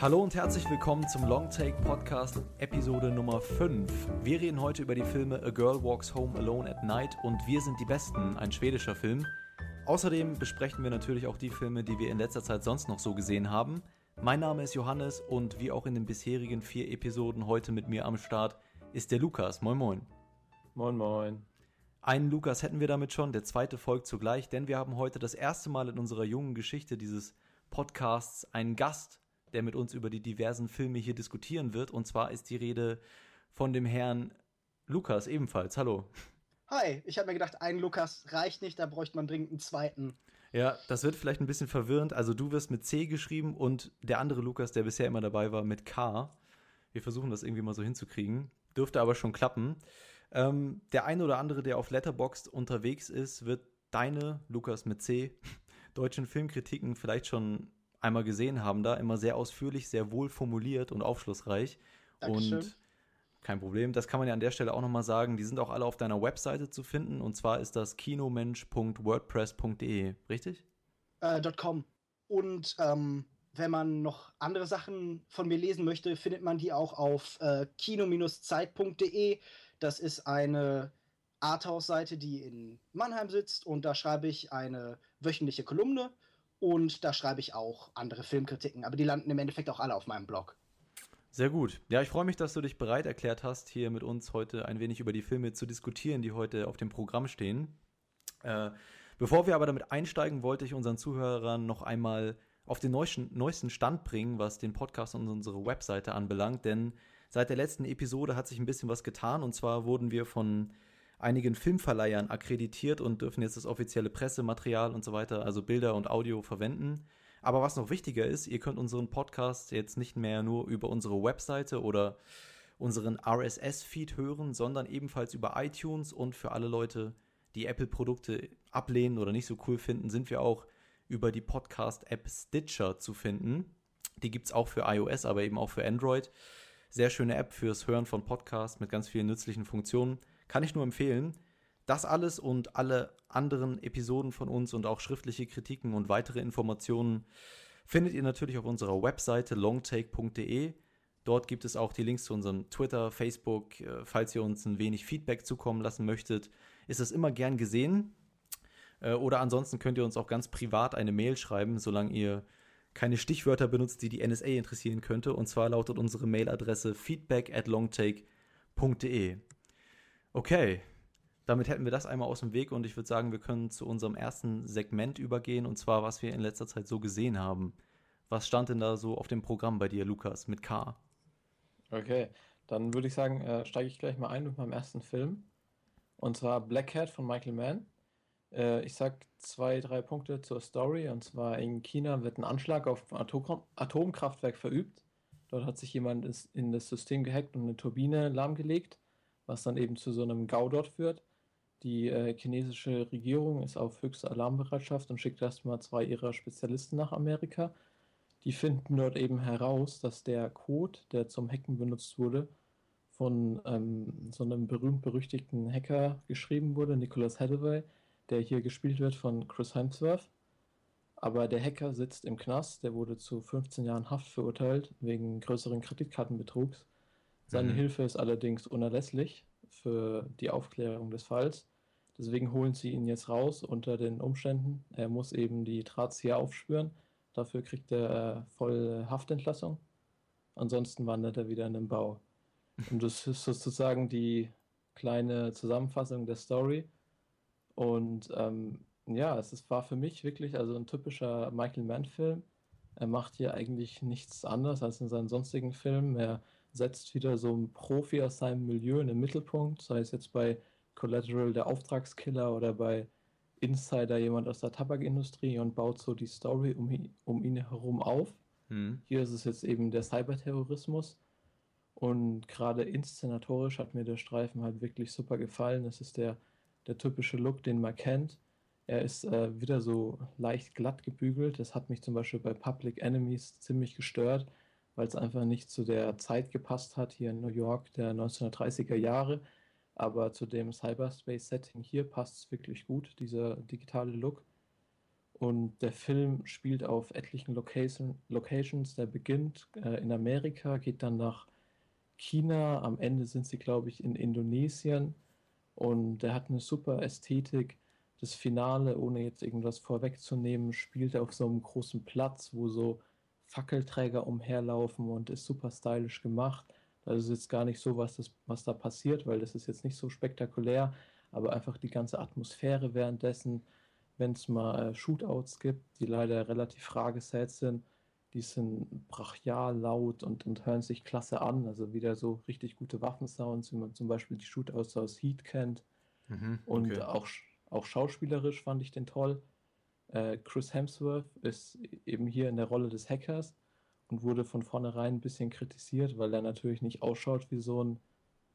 Hallo und herzlich willkommen zum Longtake Podcast Episode Nummer 5. Wir reden heute über die Filme A Girl Walks Home Alone at Night und Wir sind die Besten, ein schwedischer Film. Außerdem besprechen wir natürlich auch die Filme, die wir in letzter Zeit sonst noch so gesehen haben. Mein Name ist Johannes und wie auch in den bisherigen vier Episoden heute mit mir am Start ist der Lukas. Moin Moin. Moin Moin. Einen Lukas hätten wir damit schon, der zweite folgt zugleich, denn wir haben heute das erste Mal in unserer jungen Geschichte dieses Podcasts einen Gast, der mit uns über die diversen Filme hier diskutieren wird. Und zwar ist die Rede von dem Herrn Lukas ebenfalls. Hallo. Hi, ich habe mir gedacht, ein Lukas reicht nicht, da bräuchte man dringend einen zweiten. Ja, das wird vielleicht ein bisschen verwirrend. Also du wirst mit C geschrieben und der andere Lukas, der bisher immer dabei war, mit K. Wir versuchen das irgendwie mal so hinzukriegen. Dürfte aber schon klappen. Ähm, der eine oder andere, der auf Letterboxd unterwegs ist, wird deine, Lukas mit C, deutschen Filmkritiken vielleicht schon einmal gesehen haben da. Immer sehr ausführlich, sehr wohl formuliert und aufschlussreich. Dankeschön. Und kein Problem, das kann man ja an der Stelle auch nochmal sagen. Die sind auch alle auf deiner Webseite zu finden. Und zwar ist das kinomensch.wordpress.de, richtig? Äh, .com. Und ähm, wenn man noch andere Sachen von mir lesen möchte, findet man die auch auf äh, kino-zeit.de. Das ist eine Arthouse-Seite, die in Mannheim sitzt. Und da schreibe ich eine wöchentliche Kolumne. Und da schreibe ich auch andere Filmkritiken. Aber die landen im Endeffekt auch alle auf meinem Blog. Sehr gut. Ja, ich freue mich, dass du dich bereit erklärt hast, hier mit uns heute ein wenig über die Filme zu diskutieren, die heute auf dem Programm stehen. Äh, bevor wir aber damit einsteigen, wollte ich unseren Zuhörern noch einmal auf den neuesten, neuesten Stand bringen, was den Podcast und unsere Webseite anbelangt, denn seit der letzten Episode hat sich ein bisschen was getan und zwar wurden wir von einigen Filmverleihern akkreditiert und dürfen jetzt das offizielle Pressematerial und so weiter, also Bilder und Audio verwenden. Aber was noch wichtiger ist, ihr könnt unseren Podcast jetzt nicht mehr nur über unsere Webseite oder unseren RSS-Feed hören, sondern ebenfalls über iTunes und für alle Leute, die Apple-Produkte ablehnen oder nicht so cool finden, sind wir auch über die Podcast-App Stitcher zu finden. Die gibt's auch für iOS, aber eben auch für Android. Sehr schöne App fürs Hören von Podcasts mit ganz vielen nützlichen Funktionen. Kann ich nur empfehlen. Das alles und alle anderen Episoden von uns und auch schriftliche Kritiken und weitere Informationen findet ihr natürlich auf unserer Webseite longtake.de. Dort gibt es auch die Links zu unserem Twitter, Facebook. Äh, falls ihr uns ein wenig Feedback zukommen lassen möchtet, ist es immer gern gesehen. Äh, oder ansonsten könnt ihr uns auch ganz privat eine Mail schreiben, solange ihr keine Stichwörter benutzt, die die NSA interessieren könnte. Und zwar lautet unsere Mailadresse feedback at longtake.de. Okay, damit hätten wir das einmal aus dem Weg und ich würde sagen, wir können zu unserem ersten Segment übergehen und zwar, was wir in letzter Zeit so gesehen haben. Was stand denn da so auf dem Programm bei dir, Lukas, mit K? Okay, dann würde ich sagen, äh, steige ich gleich mal ein mit meinem ersten Film. Und zwar Black Cat von Michael Mann. Äh, ich sag zwei, drei Punkte zur Story. Und zwar in China wird ein Anschlag auf ein Atom Atomkraftwerk verübt. Dort hat sich jemand in das System gehackt und eine Turbine lahmgelegt, was dann eben zu so einem GAU dort führt. Die äh, chinesische Regierung ist auf höchste Alarmbereitschaft und schickt erstmal zwei ihrer Spezialisten nach Amerika. Die finden dort eben heraus, dass der Code, der zum Hacken benutzt wurde, von ähm, so einem berühmt-berüchtigten Hacker geschrieben wurde, Nicholas Hathaway, der hier gespielt wird von Chris Hemsworth. Aber der Hacker sitzt im Knast, der wurde zu 15 Jahren Haft verurteilt wegen größeren Kreditkartenbetrugs. Seine mhm. Hilfe ist allerdings unerlässlich für die Aufklärung des Falls. Deswegen holen sie ihn jetzt raus unter den Umständen. Er muss eben die Drahtzieher aufspüren. Dafür kriegt er äh, voll Haftentlassung. Ansonsten wandert er wieder in den Bau. Und das ist sozusagen die kleine Zusammenfassung der Story. Und ähm, ja, es ist, war für mich wirklich also ein typischer Michael Mann-Film. Er macht hier eigentlich nichts anderes als in seinen sonstigen Filmen. Er setzt wieder so einen Profi aus seinem Milieu in den Mittelpunkt, sei es jetzt bei Collateral der Auftragskiller oder bei Insider jemand aus der Tabakindustrie und baut so die Story um, um ihn herum auf. Hm. Hier ist es jetzt eben der Cyberterrorismus. Und gerade inszenatorisch hat mir der Streifen halt wirklich super gefallen. Es ist der, der typische Look, den man kennt. Er ist äh, wieder so leicht glatt gebügelt. Das hat mich zum Beispiel bei Public Enemies ziemlich gestört, weil es einfach nicht zu der Zeit gepasst hat, hier in New York der 1930er Jahre. Aber zu dem Cyberspace-Setting hier passt es wirklich gut, dieser digitale Look. Und der Film spielt auf etlichen Location, Locations. Der beginnt äh, in Amerika, geht dann nach China. Am Ende sind sie, glaube ich, in Indonesien. Und der hat eine super Ästhetik. Das Finale, ohne jetzt irgendwas vorwegzunehmen, spielt auf so einem großen Platz, wo so Fackelträger umherlaufen und ist super stylisch gemacht. Das ist jetzt gar nicht so, was, das, was da passiert, weil das ist jetzt nicht so spektakulär, aber einfach die ganze Atmosphäre währenddessen, wenn es mal äh, Shootouts gibt, die leider relativ fragesät sind, die sind brachial laut und, und hören sich klasse an. Also wieder so richtig gute Waffensounds, wie man zum Beispiel die Shootouts aus Heat kennt. Mhm, okay. Und auch, auch schauspielerisch fand ich den toll. Äh, Chris Hemsworth ist eben hier in der Rolle des Hackers und wurde von vornherein ein bisschen kritisiert, weil er natürlich nicht ausschaut wie so ein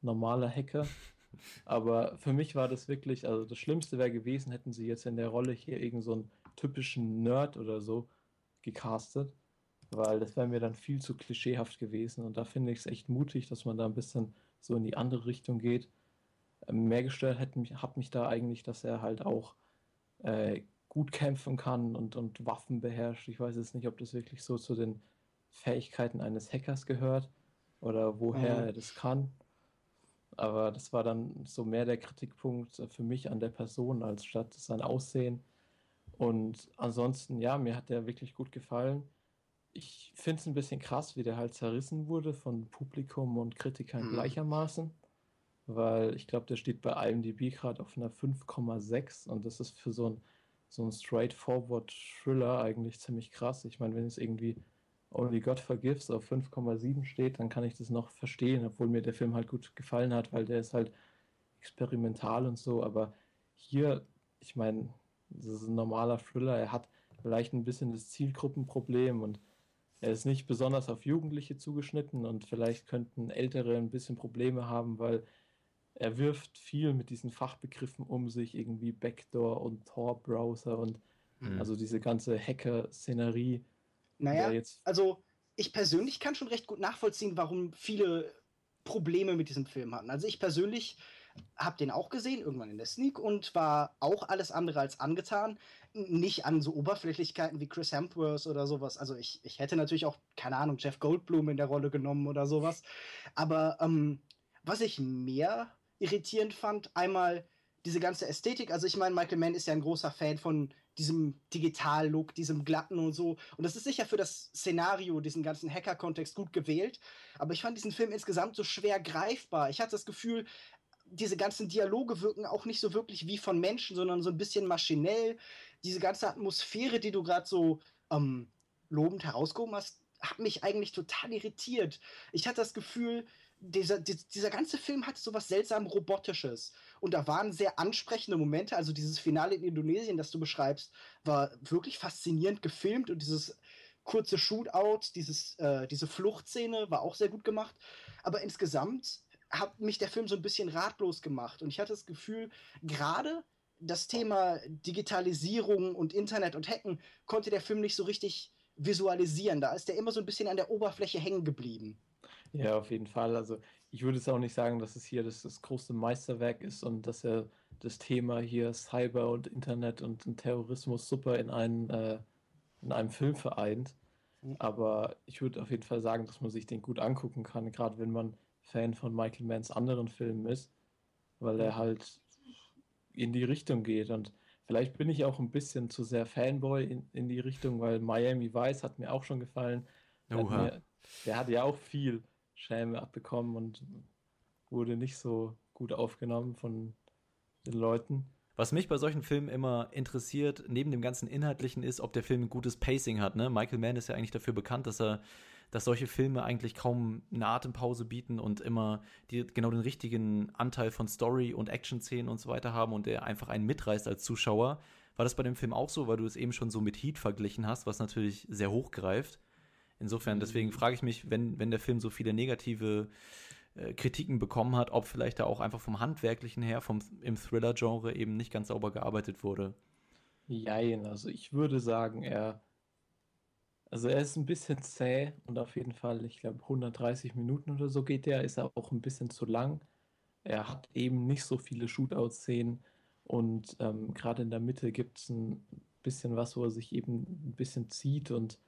normaler Hacker. Aber für mich war das wirklich, also das Schlimmste wäre gewesen, hätten sie jetzt in der Rolle hier irgend so einen typischen Nerd oder so gecastet, weil das wäre mir dann viel zu klischeehaft gewesen. Und da finde ich es echt mutig, dass man da ein bisschen so in die andere Richtung geht. Ähm, mehr gestört hat mich, hat mich da eigentlich, dass er halt auch äh, gut kämpfen kann und, und Waffen beherrscht. Ich weiß jetzt nicht, ob das wirklich so zu den Fähigkeiten eines Hackers gehört oder woher mhm. er das kann. Aber das war dann so mehr der Kritikpunkt für mich an der Person als statt sein Aussehen. Und ansonsten, ja, mir hat der wirklich gut gefallen. Ich finde es ein bisschen krass, wie der halt zerrissen wurde von Publikum und Kritikern mhm. gleichermaßen. Weil ich glaube, der steht bei IMDb gerade auf einer 5,6 und das ist für so ein, so ein straightforward Thriller eigentlich ziemlich krass. Ich meine, wenn es irgendwie Only God Forgives auf 5,7 steht, dann kann ich das noch verstehen, obwohl mir der Film halt gut gefallen hat, weil der ist halt experimental und so. Aber hier, ich meine, das ist ein normaler Thriller. Er hat vielleicht ein bisschen das Zielgruppenproblem und er ist nicht besonders auf Jugendliche zugeschnitten und vielleicht könnten Ältere ein bisschen Probleme haben, weil er wirft viel mit diesen Fachbegriffen um sich, irgendwie Backdoor und Tor-Browser und mhm. also diese ganze Hacker-Szenerie naja, jetzt... also ich persönlich kann schon recht gut nachvollziehen, warum viele Probleme mit diesem Film hatten. Also ich persönlich habe den auch gesehen, irgendwann in der Sneak und war auch alles andere als angetan. Nicht an so Oberflächlichkeiten wie Chris Hemsworth oder sowas. Also ich, ich hätte natürlich auch, keine Ahnung, Jeff Goldblum in der Rolle genommen oder sowas. Aber ähm, was ich mehr irritierend fand, einmal diese ganze Ästhetik. Also ich meine, Michael Mann ist ja ein großer Fan von diesem Digital-Look, diesem glatten und so. Und das ist sicher für das Szenario, diesen ganzen Hacker-Kontext gut gewählt. Aber ich fand diesen Film insgesamt so schwer greifbar. Ich hatte das Gefühl, diese ganzen Dialoge wirken auch nicht so wirklich wie von Menschen, sondern so ein bisschen maschinell. Diese ganze Atmosphäre, die du gerade so ähm, lobend herausgehoben hast, hat mich eigentlich total irritiert. Ich hatte das Gefühl, dieser, dieser ganze Film hat so was seltsam Robotisches. Und da waren sehr ansprechende Momente. Also dieses Finale in Indonesien, das du beschreibst, war wirklich faszinierend gefilmt und dieses kurze Shootout, dieses, äh, diese Fluchtszene war auch sehr gut gemacht. Aber insgesamt hat mich der Film so ein bisschen ratlos gemacht. Und ich hatte das Gefühl, gerade das Thema Digitalisierung und Internet und Hacken konnte der Film nicht so richtig visualisieren. Da ist er immer so ein bisschen an der Oberfläche hängen geblieben. Ja, auf jeden Fall. Also ich würde es auch nicht sagen, dass es hier das, das große Meisterwerk ist und dass er das Thema hier Cyber und Internet und, und Terrorismus super in, einen, äh, in einem Film vereint. Mhm. Aber ich würde auf jeden Fall sagen, dass man sich den gut angucken kann, gerade wenn man Fan von Michael Manns anderen Filmen ist, weil er halt in die Richtung geht. Und vielleicht bin ich auch ein bisschen zu sehr Fanboy in, in die Richtung, weil Miami Vice hat mir auch schon gefallen. Hat mir, der hat ja auch viel Schäme abbekommen und wurde nicht so gut aufgenommen von den Leuten. Was mich bei solchen Filmen immer interessiert, neben dem ganzen Inhaltlichen, ist, ob der Film ein gutes Pacing hat. Ne? Michael Mann ist ja eigentlich dafür bekannt, dass er, dass solche Filme eigentlich kaum eine Atempause bieten und immer die, genau den richtigen Anteil von Story und Action-Szenen und so weiter haben und der einfach einen mitreißt als Zuschauer. War das bei dem Film auch so, weil du es eben schon so mit Heat verglichen hast, was natürlich sehr hoch greift? Insofern, deswegen mhm. frage ich mich, wenn, wenn der Film so viele negative äh, Kritiken bekommen hat, ob vielleicht da auch einfach vom Handwerklichen her, vom, im Thriller-Genre eben nicht ganz sauber gearbeitet wurde. Jein, also ich würde sagen, er, also er ist ein bisschen zäh und auf jeden Fall, ich glaube 130 Minuten oder so geht der, ist er auch ein bisschen zu lang. Er hat eben nicht so viele Shootout-Szenen und ähm, gerade in der Mitte gibt es ein bisschen was, wo er sich eben ein bisschen zieht und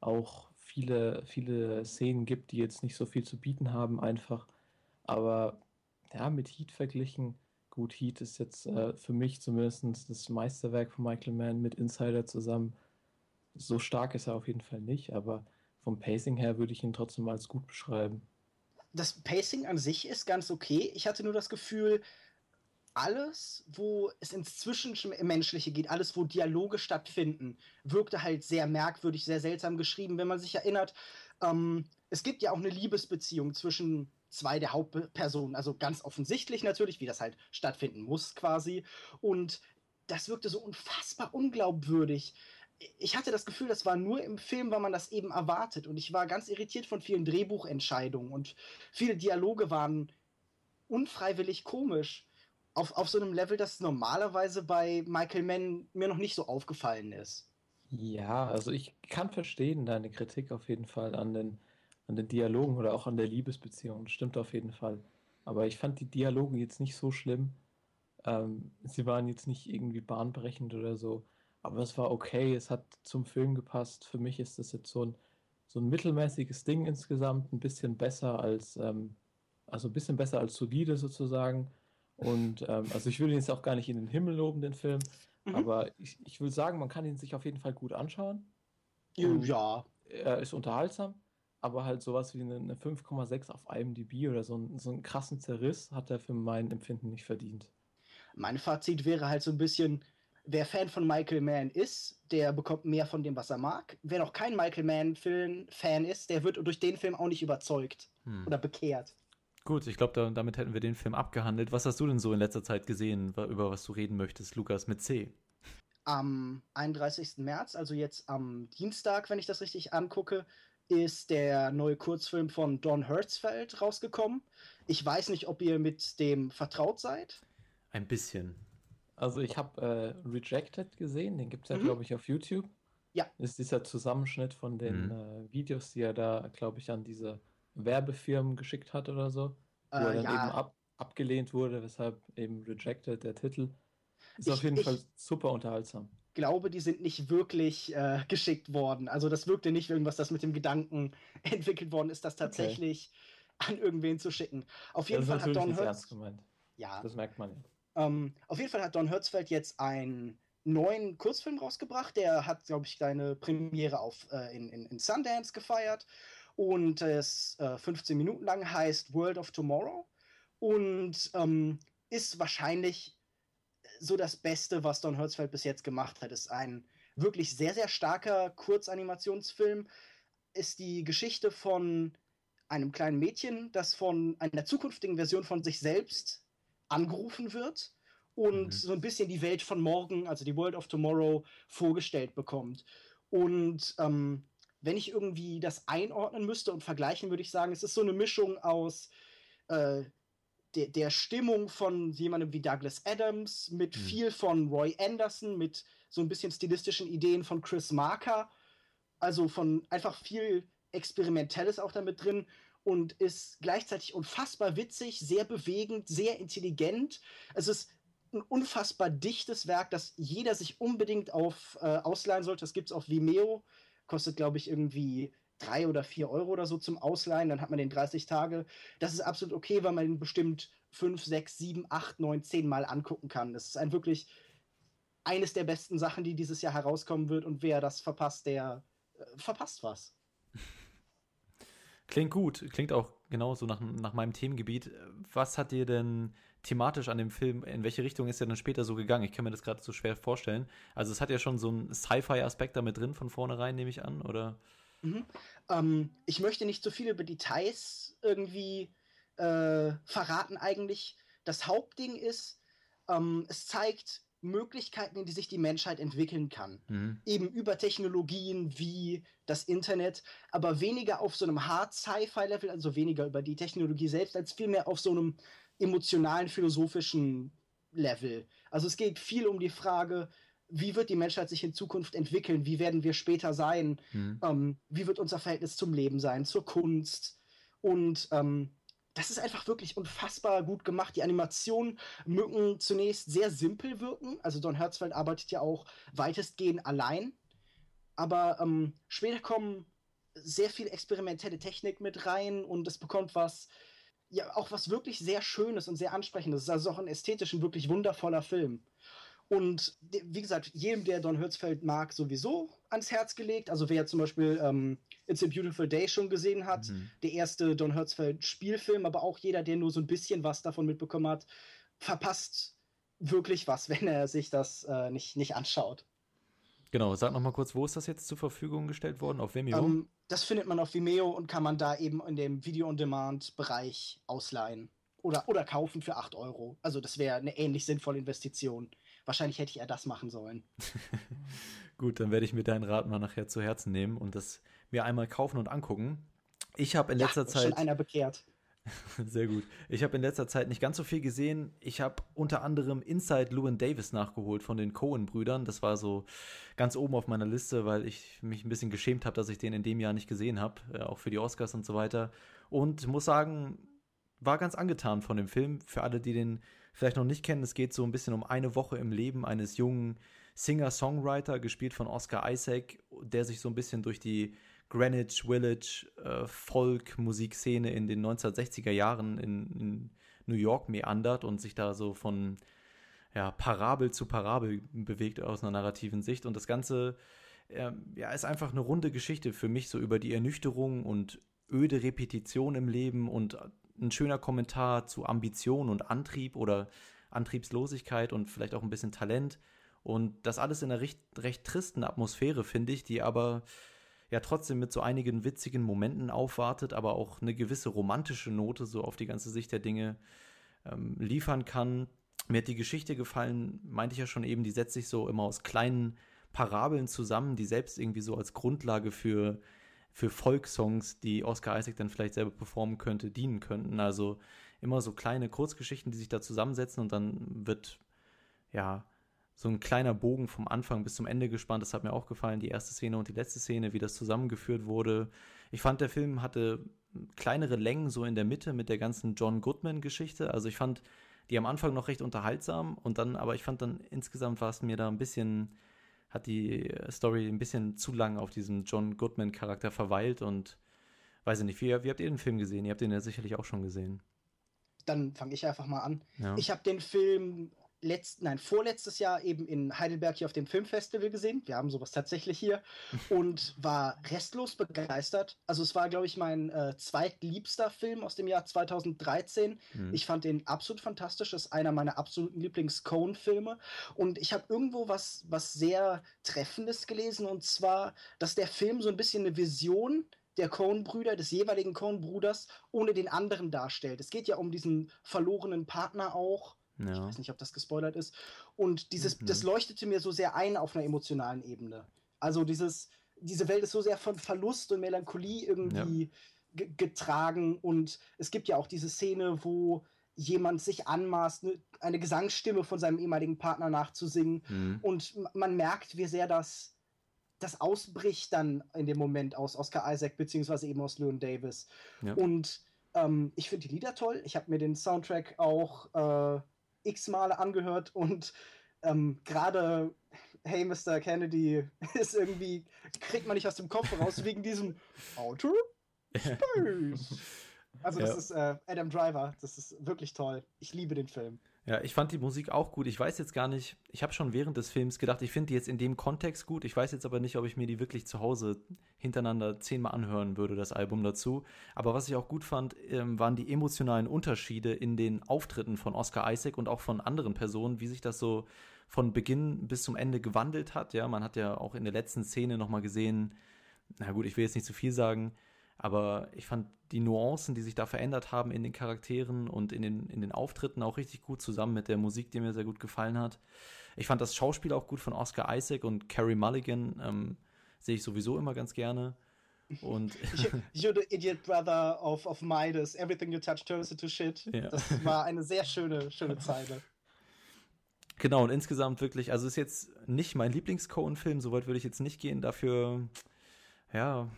auch viele, viele Szenen gibt, die jetzt nicht so viel zu bieten haben, einfach. Aber ja, mit Heat verglichen, gut, Heat ist jetzt äh, für mich zumindest das Meisterwerk von Michael Mann mit Insider zusammen. So stark ist er auf jeden Fall nicht, aber vom Pacing her würde ich ihn trotzdem als gut beschreiben. Das Pacing an sich ist ganz okay. Ich hatte nur das Gefühl, alles, wo es ins Zwischenmenschliche geht, alles, wo Dialoge stattfinden, wirkte halt sehr merkwürdig, sehr seltsam geschrieben. Wenn man sich erinnert, ähm, es gibt ja auch eine Liebesbeziehung zwischen zwei der Hauptpersonen, also ganz offensichtlich natürlich, wie das halt stattfinden muss quasi. Und das wirkte so unfassbar unglaubwürdig. Ich hatte das Gefühl, das war nur im Film, weil man das eben erwartet. Und ich war ganz irritiert von vielen Drehbuchentscheidungen und viele Dialoge waren unfreiwillig komisch auf, auf so einem Level, das normalerweise bei Michael Mann mir noch nicht so aufgefallen ist. Ja, also ich kann verstehen deine Kritik auf jeden Fall an den, an den Dialogen oder auch an der Liebesbeziehung. Stimmt auf jeden Fall. Aber ich fand die Dialoge jetzt nicht so schlimm. Ähm, sie waren jetzt nicht irgendwie bahnbrechend oder so. Aber es war okay, es hat zum Film gepasst. Für mich ist das jetzt so ein, so ein mittelmäßiges Ding insgesamt, ein bisschen besser als, ähm, also ein bisschen besser als solide sozusagen. Und ähm, also ich will ihn jetzt auch gar nicht in den Himmel loben, den Film, mhm. aber ich, ich will sagen, man kann ihn sich auf jeden Fall gut anschauen. ja. Er ist unterhaltsam, aber halt sowas wie eine, eine 5,6 auf IMDb oder so, ein, so einen krassen Zerriss hat er für mein Empfinden nicht verdient. Mein Fazit wäre halt so ein bisschen, wer Fan von Michael Mann ist, der bekommt mehr von dem, was er mag. Wer noch kein Michael Mann-Fan ist, der wird durch den Film auch nicht überzeugt hm. oder bekehrt. Gut, ich glaube, da, damit hätten wir den Film abgehandelt. Was hast du denn so in letzter Zeit gesehen, über was du reden möchtest, Lukas, mit C? Am 31. März, also jetzt am Dienstag, wenn ich das richtig angucke, ist der neue Kurzfilm von Don Hertzfeld rausgekommen. Ich weiß nicht, ob ihr mit dem vertraut seid. Ein bisschen. Also ich habe äh, Rejected gesehen, den gibt es ja, mhm. glaube ich, auf YouTube. Ja. Ist dieser Zusammenschnitt von den mhm. äh, Videos, die er da, glaube ich, an diese Werbefirmen geschickt hat oder so, wo er äh, dann ja. eben ab, abgelehnt wurde, weshalb eben Rejected der Titel. Ist ich, auf jeden Fall super unterhaltsam. Ich glaube, die sind nicht wirklich äh, geschickt worden. Also das wirkte nicht irgendwas, das mit dem Gedanken entwickelt worden ist, das tatsächlich okay. an irgendwen zu schicken. Auf jeden Fall hat Don Hertz. Ja. Das merkt man ja. Ähm, auf jeden Fall hat Don Hertzfeld jetzt einen neuen Kurzfilm rausgebracht. Der hat, glaube ich, seine Premiere auf, äh, in, in, in Sundance gefeiert und es äh, 15 Minuten lang heißt World of Tomorrow und ähm, ist wahrscheinlich so das Beste, was Don Hertzfeld bis jetzt gemacht hat. Ist ein wirklich sehr, sehr starker Kurzanimationsfilm. Ist die Geschichte von einem kleinen Mädchen, das von einer zukünftigen Version von sich selbst angerufen wird und mhm. so ein bisschen die Welt von morgen, also die World of Tomorrow, vorgestellt bekommt. Und ähm, wenn ich irgendwie das einordnen müsste und vergleichen, würde ich sagen, es ist so eine Mischung aus äh, de der Stimmung von jemandem wie Douglas Adams, mit mhm. viel von Roy Anderson, mit so ein bisschen stilistischen Ideen von Chris Marker. Also von einfach viel Experimentelles auch damit drin und ist gleichzeitig unfassbar witzig, sehr bewegend, sehr intelligent. Es ist ein unfassbar dichtes Werk, das jeder sich unbedingt auf äh, ausleihen sollte. Das gibt es auf Vimeo kostet, glaube ich, irgendwie drei oder vier Euro oder so zum Ausleihen, dann hat man den 30 Tage. Das ist absolut okay, weil man ihn bestimmt fünf, sechs, sieben, acht, neun, zehn Mal angucken kann. Das ist ein wirklich eines der besten Sachen, die dieses Jahr herauskommen wird und wer das verpasst, der äh, verpasst was. Klingt gut, klingt auch genauso nach, nach meinem Themengebiet. Was hat dir denn thematisch an dem Film, in welche Richtung ist er dann später so gegangen? Ich kann mir das gerade so schwer vorstellen. Also es hat ja schon so einen Sci-Fi-Aspekt damit drin von vornherein, nehme ich an, oder? Mhm. Ähm, ich möchte nicht zu viel über Details irgendwie äh, verraten eigentlich. Das Hauptding ist, ähm, es zeigt Möglichkeiten, in die sich die Menschheit entwickeln kann. Mhm. Eben über Technologien wie das Internet, aber weniger auf so einem Hard-Sci-Fi-Level, also weniger über die Technologie selbst, als vielmehr auf so einem emotionalen, philosophischen Level. Also es geht viel um die Frage, wie wird die Menschheit sich in Zukunft entwickeln? Wie werden wir später sein? Mhm. Ähm, wie wird unser Verhältnis zum Leben sein, zur Kunst? Und ähm, das ist einfach wirklich unfassbar gut gemacht. Die Animationen mögen zunächst sehr simpel wirken. Also Don Herzfeld arbeitet ja auch weitestgehend allein. Aber ähm, später kommen sehr viel experimentelle Technik mit rein und es bekommt was, ja, auch was wirklich sehr Schönes und sehr Ansprechendes. Es ist also auch ein ästhetisch ein wirklich wundervoller Film. Und wie gesagt, jedem, der Don Hertzfeld mag, sowieso ans Herz gelegt. Also wer zum Beispiel ähm, It's a Beautiful Day schon gesehen hat, mhm. der erste Don Hertzfeld Spielfilm, aber auch jeder, der nur so ein bisschen was davon mitbekommen hat, verpasst wirklich was, wenn er sich das äh, nicht, nicht anschaut. Genau, sag noch mal kurz, wo ist das jetzt zur Verfügung gestellt worden? Auf Vimeo? Ähm, das findet man auf Vimeo und kann man da eben in dem Video-on-Demand-Bereich ausleihen. Oder, oder kaufen für 8 Euro. Also das wäre eine ähnlich sinnvolle Investition. Wahrscheinlich hätte ich eher das machen sollen. Gut, dann werde ich mir deinen Rat mal nachher zu Herzen nehmen und das mir einmal kaufen und angucken. Ich habe in letzter ja, Zeit. Schon einer bekehrt. Sehr gut. Ich habe in letzter Zeit nicht ganz so viel gesehen. Ich habe unter anderem Inside Llewyn Davis nachgeholt von den Cohen-Brüdern. Das war so ganz oben auf meiner Liste, weil ich mich ein bisschen geschämt habe, dass ich den in dem Jahr nicht gesehen habe, äh, auch für die Oscars und so weiter. Und muss sagen, war ganz angetan von dem Film. Für alle, die den vielleicht noch nicht kennen, es geht so ein bisschen um eine Woche im Leben eines jungen Singer-Songwriter, gespielt von Oscar Isaac, der sich so ein bisschen durch die Greenwich Village äh, Folk-Musikszene in den 1960er Jahren in, in, New York meandert und sich da so von ja, Parabel zu Parabel bewegt aus einer narrativen Sicht. Und das Ganze äh, ja, ist einfach eine runde Geschichte für mich, so über die Ernüchterung und öde Repetition im Leben und ein schöner Kommentar zu Ambition und Antrieb oder Antriebslosigkeit und vielleicht auch ein bisschen Talent. Und das alles in einer recht, recht tristen Atmosphäre, finde ich, die aber ja trotzdem mit so einigen witzigen Momenten aufwartet, aber auch eine gewisse romantische Note so auf die ganze Sicht der Dinge ähm, liefern kann. Mir hat die Geschichte gefallen, meinte ich ja schon eben, die setzt sich so immer aus kleinen Parabeln zusammen, die selbst irgendwie so als Grundlage für für Folksongs, die Oscar Isaac dann vielleicht selber performen könnte, dienen könnten. Also immer so kleine Kurzgeschichten, die sich da zusammensetzen und dann wird ja so ein kleiner Bogen vom Anfang bis zum Ende gespannt. Das hat mir auch gefallen, die erste Szene und die letzte Szene, wie das zusammengeführt wurde. Ich fand, der Film hatte kleinere Längen so in der Mitte mit der ganzen John Goodman-Geschichte. Also ich fand die am Anfang noch recht unterhaltsam und dann, aber ich fand dann insgesamt war es mir da ein bisschen hat die Story ein bisschen zu lang auf diesem John Goodman-Charakter verweilt und weiß ich nicht, wie, wie habt ihr den Film gesehen? Ihr habt den ja sicherlich auch schon gesehen. Dann fange ich einfach mal an. Ja. Ich habe den Film letzt, nein, vorletztes Jahr eben in Heidelberg hier auf dem Filmfestival gesehen. Wir haben sowas tatsächlich hier und war restlos begeistert. Also es war, glaube ich, mein äh, zweitliebster Film aus dem Jahr 2013. Mhm. Ich fand den absolut fantastisch. Das ist einer meiner absoluten Lieblings-Cone-Filme. Und ich habe irgendwo was, was sehr Treffendes gelesen und zwar, dass der Film so ein bisschen eine Vision der Coen-Brüder, des jeweiligen Coen-Bruders, ohne den anderen darstellt. Es geht ja um diesen verlorenen Partner auch ja. Ich weiß nicht, ob das gespoilert ist. Und dieses, mhm. das leuchtete mir so sehr ein auf einer emotionalen Ebene. Also dieses, diese Welt ist so sehr von Verlust und Melancholie irgendwie ja. getragen. Und es gibt ja auch diese Szene, wo jemand sich anmaßt, ne, eine Gesangsstimme von seinem ehemaligen Partner nachzusingen. Mhm. Und man merkt, wie sehr das, das ausbricht dann in dem Moment aus Oscar Isaac, beziehungsweise eben aus Llewyn Davis. Ja. Und ähm, ich finde die Lieder toll. Ich habe mir den Soundtrack auch äh, x Male angehört und ähm, gerade Hey Mr. Kennedy ist irgendwie, kriegt man nicht aus dem Kopf raus wegen diesem Auto Space. Also das ja. ist äh, Adam Driver, das ist wirklich toll. Ich liebe den Film. Ja, ich fand die Musik auch gut. Ich weiß jetzt gar nicht, ich habe schon während des Films gedacht, ich finde die jetzt in dem Kontext gut. Ich weiß jetzt aber nicht, ob ich mir die wirklich zu Hause hintereinander zehnmal anhören würde, das Album dazu. Aber was ich auch gut fand, ähm, waren die emotionalen Unterschiede in den Auftritten von Oscar Isaac und auch von anderen Personen, wie sich das so von Beginn bis zum Ende gewandelt hat. Ja, man hat ja auch in der letzten Szene nochmal gesehen, na gut, ich will jetzt nicht zu viel sagen, aber ich fand die Nuancen, die sich da verändert haben in den Charakteren und in den, in den Auftritten auch richtig gut zusammen mit der Musik, die mir sehr gut gefallen hat. Ich fand das Schauspiel auch gut von Oscar Isaac und Carrie Mulligan. Ähm, sehe ich sowieso immer ganz gerne. Und You're the idiot brother of, of Midas. Everything you touch turns into shit. Ja. Das war eine sehr schöne, schöne Zeile. Genau, und insgesamt wirklich, also ist jetzt nicht mein Lieblings-Cohen-Film, soweit würde ich jetzt nicht gehen. Dafür, ja,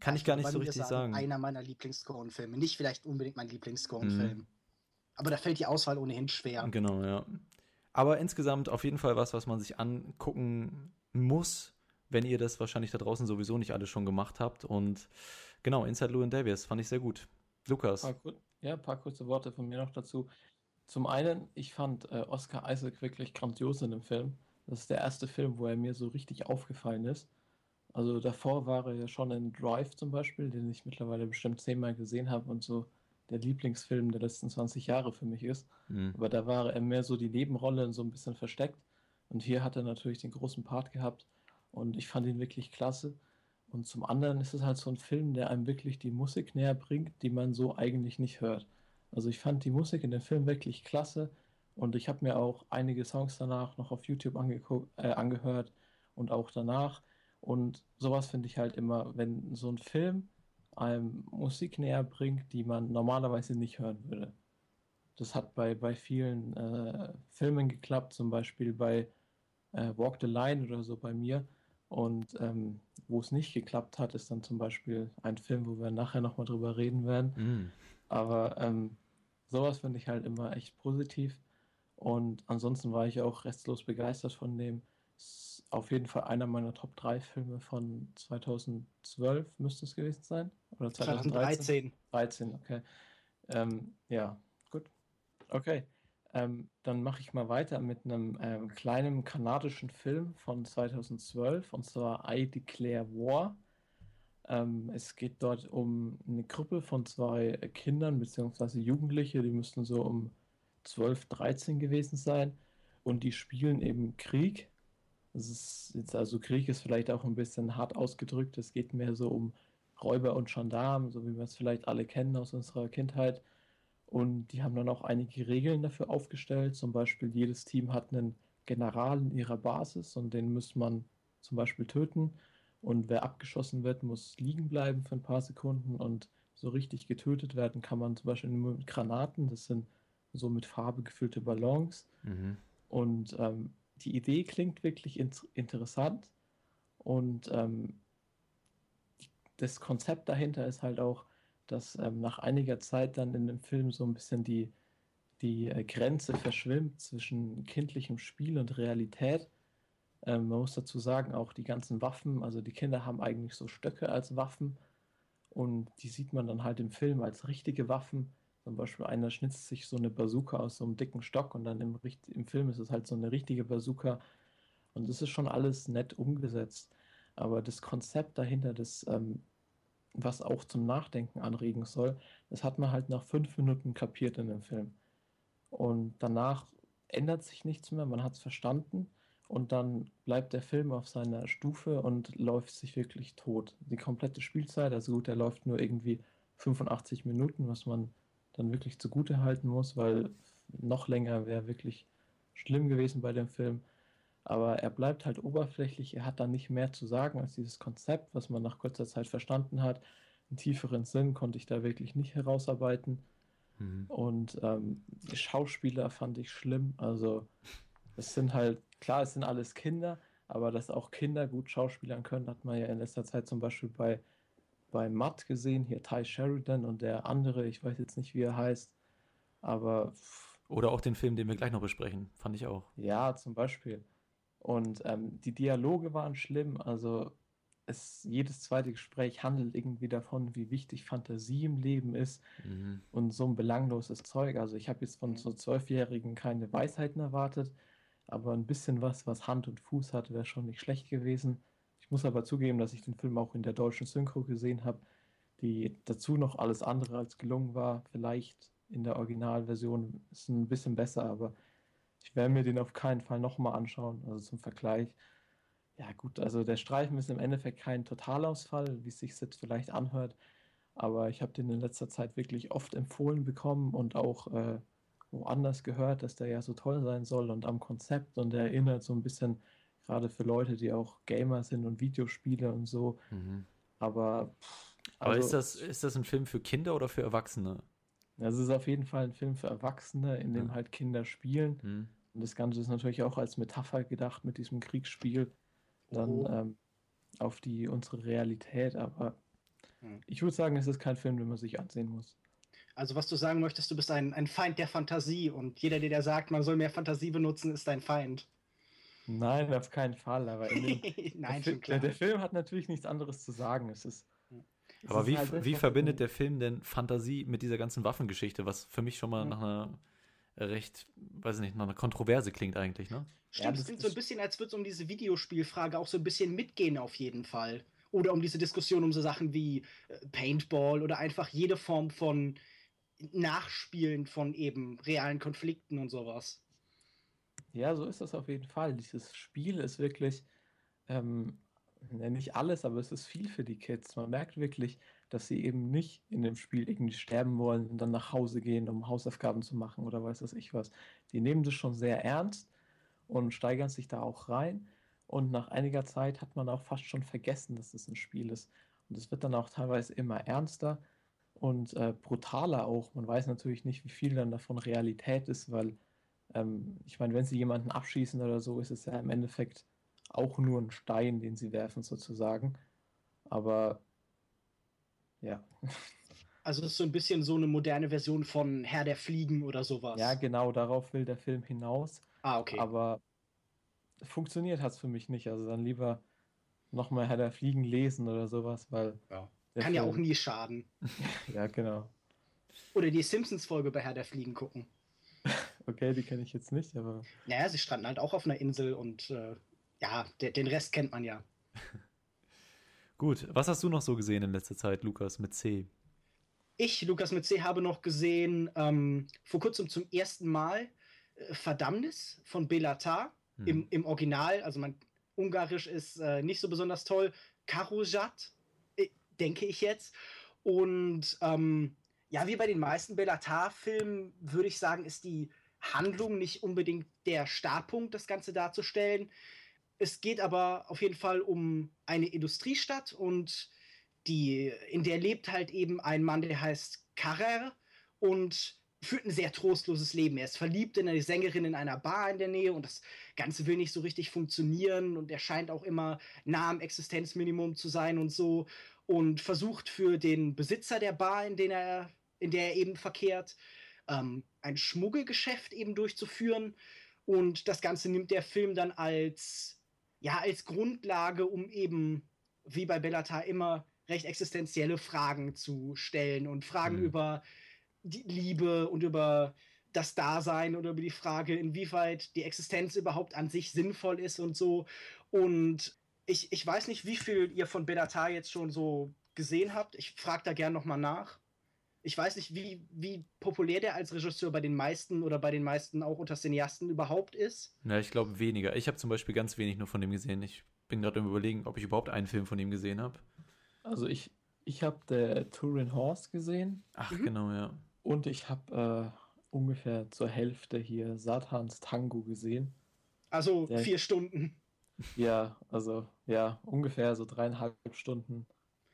kann ich gar nicht so richtig sagen, sagen. Einer meiner Lieblings-Scoren-Filme. Nicht vielleicht unbedingt mein Lieblings-Scoren-Film. Mhm. Aber da fällt die Auswahl ohnehin schwer. Genau, ja. Aber insgesamt auf jeden Fall was, was man sich angucken muss, wenn ihr das wahrscheinlich da draußen sowieso nicht alles schon gemacht habt. Und genau, Inside Llewyn Davis fand ich sehr gut. Lukas. Ein paar, ja, ein paar kurze Worte von mir noch dazu. Zum einen, ich fand äh, Oscar Isaac wirklich grandios in dem Film. Das ist der erste Film, wo er mir so richtig aufgefallen ist. Also davor war er ja schon in Drive zum Beispiel, den ich mittlerweile bestimmt zehnmal gesehen habe und so der Lieblingsfilm der letzten 20 Jahre für mich ist. Mhm. Aber da war er mehr so die Nebenrolle und so ein bisschen versteckt. Und hier hat er natürlich den großen Part gehabt und ich fand ihn wirklich klasse. Und zum anderen ist es halt so ein Film, der einem wirklich die Musik näher bringt, die man so eigentlich nicht hört. Also ich fand die Musik in dem Film wirklich klasse und ich habe mir auch einige Songs danach noch auf YouTube äh, angehört und auch danach. Und sowas finde ich halt immer, wenn so ein Film einem Musik näher bringt, die man normalerweise nicht hören würde. Das hat bei, bei vielen äh, Filmen geklappt, zum Beispiel bei äh, Walk the Line oder so bei mir. Und ähm, wo es nicht geklappt hat, ist dann zum Beispiel ein Film, wo wir nachher nochmal drüber reden werden. Mm. Aber ähm, sowas finde ich halt immer echt positiv. Und ansonsten war ich auch restlos begeistert von dem auf jeden Fall einer meiner Top 3 Filme von 2012 müsste es gewesen sein. Oder 2013? 2013, okay. Ähm, ja, gut. Okay. Ähm, dann mache ich mal weiter mit einem ähm, kleinen kanadischen Film von 2012 und zwar I Declare War. Ähm, es geht dort um eine Gruppe von zwei Kindern bzw. Jugendliche, die müssten so um 12, 13 gewesen sein und die spielen eben Krieg es ist jetzt also Krieg ist vielleicht auch ein bisschen hart ausgedrückt. Es geht mehr so um Räuber und Gendarmen, so wie wir es vielleicht alle kennen aus unserer Kindheit. Und die haben dann auch einige Regeln dafür aufgestellt. Zum Beispiel jedes Team hat einen General in ihrer Basis und den muss man zum Beispiel töten. Und wer abgeschossen wird, muss liegen bleiben für ein paar Sekunden. Und so richtig getötet werden kann man zum Beispiel nur mit Granaten. Das sind so mit Farbe gefüllte Ballons. Mhm. Und ähm, die Idee klingt wirklich in interessant und ähm, das Konzept dahinter ist halt auch, dass ähm, nach einiger Zeit dann in dem Film so ein bisschen die, die äh, Grenze verschwimmt zwischen kindlichem Spiel und Realität. Ähm, man muss dazu sagen, auch die ganzen Waffen, also die Kinder haben eigentlich so Stöcke als Waffen und die sieht man dann halt im Film als richtige Waffen zum Beispiel einer schnitzt sich so eine Bazooka aus so einem dicken Stock und dann im, im Film ist es halt so eine richtige Bazooka. Und das ist schon alles nett umgesetzt. Aber das Konzept dahinter, das, ähm, was auch zum Nachdenken anregen soll, das hat man halt nach fünf Minuten kapiert in dem Film. Und danach ändert sich nichts mehr, man hat es verstanden und dann bleibt der Film auf seiner Stufe und läuft sich wirklich tot. Die komplette Spielzeit, also gut, der läuft nur irgendwie 85 Minuten, was man dann wirklich zugute halten muss, weil noch länger wäre wirklich schlimm gewesen bei dem Film. Aber er bleibt halt oberflächlich, er hat dann nicht mehr zu sagen als dieses Konzept, was man nach kurzer Zeit verstanden hat. Einen tieferen Sinn konnte ich da wirklich nicht herausarbeiten. Mhm. Und ähm, die Schauspieler fand ich schlimm. Also es sind halt, klar, es sind alles Kinder, aber dass auch Kinder gut schauspielern können, hat man ja in letzter Zeit zum Beispiel bei bei Matt gesehen, hier Ty Sheridan und der andere, ich weiß jetzt nicht, wie er heißt, aber. Oder auch den Film, den wir gleich noch besprechen, fand ich auch. Ja, zum Beispiel. Und ähm, die Dialoge waren schlimm, also es, jedes zweite Gespräch handelt irgendwie davon, wie wichtig Fantasie im Leben ist mhm. und so ein belangloses Zeug. Also ich habe jetzt von so Zwölfjährigen keine Weisheiten erwartet, aber ein bisschen was, was Hand und Fuß hat, wäre schon nicht schlecht gewesen. Ich muss aber zugeben, dass ich den Film auch in der deutschen Synchro gesehen habe, die dazu noch alles andere als gelungen war. Vielleicht in der Originalversion ist ein bisschen besser, aber ich werde mir den auf keinen Fall nochmal anschauen. Also zum Vergleich. Ja, gut, also der Streifen ist im Endeffekt kein Totalausfall, wie es sich jetzt vielleicht anhört. Aber ich habe den in letzter Zeit wirklich oft empfohlen bekommen und auch äh, woanders gehört, dass der ja so toll sein soll und am Konzept und er erinnert so ein bisschen Gerade für Leute, die auch Gamer sind und Videospiele und so. Mhm. Aber. Pff, also, Aber ist das, ist das ein Film für Kinder oder für Erwachsene? Das ist auf jeden Fall ein Film für Erwachsene, in dem ja. halt Kinder spielen. Mhm. Und das Ganze ist natürlich auch als Metapher gedacht mit diesem Kriegsspiel dann oh. ähm, auf die unsere Realität. Aber Hm. Ich würde sagen, es ist kein Film, den man sich ansehen muss. Also was du sagen möchtest, du bist ein, ein Feind der Fantasie und jeder, der dir sagt, man soll mehr Fantasie benutzen, ist dein Feind. Nein, auf keinen Fall. Aber dem, Nein, der, Film, der, Film hat natürlich nichts anderes zu sagen. Es ist. Es aber ist wie, halt wie verbindet der Film denn Fantasie mit dieser ganzen Waffengeschichte, was für mich schon mal mhm. nach einer recht, weiß ich nicht, nach einer Kontroverse klingt eigentlich, ne? Stimmt, es klingt so ein bisschen, als würde es um diese Videospielfrage auch so ein bisschen mitgehen auf jeden Fall. Oder um diese Diskussion um so Sachen wie äh, Paintball oder einfach jede Form von Nachspielen von eben realen Konflikten und sowas. Ja, so ist das auf jeden Fall. Dieses Spiel ist wirklich, ähm, nicht alles, aber es ist viel für die Kids. Man merkt wirklich, dass sie eben nicht in dem Spiel irgendwie sterben wollen und dann nach Hause gehen, um Hausaufgaben zu machen oder weiß was ich was. Die nehmen das schon sehr ernst und steigern sich da auch rein. Und nach einiger Zeit hat man auch fast schon vergessen, dass es ein Spiel ist. Und es wird dann auch teilweise immer ernster und äh, brutaler auch. Man weiß natürlich nicht, wie viel dann davon Realität ist, weil ähm, ich meine, wenn sie jemanden abschießen oder so, ist es ja im Endeffekt auch nur ein Stein, den sie werfen sozusagen. Aber ja. Also es ist so ein bisschen so eine moderne Version von Herr der Fliegen oder sowas. Ja, genau, darauf will der Film hinaus. Ah, okay. Aber funktioniert hat es für mich nicht. Also dann lieber nochmal Herr der Fliegen lesen oder sowas, weil. Ja. Kann Film... ja auch nie schaden. ja, genau. Oder die Simpsons-Folge bei Herr der Fliegen gucken. Okay, die kenne ich jetzt nicht, aber. Naja, sie stranden halt auch auf einer Insel und äh, ja, der, den Rest kennt man ja. Gut, was hast du noch so gesehen in letzter Zeit, Lukas, mit C? Ich, Lukas mit C, habe noch gesehen, ähm, vor kurzem zum ersten Mal äh, Verdammnis von Belatar hm. im, im Original. Also mein Ungarisch ist äh, nicht so besonders toll. Karojat, äh, denke ich jetzt. Und ähm, ja, wie bei den meisten Belatar-Filmen würde ich sagen, ist die Handlung nicht unbedingt der Startpunkt, das Ganze darzustellen. Es geht aber auf jeden Fall um eine Industriestadt und die, in der lebt halt eben ein Mann, der heißt Carrer und führt ein sehr trostloses Leben. Er ist verliebt in eine Sängerin in einer Bar in der Nähe und das Ganze will nicht so richtig funktionieren und er scheint auch immer nah am Existenzminimum zu sein und so und versucht für den Besitzer der Bar, in, den er, in der er eben verkehrt, ähm, ein Schmuggelgeschäft eben durchzuführen. Und das Ganze nimmt der Film dann als ja, als Grundlage, um eben, wie bei Bellatar immer, recht existenzielle Fragen zu stellen und Fragen mhm. über die Liebe und über das Dasein oder über die Frage, inwieweit die Existenz überhaupt an sich sinnvoll ist und so. Und ich, ich weiß nicht, wie viel ihr von Bellatar jetzt schon so gesehen habt. Ich frage da gern nochmal nach. Ich weiß nicht, wie, wie populär der als Regisseur bei den meisten oder bei den meisten auch unter Cineasten überhaupt ist. Ja, ich glaube weniger. Ich habe zum Beispiel ganz wenig nur von dem gesehen. Ich bin gerade im Überlegen, ob ich überhaupt einen Film von ihm gesehen habe. Also ich, ich habe der Turin Horse gesehen. Ach, mhm. genau, ja. Und ich habe äh, ungefähr zur Hälfte hier Satans Tango gesehen. Also der, vier Stunden. Ja, also ja, ungefähr so dreieinhalb Stunden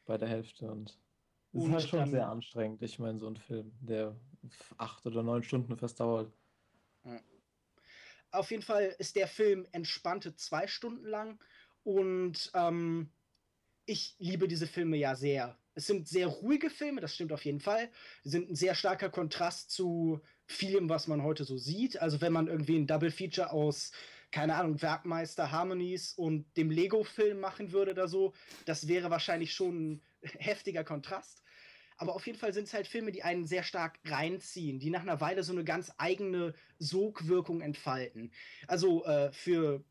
bei der Hälfte und das ist halt schon sehr anstrengend. Ich meine, so ein Film, der acht oder neun Stunden fast dauert. Auf jeden Fall ist der Film entspannte zwei Stunden lang und ähm, ich liebe diese Filme ja sehr. Es sind sehr ruhige Filme, das stimmt auf jeden Fall. Sie sind ein sehr starker Kontrast zu vielem, was man heute so sieht. Also wenn man irgendwie ein Double Feature aus, keine Ahnung, Werkmeister Harmonies und dem Lego-Film machen würde oder so, das wäre wahrscheinlich schon ein heftiger Kontrast. Aber auf jeden Fall sind es halt Filme, die einen sehr stark reinziehen, die nach einer Weile so eine ganz eigene Sogwirkung entfalten. Also äh, für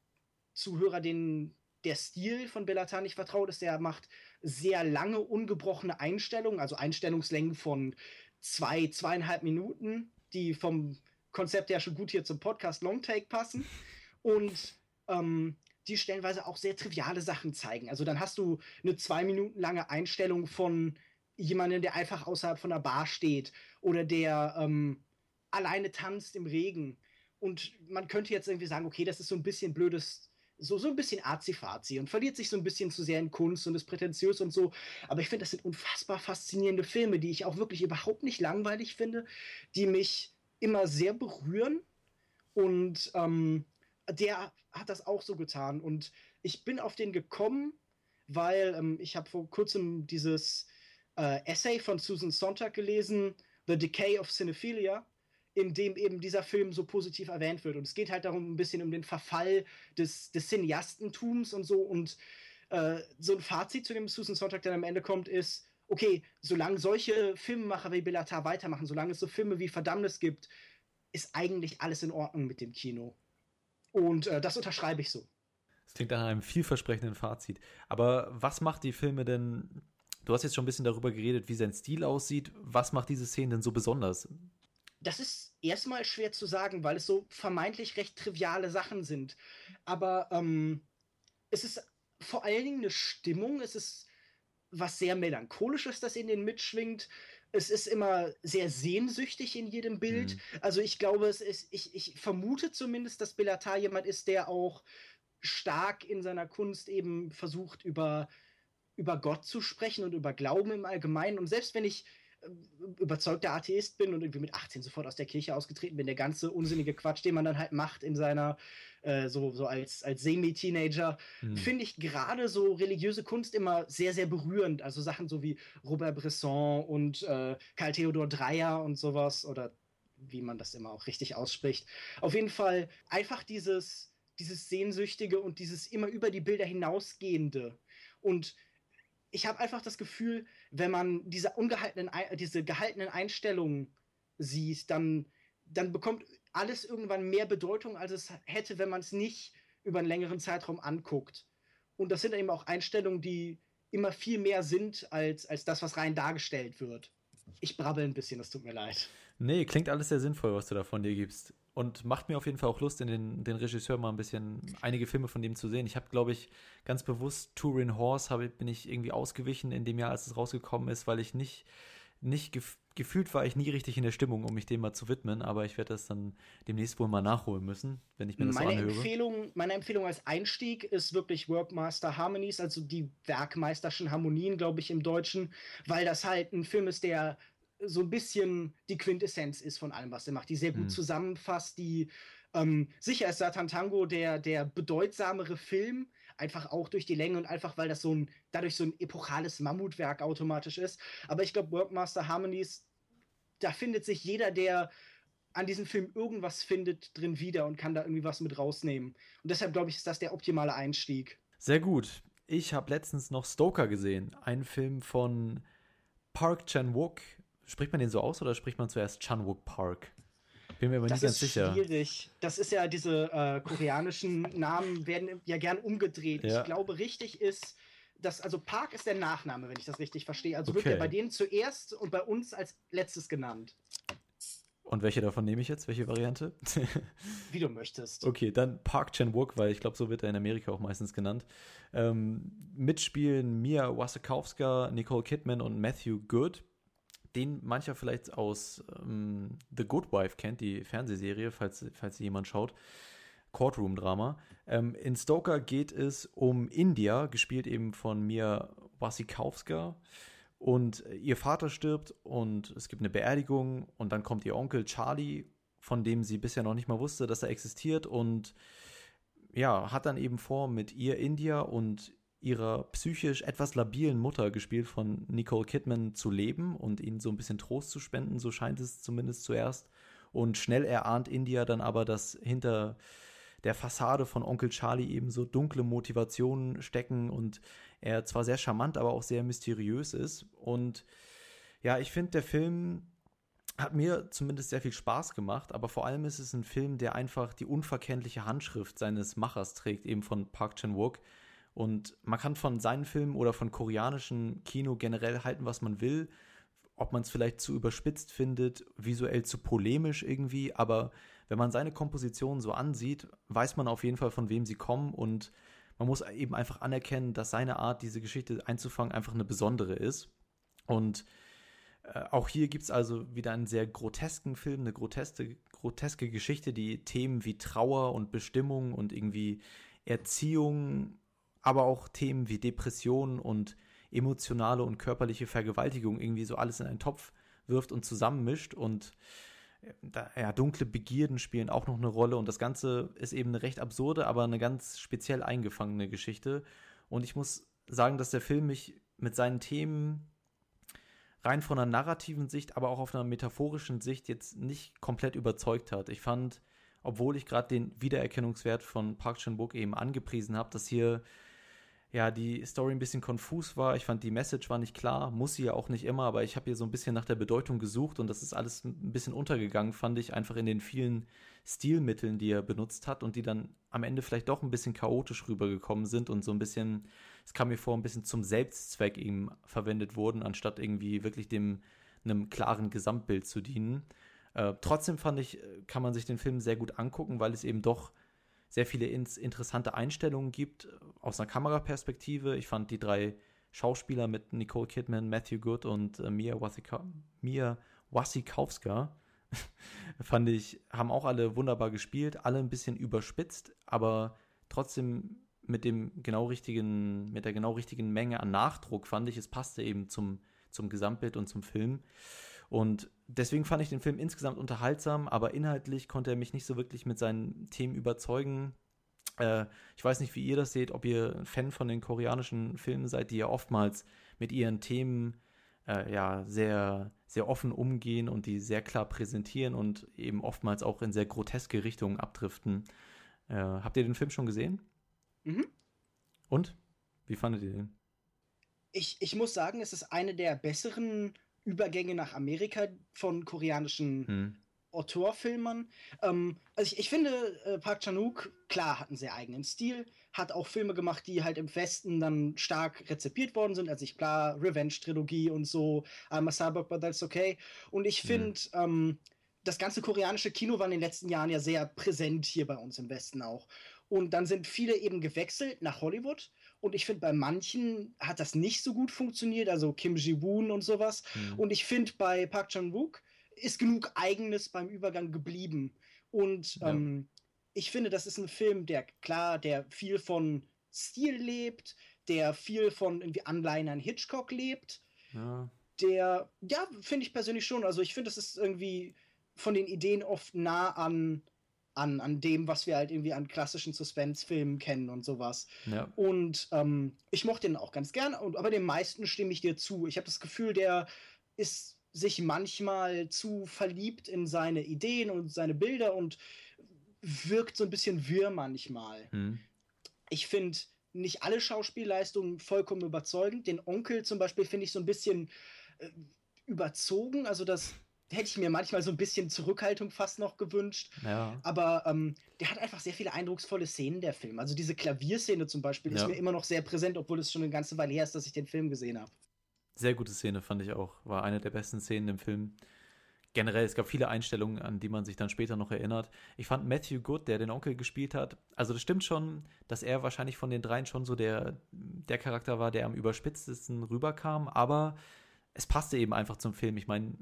Zuhörer, denen der Stil von Bellatar nicht vertraut ist, der macht sehr lange, ungebrochene Einstellungen, also Einstellungslängen von zwei, zweieinhalb Minuten, die vom Konzept her schon gut hier zum Podcast Longtake passen. Und ähm, die stellenweise auch sehr triviale Sachen zeigen. Also dann hast du eine zwei Minuten lange Einstellung von jemanden, der einfach außerhalb von der Bar steht oder der ähm, alleine tanzt im Regen. Und man könnte jetzt irgendwie sagen, okay, das ist so ein bisschen blödes, so, so ein bisschen arzi und verliert sich so ein bisschen zu sehr in Kunst und ist prätentiös und so. Aber ich finde, das sind unfassbar faszinierende Filme, die ich auch wirklich überhaupt nicht langweilig finde, die mich immer sehr berühren. Und ähm, der hat das auch so getan. Und ich bin auf den gekommen, weil ähm, ich habe vor kurzem dieses äh, Essay von Susan Sontag gelesen, The Decay of Cinephilia, in dem eben dieser Film so positiv erwähnt wird. Und es geht halt darum, ein bisschen um den Verfall des, des Cineastentums und so. Und äh, so ein Fazit, zu dem Susan Sontag dann am Ende kommt, ist, okay, solange solche Filmemacher wie Bellatar weitermachen, solange es so Filme wie Verdammnis gibt, ist eigentlich alles in Ordnung mit dem Kino. Und äh, das unterschreibe ich so. Das klingt nach einem vielversprechenden Fazit. Aber was macht die Filme denn? Du hast jetzt schon ein bisschen darüber geredet, wie sein Stil aussieht. Was macht diese Szene denn so besonders? Das ist erstmal schwer zu sagen, weil es so vermeintlich recht triviale Sachen sind. Aber ähm, es ist vor allen Dingen eine Stimmung. Es ist was sehr melancholisches, das in den mitschwingt. Es ist immer sehr sehnsüchtig in jedem Bild. Mhm. Also ich glaube, es ist, ich, ich vermute zumindest, dass Bellatar jemand ist, der auch stark in seiner Kunst eben versucht, über, über Gott zu sprechen und über Glauben im Allgemeinen. Und selbst wenn ich überzeugter Atheist bin und irgendwie mit 18 sofort aus der Kirche ausgetreten bin, der ganze unsinnige Quatsch, den man dann halt macht in seiner, äh, so, so als, als Semi-Teenager, hm. finde ich gerade so religiöse Kunst immer sehr, sehr berührend. Also Sachen so wie Robert Bresson und äh, Karl Theodor Dreyer und sowas oder wie man das immer auch richtig ausspricht. Auf jeden Fall einfach dieses, dieses Sehnsüchtige und dieses immer über die Bilder hinausgehende. Und ich habe einfach das Gefühl, wenn man diese ungehaltenen, diese gehaltenen Einstellungen sieht, dann, dann bekommt alles irgendwann mehr Bedeutung, als es hätte, wenn man es nicht über einen längeren Zeitraum anguckt. Und das sind eben auch Einstellungen, die immer viel mehr sind als, als das, was rein dargestellt wird. Ich brabbel ein bisschen, das tut mir leid. Nee, klingt alles sehr sinnvoll, was du da von dir gibst und macht mir auf jeden Fall auch Lust, in den, den Regisseur mal ein bisschen einige Filme von dem zu sehen. Ich habe, glaube ich, ganz bewusst Turin Horse habe, bin ich irgendwie ausgewichen in dem Jahr, als es rausgekommen ist, weil ich nicht, nicht gef gefühlt war ich nie richtig in der Stimmung, um mich dem mal zu widmen, aber ich werde das dann demnächst wohl mal nachholen müssen, wenn ich mir das meine so anhöre. Empfehlung, meine Empfehlung als Einstieg ist wirklich Workmaster Harmonies, also die Werkmeisterschen Harmonien, glaube ich, im Deutschen, weil das halt ein Film ist, der so ein bisschen die Quintessenz ist von allem, was er macht, die sehr gut mhm. zusammenfasst, die ähm, sicher ist Satan Tango der, der bedeutsamere Film, einfach auch durch die Länge und einfach, weil das so ein, dadurch so ein epochales Mammutwerk automatisch ist. Aber ich glaube, Workmaster Harmonies, da findet sich jeder, der an diesem Film irgendwas findet, drin wieder und kann da irgendwie was mit rausnehmen. Und deshalb glaube ich, ist das der optimale Einstieg. Sehr gut. Ich habe letztens noch Stoker gesehen, ein Film von Park Chan-wook, Spricht man den so aus oder spricht man zuerst Chanwook Park? Bin mir aber das nicht ganz sicher. Das ist schwierig. Das ist ja, diese äh, koreanischen Namen werden ja gern umgedreht. Ja. Ich glaube, richtig ist, dass, also Park ist der Nachname, wenn ich das richtig verstehe. Also okay. wird er bei denen zuerst und bei uns als letztes genannt. Und welche davon nehme ich jetzt? Welche Variante? Wie du möchtest. Okay, dann Park Chan-wook, weil ich glaube, so wird er in Amerika auch meistens genannt. Ähm, mitspielen Mia Wasikowska, Nicole Kidman und Matthew Good den mancher vielleicht aus ähm, The Good Wife kennt, die Fernsehserie, falls, falls jemand schaut. Courtroom-Drama. Ähm, in Stoker geht es um India, gespielt eben von Mia Wasikowska. Und ihr Vater stirbt und es gibt eine Beerdigung und dann kommt ihr Onkel Charlie, von dem sie bisher noch nicht mal wusste, dass er existiert und ja, hat dann eben vor, mit ihr India und ihrer psychisch etwas labilen Mutter, gespielt von Nicole Kidman, zu leben und ihnen so ein bisschen Trost zu spenden, so scheint es zumindest zuerst. Und schnell erahnt India dann aber, dass hinter der Fassade von Onkel Charlie eben so dunkle Motivationen stecken und er zwar sehr charmant, aber auch sehr mysteriös ist. Und ja, ich finde, der Film hat mir zumindest sehr viel Spaß gemacht, aber vor allem ist es ein Film, der einfach die unverkennliche Handschrift seines Machers trägt, eben von Park Chan-wook und man kann von seinen Filmen oder von koreanischem Kino generell halten, was man will. Ob man es vielleicht zu überspitzt findet, visuell zu polemisch irgendwie, aber wenn man seine Komposition so ansieht, weiß man auf jeden Fall, von wem sie kommen und man muss eben einfach anerkennen, dass seine Art, diese Geschichte einzufangen, einfach eine besondere ist. Und äh, auch hier gibt es also wieder einen sehr grotesken Film, eine groteske, groteske Geschichte, die Themen wie Trauer und Bestimmung und irgendwie Erziehung aber auch Themen wie Depressionen und emotionale und körperliche Vergewaltigung irgendwie so alles in einen Topf wirft und zusammenmischt. Und äh, ja, dunkle Begierden spielen auch noch eine Rolle. Und das Ganze ist eben eine recht absurde, aber eine ganz speziell eingefangene Geschichte. Und ich muss sagen, dass der Film mich mit seinen Themen rein von einer narrativen Sicht, aber auch auf einer metaphorischen Sicht jetzt nicht komplett überzeugt hat. Ich fand, obwohl ich gerade den Wiedererkennungswert von Park Chan-wook eben angepriesen habe, dass hier ja, die Story ein bisschen konfus war. Ich fand, die Message war nicht klar, muss sie ja auch nicht immer, aber ich habe hier so ein bisschen nach der Bedeutung gesucht und das ist alles ein bisschen untergegangen, fand ich, einfach in den vielen Stilmitteln, die er benutzt hat und die dann am Ende vielleicht doch ein bisschen chaotisch rübergekommen sind und so ein bisschen, es kam mir vor, ein bisschen zum Selbstzweck ihm verwendet wurden, anstatt irgendwie wirklich dem einem klaren Gesamtbild zu dienen. Äh, trotzdem fand ich, kann man sich den Film sehr gut angucken, weil es eben doch sehr viele ins interessante Einstellungen gibt aus einer Kameraperspektive. Ich fand die drei Schauspieler mit Nicole Kidman, Matthew Good und äh, Mia Wasikowska fand ich, haben auch alle wunderbar gespielt, alle ein bisschen überspitzt, aber trotzdem mit dem genau richtigen, mit der genau richtigen Menge an Nachdruck fand ich, es passte eben zum, zum Gesamtbild und zum Film. Und deswegen fand ich den Film insgesamt unterhaltsam, aber inhaltlich konnte er mich nicht so wirklich mit seinen Themen überzeugen. Äh, ich weiß nicht, wie ihr das seht, ob ihr ein Fan von den koreanischen Filmen seid, die ja oftmals mit ihren Themen äh, ja sehr, sehr offen umgehen und die sehr klar präsentieren und eben oftmals auch in sehr groteske Richtungen abdriften. Äh, habt ihr den Film schon gesehen? Mhm. Und? Wie fandet ihr den? Ich, ich muss sagen, es ist eine der besseren Übergänge nach Amerika von koreanischen hm. Autorfilmern. Ähm, also ich, ich finde, äh, Park Chan-wook, klar, hat einen sehr eigenen Stil, hat auch Filme gemacht, die halt im Westen dann stark rezipiert worden sind. Also ich, klar, Revenge-Trilogie und so, I'm a Cyborg, but that's okay. Und ich finde, hm. ähm, das ganze koreanische Kino war in den letzten Jahren ja sehr präsent hier bei uns im Westen auch. Und dann sind viele eben gewechselt nach Hollywood und ich finde, bei manchen hat das nicht so gut funktioniert, also Kim Ji-woon und sowas. Mhm. Und ich finde, bei Park Chan-wook ist genug Eigenes beim Übergang geblieben. Und ja. ähm, ich finde, das ist ein Film, der klar, der viel von Stil lebt, der viel von irgendwie Anleihen an Hitchcock lebt. Ja. Der, ja, finde ich persönlich schon. Also ich finde, das ist irgendwie von den Ideen oft nah an an, an dem, was wir halt irgendwie an klassischen Suspense-Filmen kennen und sowas. Ja. Und ähm, ich mochte den auch ganz gern, und, aber den meisten stimme ich dir zu. Ich habe das Gefühl, der ist sich manchmal zu verliebt in seine Ideen und seine Bilder und wirkt so ein bisschen wirr manchmal. Mhm. Ich finde nicht alle Schauspielleistungen vollkommen überzeugend. Den Onkel zum Beispiel finde ich so ein bisschen äh, überzogen. Also das hätte ich mir manchmal so ein bisschen Zurückhaltung fast noch gewünscht. Ja. Aber ähm, der hat einfach sehr viele eindrucksvolle Szenen, der Film. Also diese Klavierszene zum Beispiel ja. ist mir immer noch sehr präsent, obwohl es schon eine ganze Weile her ist, dass ich den Film gesehen habe. Sehr gute Szene, fand ich auch. War eine der besten Szenen im Film. Generell, es gab viele Einstellungen, an die man sich dann später noch erinnert. Ich fand Matthew Good, der den Onkel gespielt hat, also das stimmt schon, dass er wahrscheinlich von den dreien schon so der, der Charakter war, der am überspitztesten rüberkam, aber es passte eben einfach zum Film. Ich meine,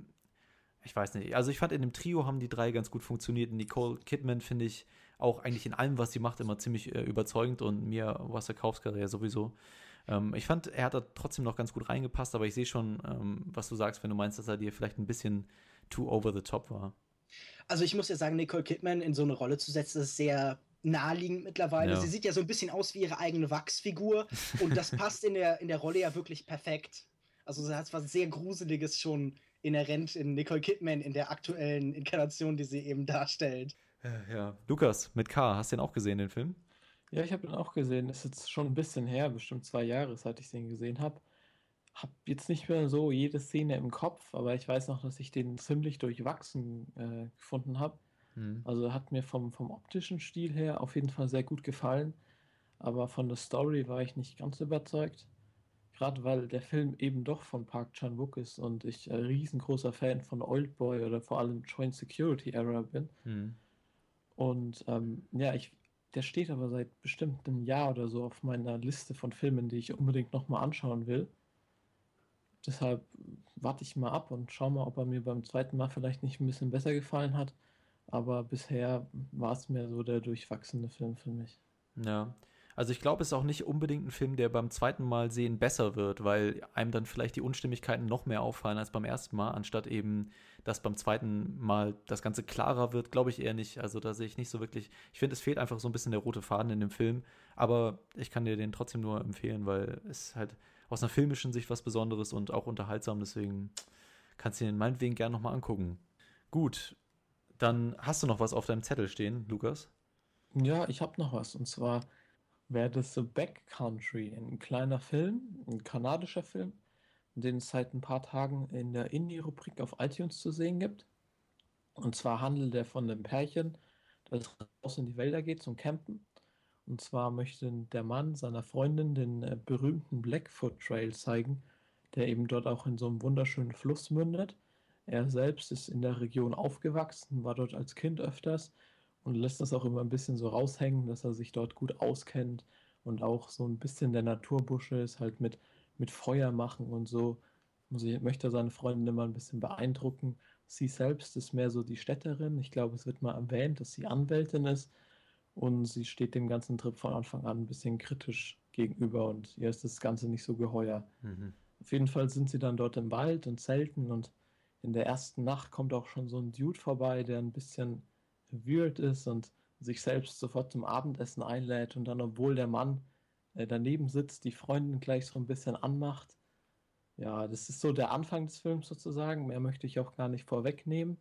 ich weiß nicht. Also ich fand in dem Trio haben die drei ganz gut funktioniert. Nicole Kidman finde ich auch eigentlich in allem, was sie macht, immer ziemlich äh, überzeugend und Mia Wasikowska ja sowieso. Ähm, ich fand, er hat da trotzdem noch ganz gut reingepasst, aber ich sehe schon, ähm, was du sagst, wenn du meinst, dass er dir vielleicht ein bisschen too over the top war. Also ich muss ja sagen, Nicole Kidman in so eine Rolle zu setzen, ist sehr naheliegend mittlerweile. Ja. Sie sieht ja so ein bisschen aus wie ihre eigene Wachsfigur und das passt in der, in der Rolle ja wirklich perfekt. Also sie hat was sehr Gruseliges schon inhärent in Nicole Kidman in der aktuellen Inkarnation, die sie eben darstellt. Ja, ja. Lukas, mit K, hast du den auch gesehen, den Film? Ja, ich habe ihn auch gesehen. Das ist jetzt schon ein bisschen her, bestimmt zwei Jahre, seit ich den gesehen habe. Hab jetzt nicht mehr so jede Szene im Kopf, aber ich weiß noch, dass ich den ziemlich durchwachsen äh, gefunden habe. Hm. Also hat mir vom, vom optischen Stil her auf jeden Fall sehr gut gefallen, aber von der Story war ich nicht ganz überzeugt. Gerade weil der Film eben doch von Park Chan-wook ist und ich ein riesengroßer Fan von Oldboy oder vor allem Joint Security Era bin. Mhm. Und ähm, ja, ich, der steht aber seit bestimmt einem Jahr oder so auf meiner Liste von Filmen, die ich unbedingt nochmal anschauen will. Deshalb warte ich mal ab und schau mal, ob er mir beim zweiten Mal vielleicht nicht ein bisschen besser gefallen hat. Aber bisher war es mir so der durchwachsene Film für mich. Ja, also ich glaube, es ist auch nicht unbedingt ein Film, der beim zweiten Mal sehen besser wird, weil einem dann vielleicht die Unstimmigkeiten noch mehr auffallen als beim ersten Mal, anstatt eben, dass beim zweiten Mal das Ganze klarer wird, glaube ich eher nicht. Also da sehe ich nicht so wirklich. Ich finde, es fehlt einfach so ein bisschen der rote Faden in dem Film, aber ich kann dir den trotzdem nur empfehlen, weil es halt aus einer filmischen Sicht was Besonderes und auch unterhaltsam. Deswegen kannst du den meinetwegen gerne nochmal angucken. Gut, dann hast du noch was auf deinem Zettel stehen, Lukas? Ja, ich habe noch was. Und zwar wäre das The Backcountry, ein kleiner Film, ein kanadischer Film, den es seit ein paar Tagen in der Indie-Rubrik auf iTunes zu sehen gibt. Und zwar handelt er von einem Pärchen, das raus in die Wälder geht zum Campen. Und zwar möchte der Mann seiner Freundin den äh, berühmten Blackfoot Trail zeigen, der eben dort auch in so einem wunderschönen Fluss mündet. Er selbst ist in der Region aufgewachsen, war dort als Kind öfters und lässt das auch immer ein bisschen so raushängen, dass er sich dort gut auskennt und auch so ein bisschen der Naturbursche ist, halt mit, mit Feuer machen und so. Und sie möchte seine Freundin immer ein bisschen beeindrucken. Sie selbst ist mehr so die Städterin. Ich glaube, es wird mal erwähnt, dass sie Anwältin ist und sie steht dem ganzen Trip von Anfang an ein bisschen kritisch gegenüber und ihr ist das Ganze nicht so geheuer. Mhm. Auf jeden Fall sind sie dann dort im Wald und zelten und in der ersten Nacht kommt auch schon so ein Dude vorbei, der ein bisschen weird ist und sich selbst sofort zum Abendessen einlädt und dann, obwohl der Mann äh, daneben sitzt, die Freundin gleich so ein bisschen anmacht. Ja, das ist so der Anfang des Films sozusagen. Mehr möchte ich auch gar nicht vorwegnehmen.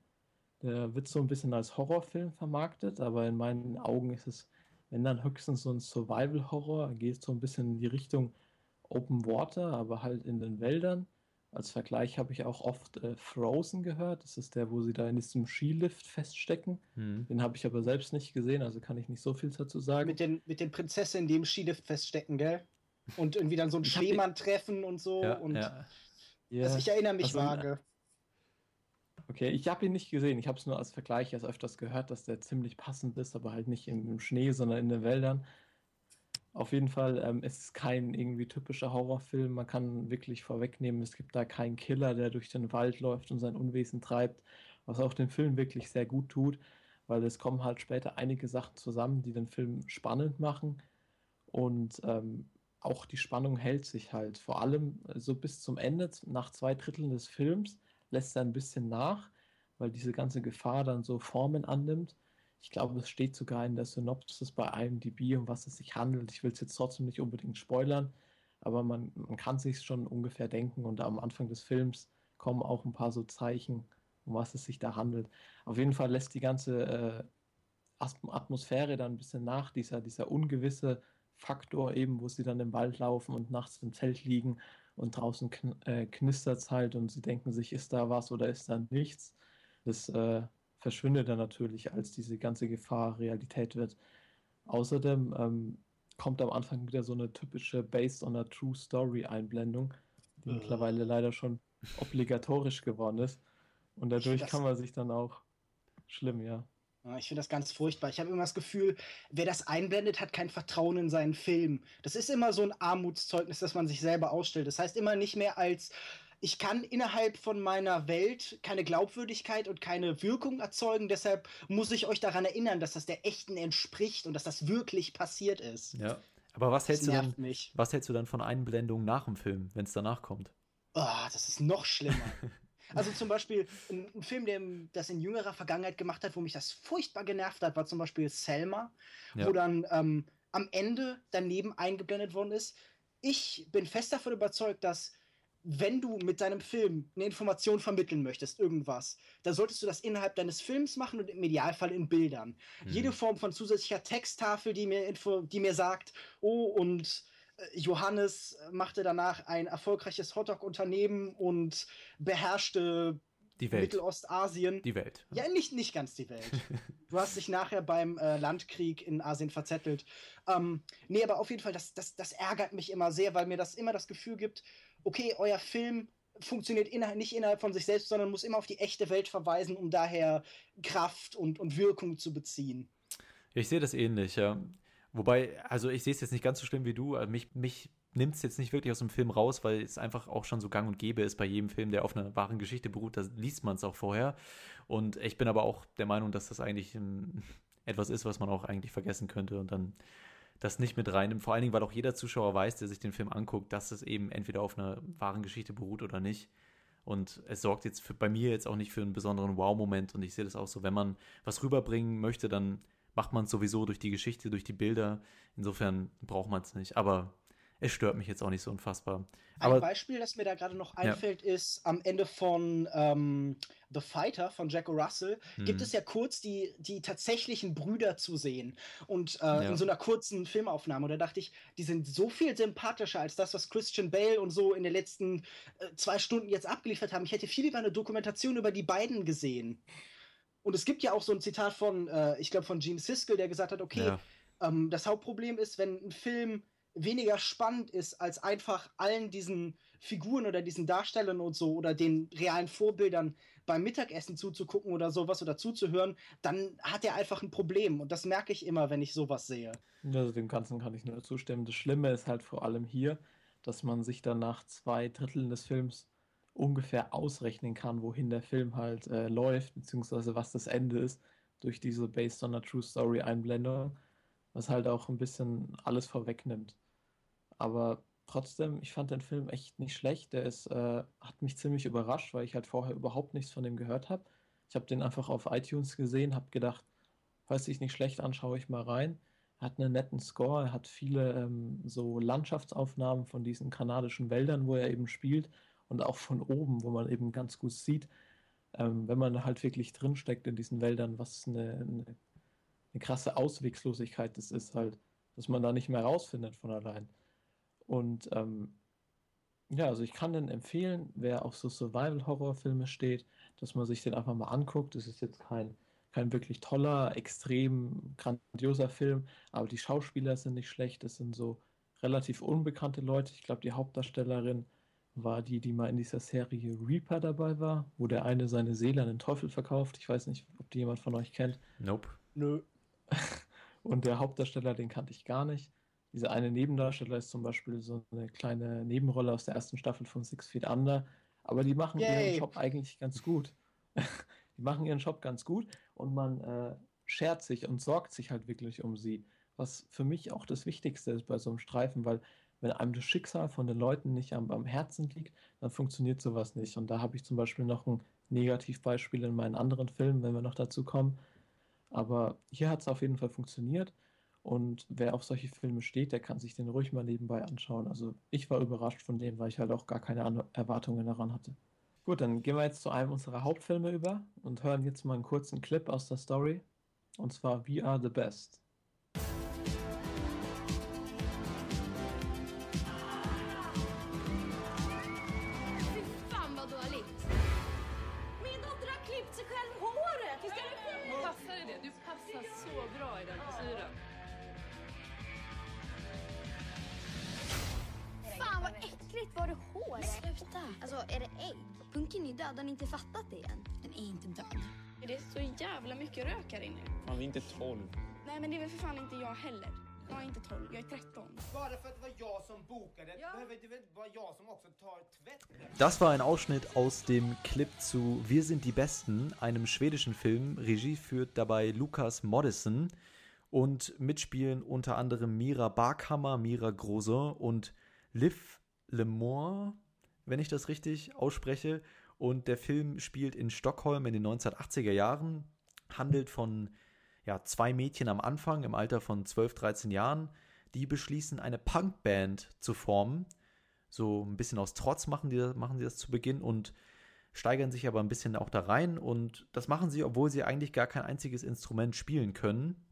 Der wird so ein bisschen als Horrorfilm vermarktet, aber in meinen Augen ist es, wenn dann höchstens so ein Survival-Horror, geht so ein bisschen in die Richtung Open Water, aber halt in den Wäldern. Als Vergleich habe ich auch oft äh, Frozen gehört. Das ist der, wo sie da in diesem Skilift feststecken. Hm. Den habe ich aber selbst nicht gesehen, also kann ich nicht so viel dazu sagen. Mit den, mit den Prinzessinnen, die im Skilift feststecken, gell? Und irgendwie dann so einen Schneemann treffen und so. Ja, und ja. Also ich erinnere mich also, vage. Okay, ich habe ihn nicht gesehen. Ich habe es nur als Vergleich erst öfters gehört, dass der ziemlich passend ist, aber halt nicht im Schnee, sondern in den Wäldern. Auf jeden Fall ähm, ist es kein irgendwie typischer Horrorfilm. Man kann wirklich vorwegnehmen, es gibt da keinen Killer, der durch den Wald läuft und sein Unwesen treibt, was auch den Film wirklich sehr gut tut, weil es kommen halt später einige Sachen zusammen, die den Film spannend machen und ähm, auch die Spannung hält sich halt. Vor allem so bis zum Ende, nach zwei Dritteln des Films, lässt er ein bisschen nach, weil diese ganze Gefahr dann so Formen annimmt ich glaube, es steht sogar in der Synopsis bei IMDb, um was es sich handelt. Ich will es jetzt trotzdem nicht unbedingt spoilern, aber man, man kann sich schon ungefähr denken und am Anfang des Films kommen auch ein paar so Zeichen, um was es sich da handelt. Auf jeden Fall lässt die ganze äh, Atmosphäre dann ein bisschen nach, dieser, dieser ungewisse Faktor eben, wo sie dann im Wald laufen und nachts im Zelt liegen und draußen kn äh, knistert es halt und sie denken sich, ist da was oder ist da nichts. Das äh, verschwindet dann natürlich, als diese ganze Gefahr Realität wird. Außerdem ähm, kommt am Anfang wieder so eine typische Based on a True Story Einblendung, die uh. mittlerweile leider schon obligatorisch geworden ist. Und dadurch kann man sich dann auch schlimm, ja. Ich finde das ganz furchtbar. Ich habe immer das Gefühl, wer das einblendet, hat kein Vertrauen in seinen Film. Das ist immer so ein Armutszeugnis, das man sich selber ausstellt. Das heißt immer nicht mehr als, ich kann innerhalb von meiner Welt keine Glaubwürdigkeit und keine Wirkung erzeugen. Deshalb muss ich euch daran erinnern, dass das der echten entspricht und dass das wirklich passiert ist. Ja. Aber was hältst, du dann, mich. was hältst du dann von Einblendungen nach dem Film, wenn es danach kommt? Oh, das ist noch schlimmer. Also zum Beispiel ein, ein, Film, der das in jüngerer Vergangenheit gemacht hat, wo mich das furchtbar genervt hat, war zum Beispiel Selma, ja. wo dann ähm, am Ende daneben eingeblendet worden ist. Ich bin fest davon überzeugt, dass wenn du mit deinem Film eine Information vermitteln möchtest, irgendwas, dann solltest du das innerhalb deines Films machen und im Idealfall in Bildern. Mhm. Jede Form von zusätzlicher Texttafel, die mir, Info, die mir sagt, oh, und äh, Johannes machte danach ein erfolgreiches Hotdog-Unternehmen und beherrschte Mittelostasien. Die Welt. Ja, nicht, nicht ganz die Welt. du hast dich nachher beim äh, Landkrieg in Asien verzettelt. Ähm, nee, aber auf jeden Fall, das, das, das ärgert mich immer sehr, weil mir das immer das Gefühl gibt, okay, euer Film funktioniert inner nicht innerhalb von sich selbst, sondern muss immer auf die echte Welt verweisen, um daher Kraft und, und Wirkung zu beziehen. Ich sehe das ähnlich, ja. Wobei, also ich sehe es jetzt nicht ganz so schlimm wie du. Also mich, mich nimmt es jetzt nicht wirklich aus dem Film raus, weil es einfach auch schon so gang und gäbe ist bei jedem Film, der auf einer wahren Geschichte beruht. Da liest man es auch vorher. Und ich bin aber auch der Meinung, dass das eigentlich etwas ist, was man auch eigentlich vergessen könnte und dann das nicht mit reinnimmt. Vor allen Dingen, weil auch jeder Zuschauer weiß, der sich den Film anguckt, dass es eben entweder auf einer wahren Geschichte beruht oder nicht. Und es sorgt jetzt für, bei mir jetzt auch nicht für einen besonderen Wow-Moment. Und ich sehe das auch so, wenn man was rüberbringen möchte, dann macht man es sowieso durch die Geschichte, durch die Bilder. Insofern braucht man es nicht. Aber es stört mich jetzt auch nicht so unfassbar. Ein Aber, Beispiel, das mir da gerade noch einfällt, ja. ist am Ende von ähm, The Fighter von Jack Russell hm. gibt es ja kurz die, die tatsächlichen Brüder zu sehen. Und äh, ja. in so einer kurzen Filmaufnahme. Und da dachte ich, die sind so viel sympathischer als das, was Christian Bale und so in den letzten äh, zwei Stunden jetzt abgeliefert haben. Ich hätte viel lieber eine Dokumentation über die beiden gesehen. Und es gibt ja auch so ein Zitat von, äh, ich glaube, von Gene Siskel, der gesagt hat, okay, ja. ähm, das Hauptproblem ist, wenn ein Film weniger spannend ist, als einfach allen diesen Figuren oder diesen Darstellern und so oder den realen Vorbildern beim Mittagessen zuzugucken oder sowas oder zuzuhören, dann hat er einfach ein Problem. Und das merke ich immer, wenn ich sowas sehe. Also dem Ganzen kann ich nur zustimmen. Das Schlimme ist halt vor allem hier, dass man sich dann nach zwei Dritteln des Films ungefähr ausrechnen kann, wohin der Film halt äh, läuft, beziehungsweise was das Ende ist, durch diese Based on a True Story Einblendung, was halt auch ein bisschen alles vorwegnimmt. Aber trotzdem, ich fand den Film echt nicht schlecht. Der ist, äh, hat mich ziemlich überrascht, weil ich halt vorher überhaupt nichts von dem gehört habe. Ich habe den einfach auf iTunes gesehen, habe gedacht, falls sich nicht schlecht an, schaue ich mal rein. Er hat einen netten Score, er hat viele ähm, so Landschaftsaufnahmen von diesen kanadischen Wäldern, wo er eben spielt und auch von oben, wo man eben ganz gut sieht, ähm, wenn man halt wirklich drinsteckt in diesen Wäldern, was eine, eine, eine krasse Auswegslosigkeit das ist halt, dass man da nicht mehr rausfindet von allein. Und ähm, ja, also ich kann den empfehlen, wer auf so Survival-Horror-Filme steht, dass man sich den einfach mal anguckt. Das ist jetzt kein, kein wirklich toller, extrem grandioser Film, aber die Schauspieler sind nicht schlecht. Das sind so relativ unbekannte Leute. Ich glaube, die Hauptdarstellerin war die, die mal in dieser Serie Reaper dabei war, wo der eine seine Seele an den Teufel verkauft. Ich weiß nicht, ob die jemand von euch kennt. Nope. Nö. Und der Hauptdarsteller, den kannte ich gar nicht. Dieser eine Nebendarsteller ist zum Beispiel so eine kleine Nebenrolle aus der ersten Staffel von Six Feet Under. Aber die machen Yay. ihren Job eigentlich ganz gut. die machen ihren Job ganz gut und man äh, schert sich und sorgt sich halt wirklich um sie. Was für mich auch das Wichtigste ist bei so einem Streifen, weil wenn einem das Schicksal von den Leuten nicht am, am Herzen liegt, dann funktioniert sowas nicht. Und da habe ich zum Beispiel noch ein Negativbeispiel in meinen anderen Filmen, wenn wir noch dazu kommen. Aber hier hat es auf jeden Fall funktioniert. Und wer auf solche Filme steht, der kann sich den ruhig mal nebenbei anschauen. Also ich war überrascht von dem, weil ich halt auch gar keine Erwartungen daran hatte. Gut, dann gehen wir jetzt zu einem unserer Hauptfilme über und hören jetzt mal einen kurzen Clip aus der Story. Und zwar We Are the Best. Död? Har ni inte fattat det än? Den är inte död. Det är så jävla mycket rök här inne. Fan, vi är inte 12. Nej, men det är väl för fan inte jag heller. Jag är inte 12, jag är 13. Bara för att det var jag som bokade ja. behöver det väl vara jag som också tar tvätten? Das war ein Ausschnitt aus dem Clip zu Wir sind die Besten, einem schwedischen Film. Regie führt dabei Lukas Moddison und mitspielen unter anderem Mira Barkhammer, Mira Groser und Liv Lemore, wenn ich das richtig ausspreche. Und der Film spielt in Stockholm in den 1980er Jahren, handelt von ja, zwei Mädchen am Anfang im Alter von 12, 13 Jahren, die beschließen, eine Punkband zu formen. So ein bisschen aus Trotz machen die, machen sie das zu Beginn und steigern sich aber ein bisschen auch da rein. Und das machen sie, obwohl sie eigentlich gar kein einziges Instrument spielen können.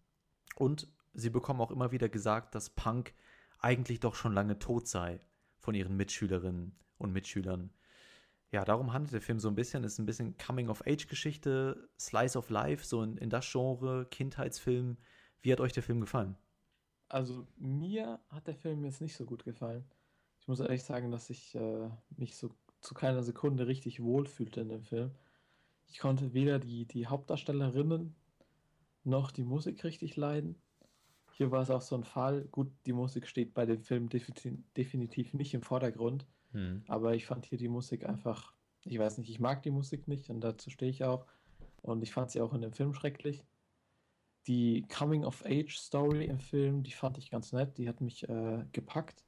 Und sie bekommen auch immer wieder gesagt, dass Punk eigentlich doch schon lange tot sei von ihren Mitschülerinnen und Mitschülern ja, darum handelt der Film so ein bisschen. Ist ein bisschen Coming-of-Age-Geschichte, Slice of Life, so in, in das Genre, Kindheitsfilm. Wie hat euch der Film gefallen? Also, mir hat der Film jetzt nicht so gut gefallen. Ich muss ehrlich sagen, dass ich äh, mich so zu keiner Sekunde richtig wohlfühlte in dem Film. Ich konnte weder die, die Hauptdarstellerinnen noch die Musik richtig leiden. Hier war es auch so ein Fall. Gut, die Musik steht bei dem Film definitiv nicht im Vordergrund. Hm. Aber ich fand hier die Musik einfach, ich weiß nicht, ich mag die Musik nicht und dazu stehe ich auch. Und ich fand sie auch in dem Film schrecklich. Die Coming-of-Age-Story im Film, die fand ich ganz nett, die hat mich äh, gepackt.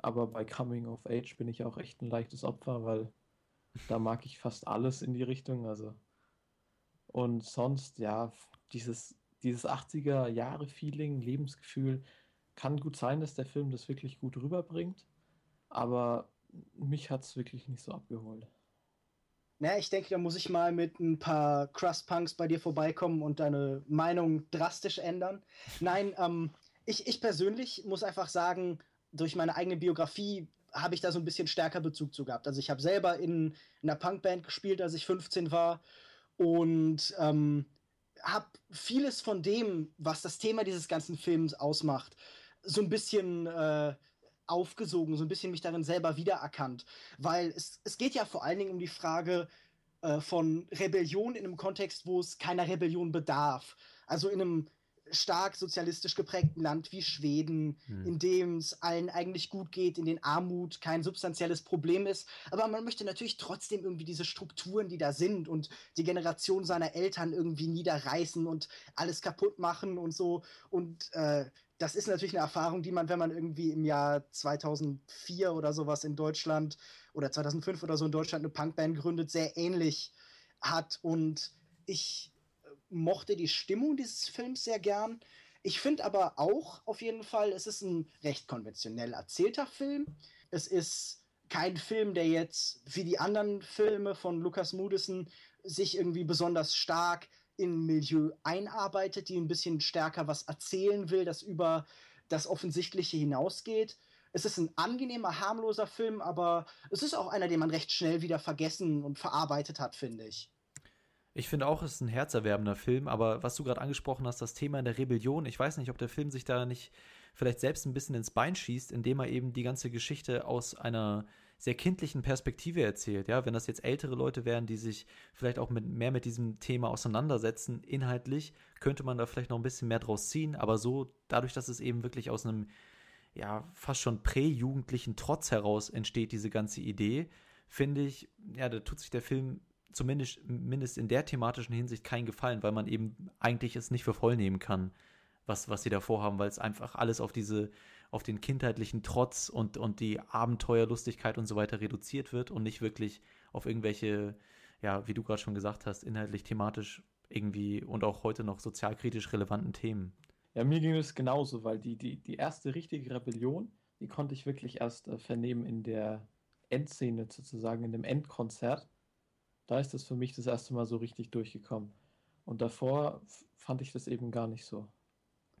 Aber bei Coming-of-Age bin ich auch echt ein leichtes Opfer, weil da mag ich fast alles in die Richtung. Also. Und sonst, ja, dieses, dieses 80er-Jahre-Feeling, Lebensgefühl, kann gut sein, dass der Film das wirklich gut rüberbringt, aber mich hat es wirklich nicht so abgeholt. Na, ich denke, da muss ich mal mit ein paar Crust-Punks bei dir vorbeikommen und deine Meinung drastisch ändern. Nein, ähm, ich, ich persönlich muss einfach sagen, durch meine eigene Biografie habe ich da so ein bisschen stärker Bezug zu gehabt. Also ich habe selber in, in einer Punkband gespielt, als ich 15 war und ähm, habe vieles von dem, was das Thema dieses ganzen Films ausmacht, so ein bisschen äh, aufgesogen, so ein bisschen mich darin selber wiedererkannt. Weil es, es geht ja vor allen Dingen um die Frage äh, von Rebellion in einem Kontext, wo es keiner Rebellion bedarf. Also in einem stark sozialistisch geprägten Land wie Schweden, hm. in dem es allen eigentlich gut geht, in dem Armut kein substanzielles Problem ist. Aber man möchte natürlich trotzdem irgendwie diese Strukturen, die da sind und die Generation seiner Eltern irgendwie niederreißen und alles kaputt machen und so. Und äh, das ist natürlich eine Erfahrung, die man, wenn man irgendwie im Jahr 2004 oder sowas in Deutschland oder 2005 oder so in Deutschland eine Punkband gründet, sehr ähnlich hat. Und ich mochte die Stimmung dieses Films sehr gern. Ich finde aber auch auf jeden Fall, es ist ein recht konventionell erzählter Film. Es ist kein Film, der jetzt wie die anderen Filme von Lukas Moodysson sich irgendwie besonders stark in Milieu einarbeitet, die ein bisschen stärker was erzählen will, das über das Offensichtliche hinausgeht. Es ist ein angenehmer, harmloser Film, aber es ist auch einer, den man recht schnell wieder vergessen und verarbeitet hat, finde ich. Ich finde auch, es ist ein herzerwärmender Film, aber was du gerade angesprochen hast, das Thema der Rebellion, ich weiß nicht, ob der Film sich da nicht vielleicht selbst ein bisschen ins Bein schießt, indem er eben die ganze Geschichte aus einer sehr kindlichen Perspektive erzählt. Ja, wenn das jetzt ältere Leute wären, die sich vielleicht auch mit, mehr mit diesem Thema auseinandersetzen, inhaltlich, könnte man da vielleicht noch ein bisschen mehr draus ziehen. Aber so, dadurch, dass es eben wirklich aus einem, ja, fast schon präjugendlichen Trotz heraus entsteht, diese ganze Idee, finde ich, ja, da tut sich der Film zumindest, zumindest in der thematischen Hinsicht keinen Gefallen, weil man eben eigentlich es nicht für voll nehmen kann, was, was sie da vorhaben, weil es einfach alles auf diese auf den kindheitlichen Trotz und, und die Abenteuerlustigkeit und so weiter reduziert wird und nicht wirklich auf irgendwelche, ja, wie du gerade schon gesagt hast, inhaltlich, thematisch irgendwie und auch heute noch sozialkritisch relevanten Themen. Ja, mir ging es genauso, weil die, die, die erste richtige Rebellion, die konnte ich wirklich erst äh, vernehmen in der Endszene sozusagen, in dem Endkonzert. Da ist das für mich das erste Mal so richtig durchgekommen. Und davor fand ich das eben gar nicht so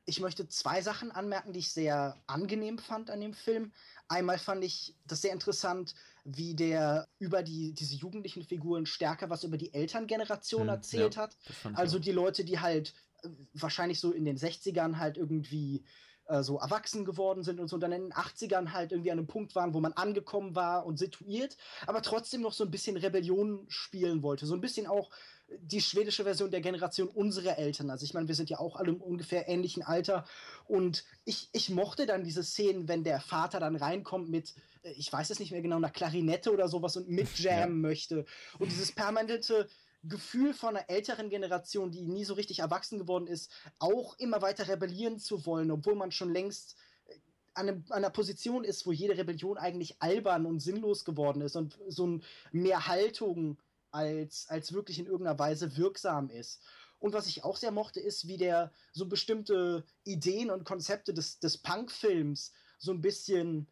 ich möchte zwei Sachen anmerken, die ich sehr angenehm fand an dem Film. Einmal fand ich das sehr interessant, wie der über die, diese jugendlichen Figuren stärker was über die Elterngeneration hm, erzählt ja, hat. Also die Leute, die halt äh, wahrscheinlich so in den 60ern halt irgendwie äh, so erwachsen geworden sind und so und dann in den 80ern halt irgendwie an einem Punkt waren, wo man angekommen war und situiert, aber trotzdem noch so ein bisschen Rebellion spielen wollte. So ein bisschen auch die schwedische Version der Generation unserer Eltern. Also ich meine, wir sind ja auch alle im ungefähr ähnlichen Alter. Und ich, ich mochte dann diese Szenen, wenn der Vater dann reinkommt mit, äh, ich weiß es nicht mehr genau, einer Klarinette oder sowas und mitjammen ja. möchte. Und dieses permanente Gefühl von einer älteren Generation, die nie so richtig erwachsen geworden ist, auch immer weiter rebellieren zu wollen, obwohl man schon längst äh, an, einer Position ist, wo jede Rebellion eigentlich albern und sinnlos geworden ist und so ein mehr Haltung als, als wirklich in irgendeiner Weise wirksam ist. Und was ich auch sehr mochte, ist, wie der so bestimmte Ideen und Konzepte des, des Punk-Films so ein bisschen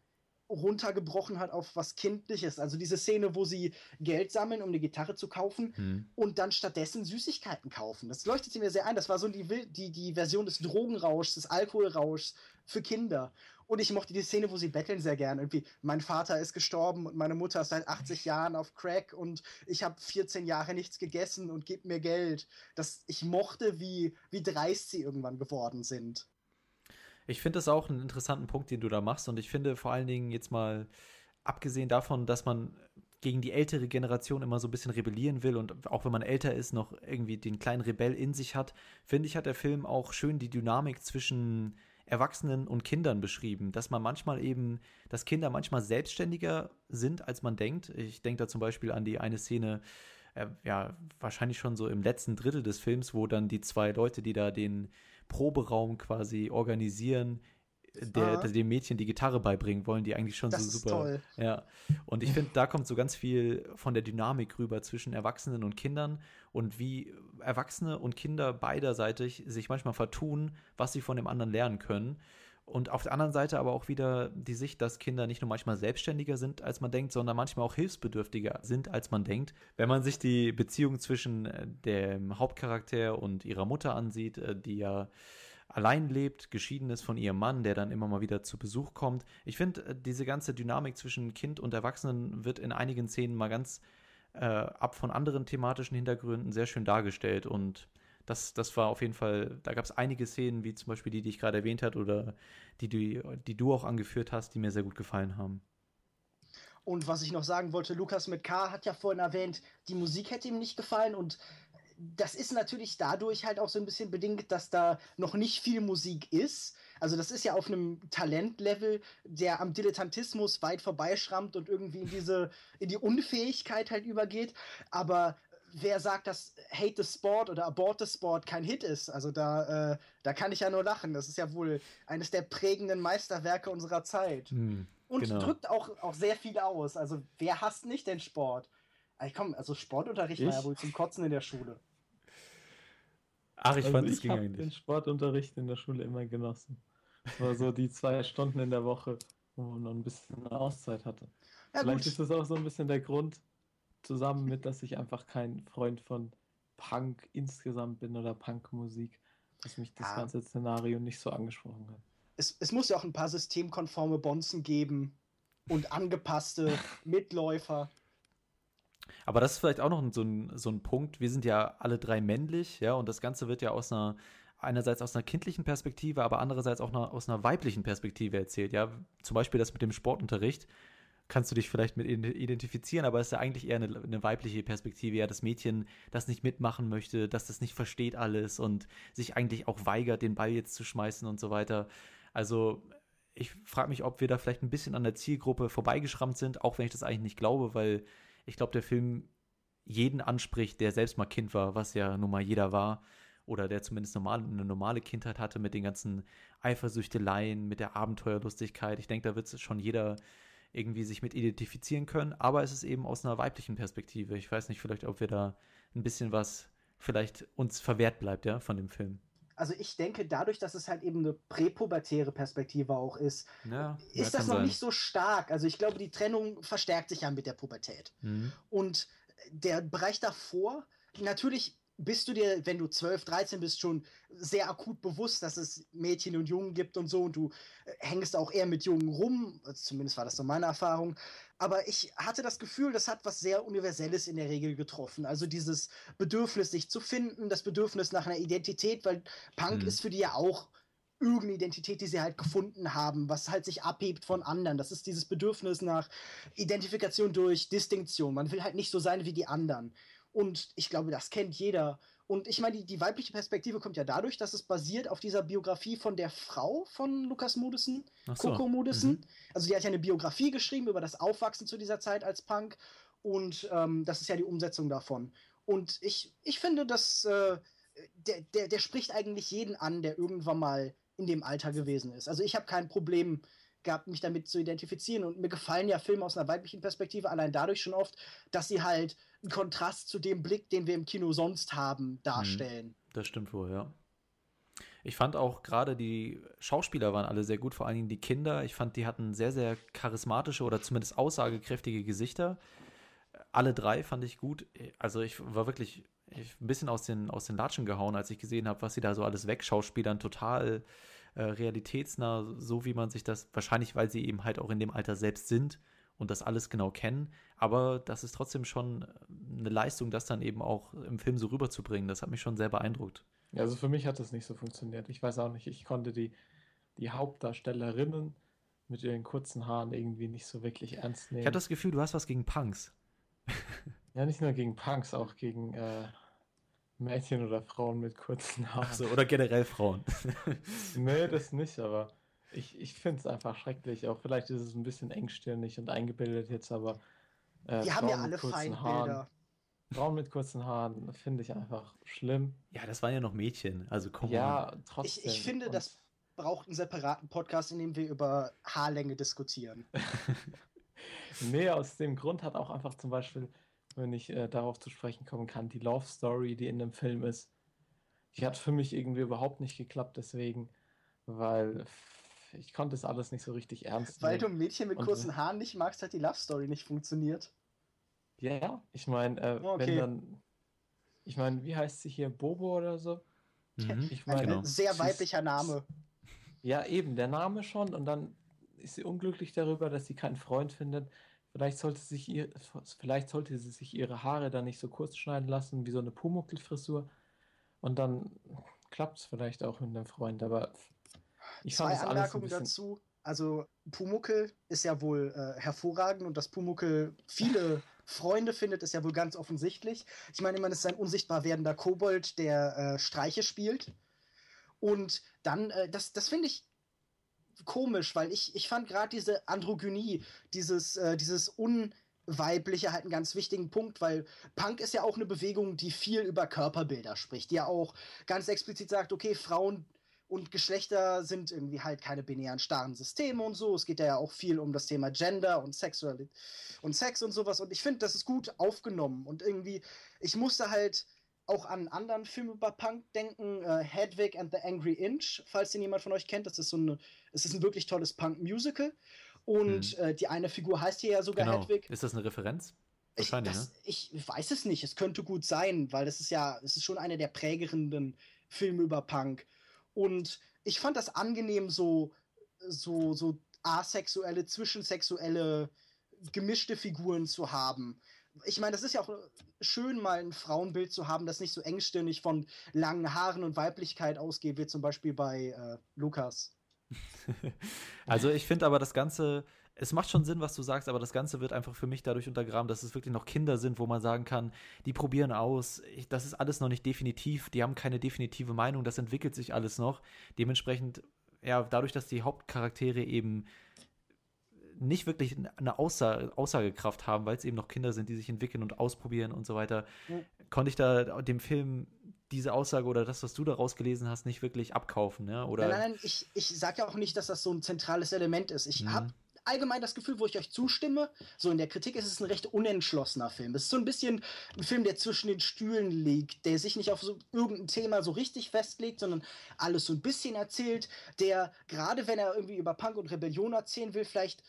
runtergebrochen hat auf was Kindliches. Also diese Szene, wo sie Geld sammeln, um eine Gitarre zu kaufen hm. und dann stattdessen Süßigkeiten kaufen. Das leuchtet mir sehr ein. Das war so die, die, die Version des Drogenrauschs, des Alkoholrauschs für Kinder. Und ich mochte die Szene, wo sie betteln sehr gern. Irgendwie, mein Vater ist gestorben und meine Mutter ist seit 80 Jahren auf Crack und ich habe 14 Jahre nichts gegessen und gib mir Geld. Das, ich mochte, wie, wie dreist sie irgendwann geworden sind. Ich finde das auch einen interessanten Punkt, den du da machst. Und ich finde vor allen Dingen jetzt mal, abgesehen davon, dass man gegen die ältere Generation immer so ein bisschen rebellieren will und auch wenn man älter ist, noch irgendwie den kleinen Rebell in sich hat, finde ich, hat der Film auch schön die Dynamik zwischen Erwachsenen und Kindern beschrieben, dass man manchmal eben, dass Kinder manchmal selbstständiger sind, als man denkt. Ich denke da zum Beispiel an die eine Szene, äh, ja, wahrscheinlich schon so im letzten Drittel des Films, wo dann die zwei Leute, die da den Proberaum quasi organisieren, der, der, dem Mädchen die Gitarre beibringen wollen, die eigentlich schon das so super. Toll. Ja. Und ich finde, da kommt so ganz viel von der Dynamik rüber zwischen Erwachsenen und Kindern und wie Erwachsene und Kinder beiderseitig sich manchmal vertun, was sie von dem anderen lernen können. Und auf der anderen Seite aber auch wieder die Sicht, dass Kinder nicht nur manchmal selbstständiger sind, als man denkt, sondern manchmal auch hilfsbedürftiger sind, als man denkt. Wenn man sich die Beziehung zwischen äh, dem Hauptcharakter und ihrer Mutter ansieht, äh, die ja allein lebt, geschieden ist von ihrem Mann, der dann immer mal wieder zu Besuch kommt. Ich finde, äh, diese ganze Dynamik zwischen Kind und Erwachsenen wird in einigen Szenen mal ganz äh, ab von anderen thematischen Hintergründen sehr schön dargestellt und das, das war auf jeden Fall, da gab es einige Szenen, wie zum Beispiel die, die ich gerade erwähnt habe oder die, die, die du auch angeführt hast, die mir sehr gut gefallen haben. Und was ich noch sagen wollte, Lukas mit K hat ja vorhin erwähnt, die Musik hätte ihm nicht gefallen und das ist natürlich dadurch halt auch so ein bisschen bedingt, dass da noch nicht viel Musik ist. Also das ist ja auf einem Talentlevel, der am Dilettantismus weit vorbeischrammt und irgendwie in diese, in die Unfähigkeit halt übergeht. Aber wer sagt, dass Hate the Sport oder Abort the Sport kein Hit ist. Also da, äh, da kann ich ja nur lachen. Das ist ja wohl eines der prägenden Meisterwerke unserer Zeit. Hm, und genau. drückt auch, auch sehr viel aus. Also wer hasst nicht den Sport? Also, komm, also Sportunterricht ich? war ja wohl zum Kotzen in der Schule. Ach, ich also fand, es ging eigentlich. den Sportunterricht in der Schule immer genossen. Das war so die zwei Stunden in der Woche, wo man noch ein bisschen Auszeit hatte. Ja, Vielleicht gut. ist das auch so ein bisschen der Grund, zusammen mit, dass ich einfach kein Freund von Punk insgesamt bin oder Punkmusik, dass mich das ja. ganze Szenario nicht so angesprochen hat. Es, es muss ja auch ein paar systemkonforme Bonzen geben und angepasste Mitläufer. Aber das ist vielleicht auch noch so ein, so ein Punkt. Wir sind ja alle drei männlich, ja, und das Ganze wird ja aus einer, einerseits aus einer kindlichen Perspektive, aber andererseits auch einer, aus einer weiblichen Perspektive erzählt, ja. Zum Beispiel das mit dem Sportunterricht kannst du dich vielleicht mit identifizieren, aber es ist ja eigentlich eher eine, eine, weibliche Perspektive, ja, das Mädchen, das nicht mitmachen möchte, dass das nicht versteht alles und sich eigentlich auch weigert, den Ball jetzt zu schmeißen und so weiter. Also ich frage mich, ob wir da vielleicht ein bisschen an der Zielgruppe vorbeigeschrammt sind, auch wenn ich das eigentlich nicht glaube, weil ich glaube, der Film jeden anspricht, der selbst mal Kind war, was ja nun mal jeder war oder der zumindest normal, eine normale Kindheit hatte mit den ganzen Eifersüchteleien, mit der Abenteuerlustigkeit. Ich denke, da wird schon jeder irgendwie sich mit identifizieren können, aber es ist eben aus einer weiblichen Perspektive. Ich weiß nicht, vielleicht, ob wir da ein bisschen was vielleicht uns verwehrt bleibt, ja, von dem Film. Also ich denke, dadurch, dass es halt eben eine präpubertäre Perspektive auch ist, ja, ist das noch sein. nicht so stark. Also ich glaube, die Trennung verstärkt sich ja mit der Pubertät. Mhm. Und der Bereich davor, natürlich bist du dir, wenn du 12, 13 bist, schon sehr akut bewusst, dass es Mädchen und Jungen gibt und so und du äh, hängst auch eher mit Jungen rum, zumindest war das so meine Erfahrung. Aber ich hatte das Gefühl, das hat was sehr Universelles in der Regel getroffen. Also dieses Bedürfnis, sich zu finden, das Bedürfnis nach einer Identität, weil Punk mhm. ist für die ja auch irgendeine Identität, die sie halt gefunden haben, was halt sich abhebt von anderen. Das ist dieses Bedürfnis nach Identifikation durch Distinktion. Man will halt nicht so sein wie die anderen. Und ich glaube, das kennt jeder. Und ich meine, die, die, weibliche Perspektive kommt ja dadurch, dass es basiert auf dieser Biografie von der Frau von Lukas Moodysson, so. Coco Moodysson. Mhm. Also die hat ja eine Biografie geschrieben über das Aufwachsen zu dieser Zeit als Punk. Und ähm, das ist ja die Umsetzung davon. Und ich, ich finde, dass äh, der, der, der spricht eigentlich jeden an, der irgendwann mal in dem Alter gewesen ist. Also ich habe kein Problem gehabt, mich damit zu identifizieren. Und mir gefallen ja Filme aus einer weiblichen Perspektive allein dadurch schon oft, dass sie halt einen Kontrast zu dem Blick, den wir im Kino sonst haben, darstellen. Mhm. Das stimmt wohl, ja. Ich fand auch gerade die Schauspieler waren alle sehr gut, vor allen Dingen die Kinder. Ich fand, die hatten sehr, sehr charismatische oder zumindest aussagekräftige Gesichter. Alle drei fand ich gut. Also ich war wirklich ich, ein bisschen aus den, aus den Latschen gehauen, als ich gesehen habe, was sie da so alles wegschauspielern. Total äh, realitätsnah, so wie man sich das, wahrscheinlich weil sie eben halt auch in dem Alter selbst sind und das alles genau kennen. Aber das ist trotzdem schon eine Leistung, das dann eben auch im Film so rüberzubringen. Das hat mich schon sehr beeindruckt. Ja, also für mich hat das nicht so funktioniert. Ich weiß auch nicht, ich konnte die, die Hauptdarstellerinnen mit ihren kurzen Haaren irgendwie nicht so wirklich ernst nehmen. Ich habe das Gefühl, du hast was gegen Punks. ja, nicht nur gegen Punks, auch gegen äh, Mädchen oder Frauen mit kurzen Haaren. Ach so, oder generell Frauen. nee, das nicht, aber ich, ich finde es einfach schrecklich. Auch vielleicht ist es ein bisschen engstirnig und eingebildet jetzt, aber. Äh, Die haben ja alle Feindbilder. Haaren, Frauen mit kurzen Haaren finde ich einfach schlimm. Ja, das waren ja noch Mädchen, also komm Ja, on. trotzdem. Ich, ich finde, und das braucht einen separaten Podcast, in dem wir über Haarlänge diskutieren. nee, aus dem Grund hat auch einfach zum Beispiel wenn ich äh, darauf zu sprechen kommen kann, die Love Story, die in dem Film ist, die hat für mich irgendwie überhaupt nicht geklappt, deswegen, weil ich konnte es alles nicht so richtig ernst Weil nehmen. du ein Mädchen mit Und- kurzen Haaren nicht magst, hat die Love Story nicht funktioniert. Ja, ich meine, äh, Okay. wenn dann, ich meine, wie heißt sie hier, Bobo oder so? Mhm. Ich Ein meine, Genau. sehr weiblicher Name. Ja, eben, der Name schon und dann ist sie unglücklich darüber, dass sie keinen Freund findet. Vielleicht sollte sie sich ihr, vielleicht sollte sie sich ihre Haare dann nicht so kurz schneiden lassen, wie so eine Pumuckl-Frisur. Und dann klappt es vielleicht auch mit einem Freund, aber ich Zwei Anmerkungen dazu. Also Pumuckel ist ja wohl äh, hervorragend und dass Pumuckel viele Freunde findet, ist ja wohl ganz offensichtlich. Ich meine, man ist ein unsichtbar werdender Kobold, der äh, Streiche spielt. Und dann, äh, das, das finde ich komisch, weil ich, ich fand gerade diese Androgynie, dieses, äh, dieses Unweibliche halt einen ganz wichtigen Punkt, weil Punk ist ja auch eine Bewegung, die viel über Körperbilder spricht, die ja auch ganz explizit sagt, okay, Frauen und Geschlechter sind irgendwie halt keine binären starren Systeme und so. Es geht ja auch viel um das Thema Gender und Sexualität und Sex und sowas. Und ich finde, das ist gut aufgenommen. Und irgendwie, ich musste halt auch an einen anderen Film über Punk denken, äh, Hedwig and the Angry Inch, falls den jemand von euch kennt. Das ist so eine, es ist ein wirklich tolles Punk-Musical. Und äh, die eine Figur heißt hier ja sogar Genau. Hedwig. Ist das eine Referenz? Ich, Wahrscheinlich, das, ne? ich weiß es nicht. Es könnte gut sein, weil das ist ja, es ist schon einer der prägenden Filme über Punk. Und ich fand das angenehm, so, so, so asexuelle, zwischensexuelle, gemischte Figuren zu haben. Ich meine, das ist ja auch schön, mal ein Frauenbild zu haben, das nicht so engstirnig von langen Haaren und Weiblichkeit ausgeht, wie zum Beispiel bei äh, Lukas. Also ich finde aber das Ganze, es macht schon Sinn, was du sagst, aber das Ganze wird einfach für mich dadurch untergraben, dass es wirklich noch Kinder sind, wo man sagen kann, die probieren aus, ich, das ist alles noch nicht definitiv, die haben keine definitive Meinung, das entwickelt sich alles noch. Dementsprechend, ja, dadurch, dass die Hauptcharaktere eben nicht wirklich eine Aussa Aussagekraft haben, weil es eben noch Kinder sind, die sich entwickeln und ausprobieren und so weiter, Mhm. konnte ich da dem Film diese Aussage oder das, was du daraus gelesen hast, nicht wirklich abkaufen, ne? Oder Nein, nein, nein, ich, ich sage ja auch nicht, dass das so ein zentrales Element ist. Ich Mhm. habe allgemein das Gefühl, wo ich euch zustimme, so in der Kritik ist es ein recht unentschlossener Film. Es ist so ein bisschen ein Film, der zwischen den Stühlen liegt, der sich nicht auf so irgendein Thema so richtig festlegt, sondern alles so ein bisschen erzählt, der gerade wenn er irgendwie über Punk und Rebellion erzählen will, vielleicht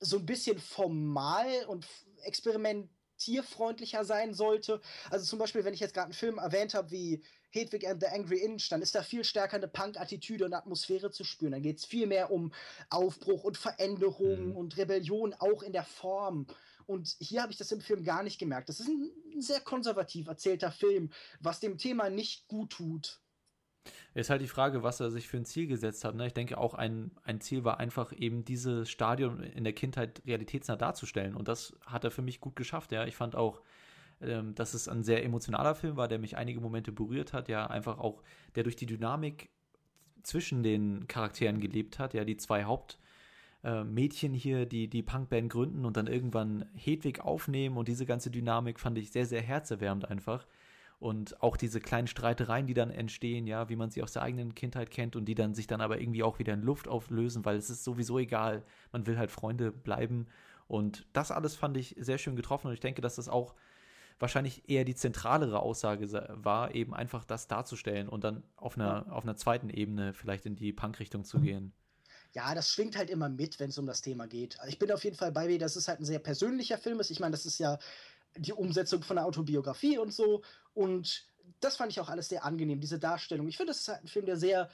so ein bisschen formal und experimentierfreundlicher sein sollte. Also zum Beispiel, wenn ich jetzt gerade einen Film erwähnt habe wie Hedwig and the Angry Inch, dann ist da viel stärker eine Punk-Attitüde und Atmosphäre zu spüren. Dann geht es viel mehr um Aufbruch und Veränderung Mhm. und Rebellion, auch in der Form. Und hier habe ich das im Film gar nicht gemerkt. Das ist ein sehr konservativ erzählter Film, was dem Thema nicht gut tut. Ist halt die Frage, was er sich für ein Ziel gesetzt hat. Ne? Ich denke auch, ein, ein Ziel war einfach eben dieses Stadion in der Kindheit realitätsnah darzustellen. Und das hat er für mich gut geschafft. Ja, ich fand auch, ähm, dass es ein sehr emotionaler Film war, der mich einige Momente berührt hat. Ja, einfach auch, der durch die Dynamik zwischen den Charakteren gelebt hat. Ja, die zwei Haupt äh, Mädchen hier, die die Punkband gründen und dann irgendwann Hedwig aufnehmen und diese ganze Dynamik fand ich sehr, sehr herzerwärmend einfach. Und auch diese kleinen Streitereien, die dann entstehen, ja, wie man sie aus der eigenen Kindheit kennt und die dann sich dann aber irgendwie auch wieder in Luft auflösen, weil es ist sowieso egal. Man will halt Freunde bleiben. Und das alles fand ich sehr schön getroffen und ich denke, dass das auch wahrscheinlich eher die zentralere Aussage sa- war, eben einfach das darzustellen und dann auf einer, auf einer zweiten Ebene vielleicht in die Punk-Richtung zu gehen. Ja, das schwingt halt immer mit, wenn es um das Thema geht. Ich bin auf jeden Fall bei mir, dass es halt ein sehr persönlicher Film ist. Ich meine, das ist ja die Umsetzung von einer Autobiografie und so. Und das fand ich auch alles sehr angenehm, diese Darstellung. Ich finde, das ist halt ein Film, der sehr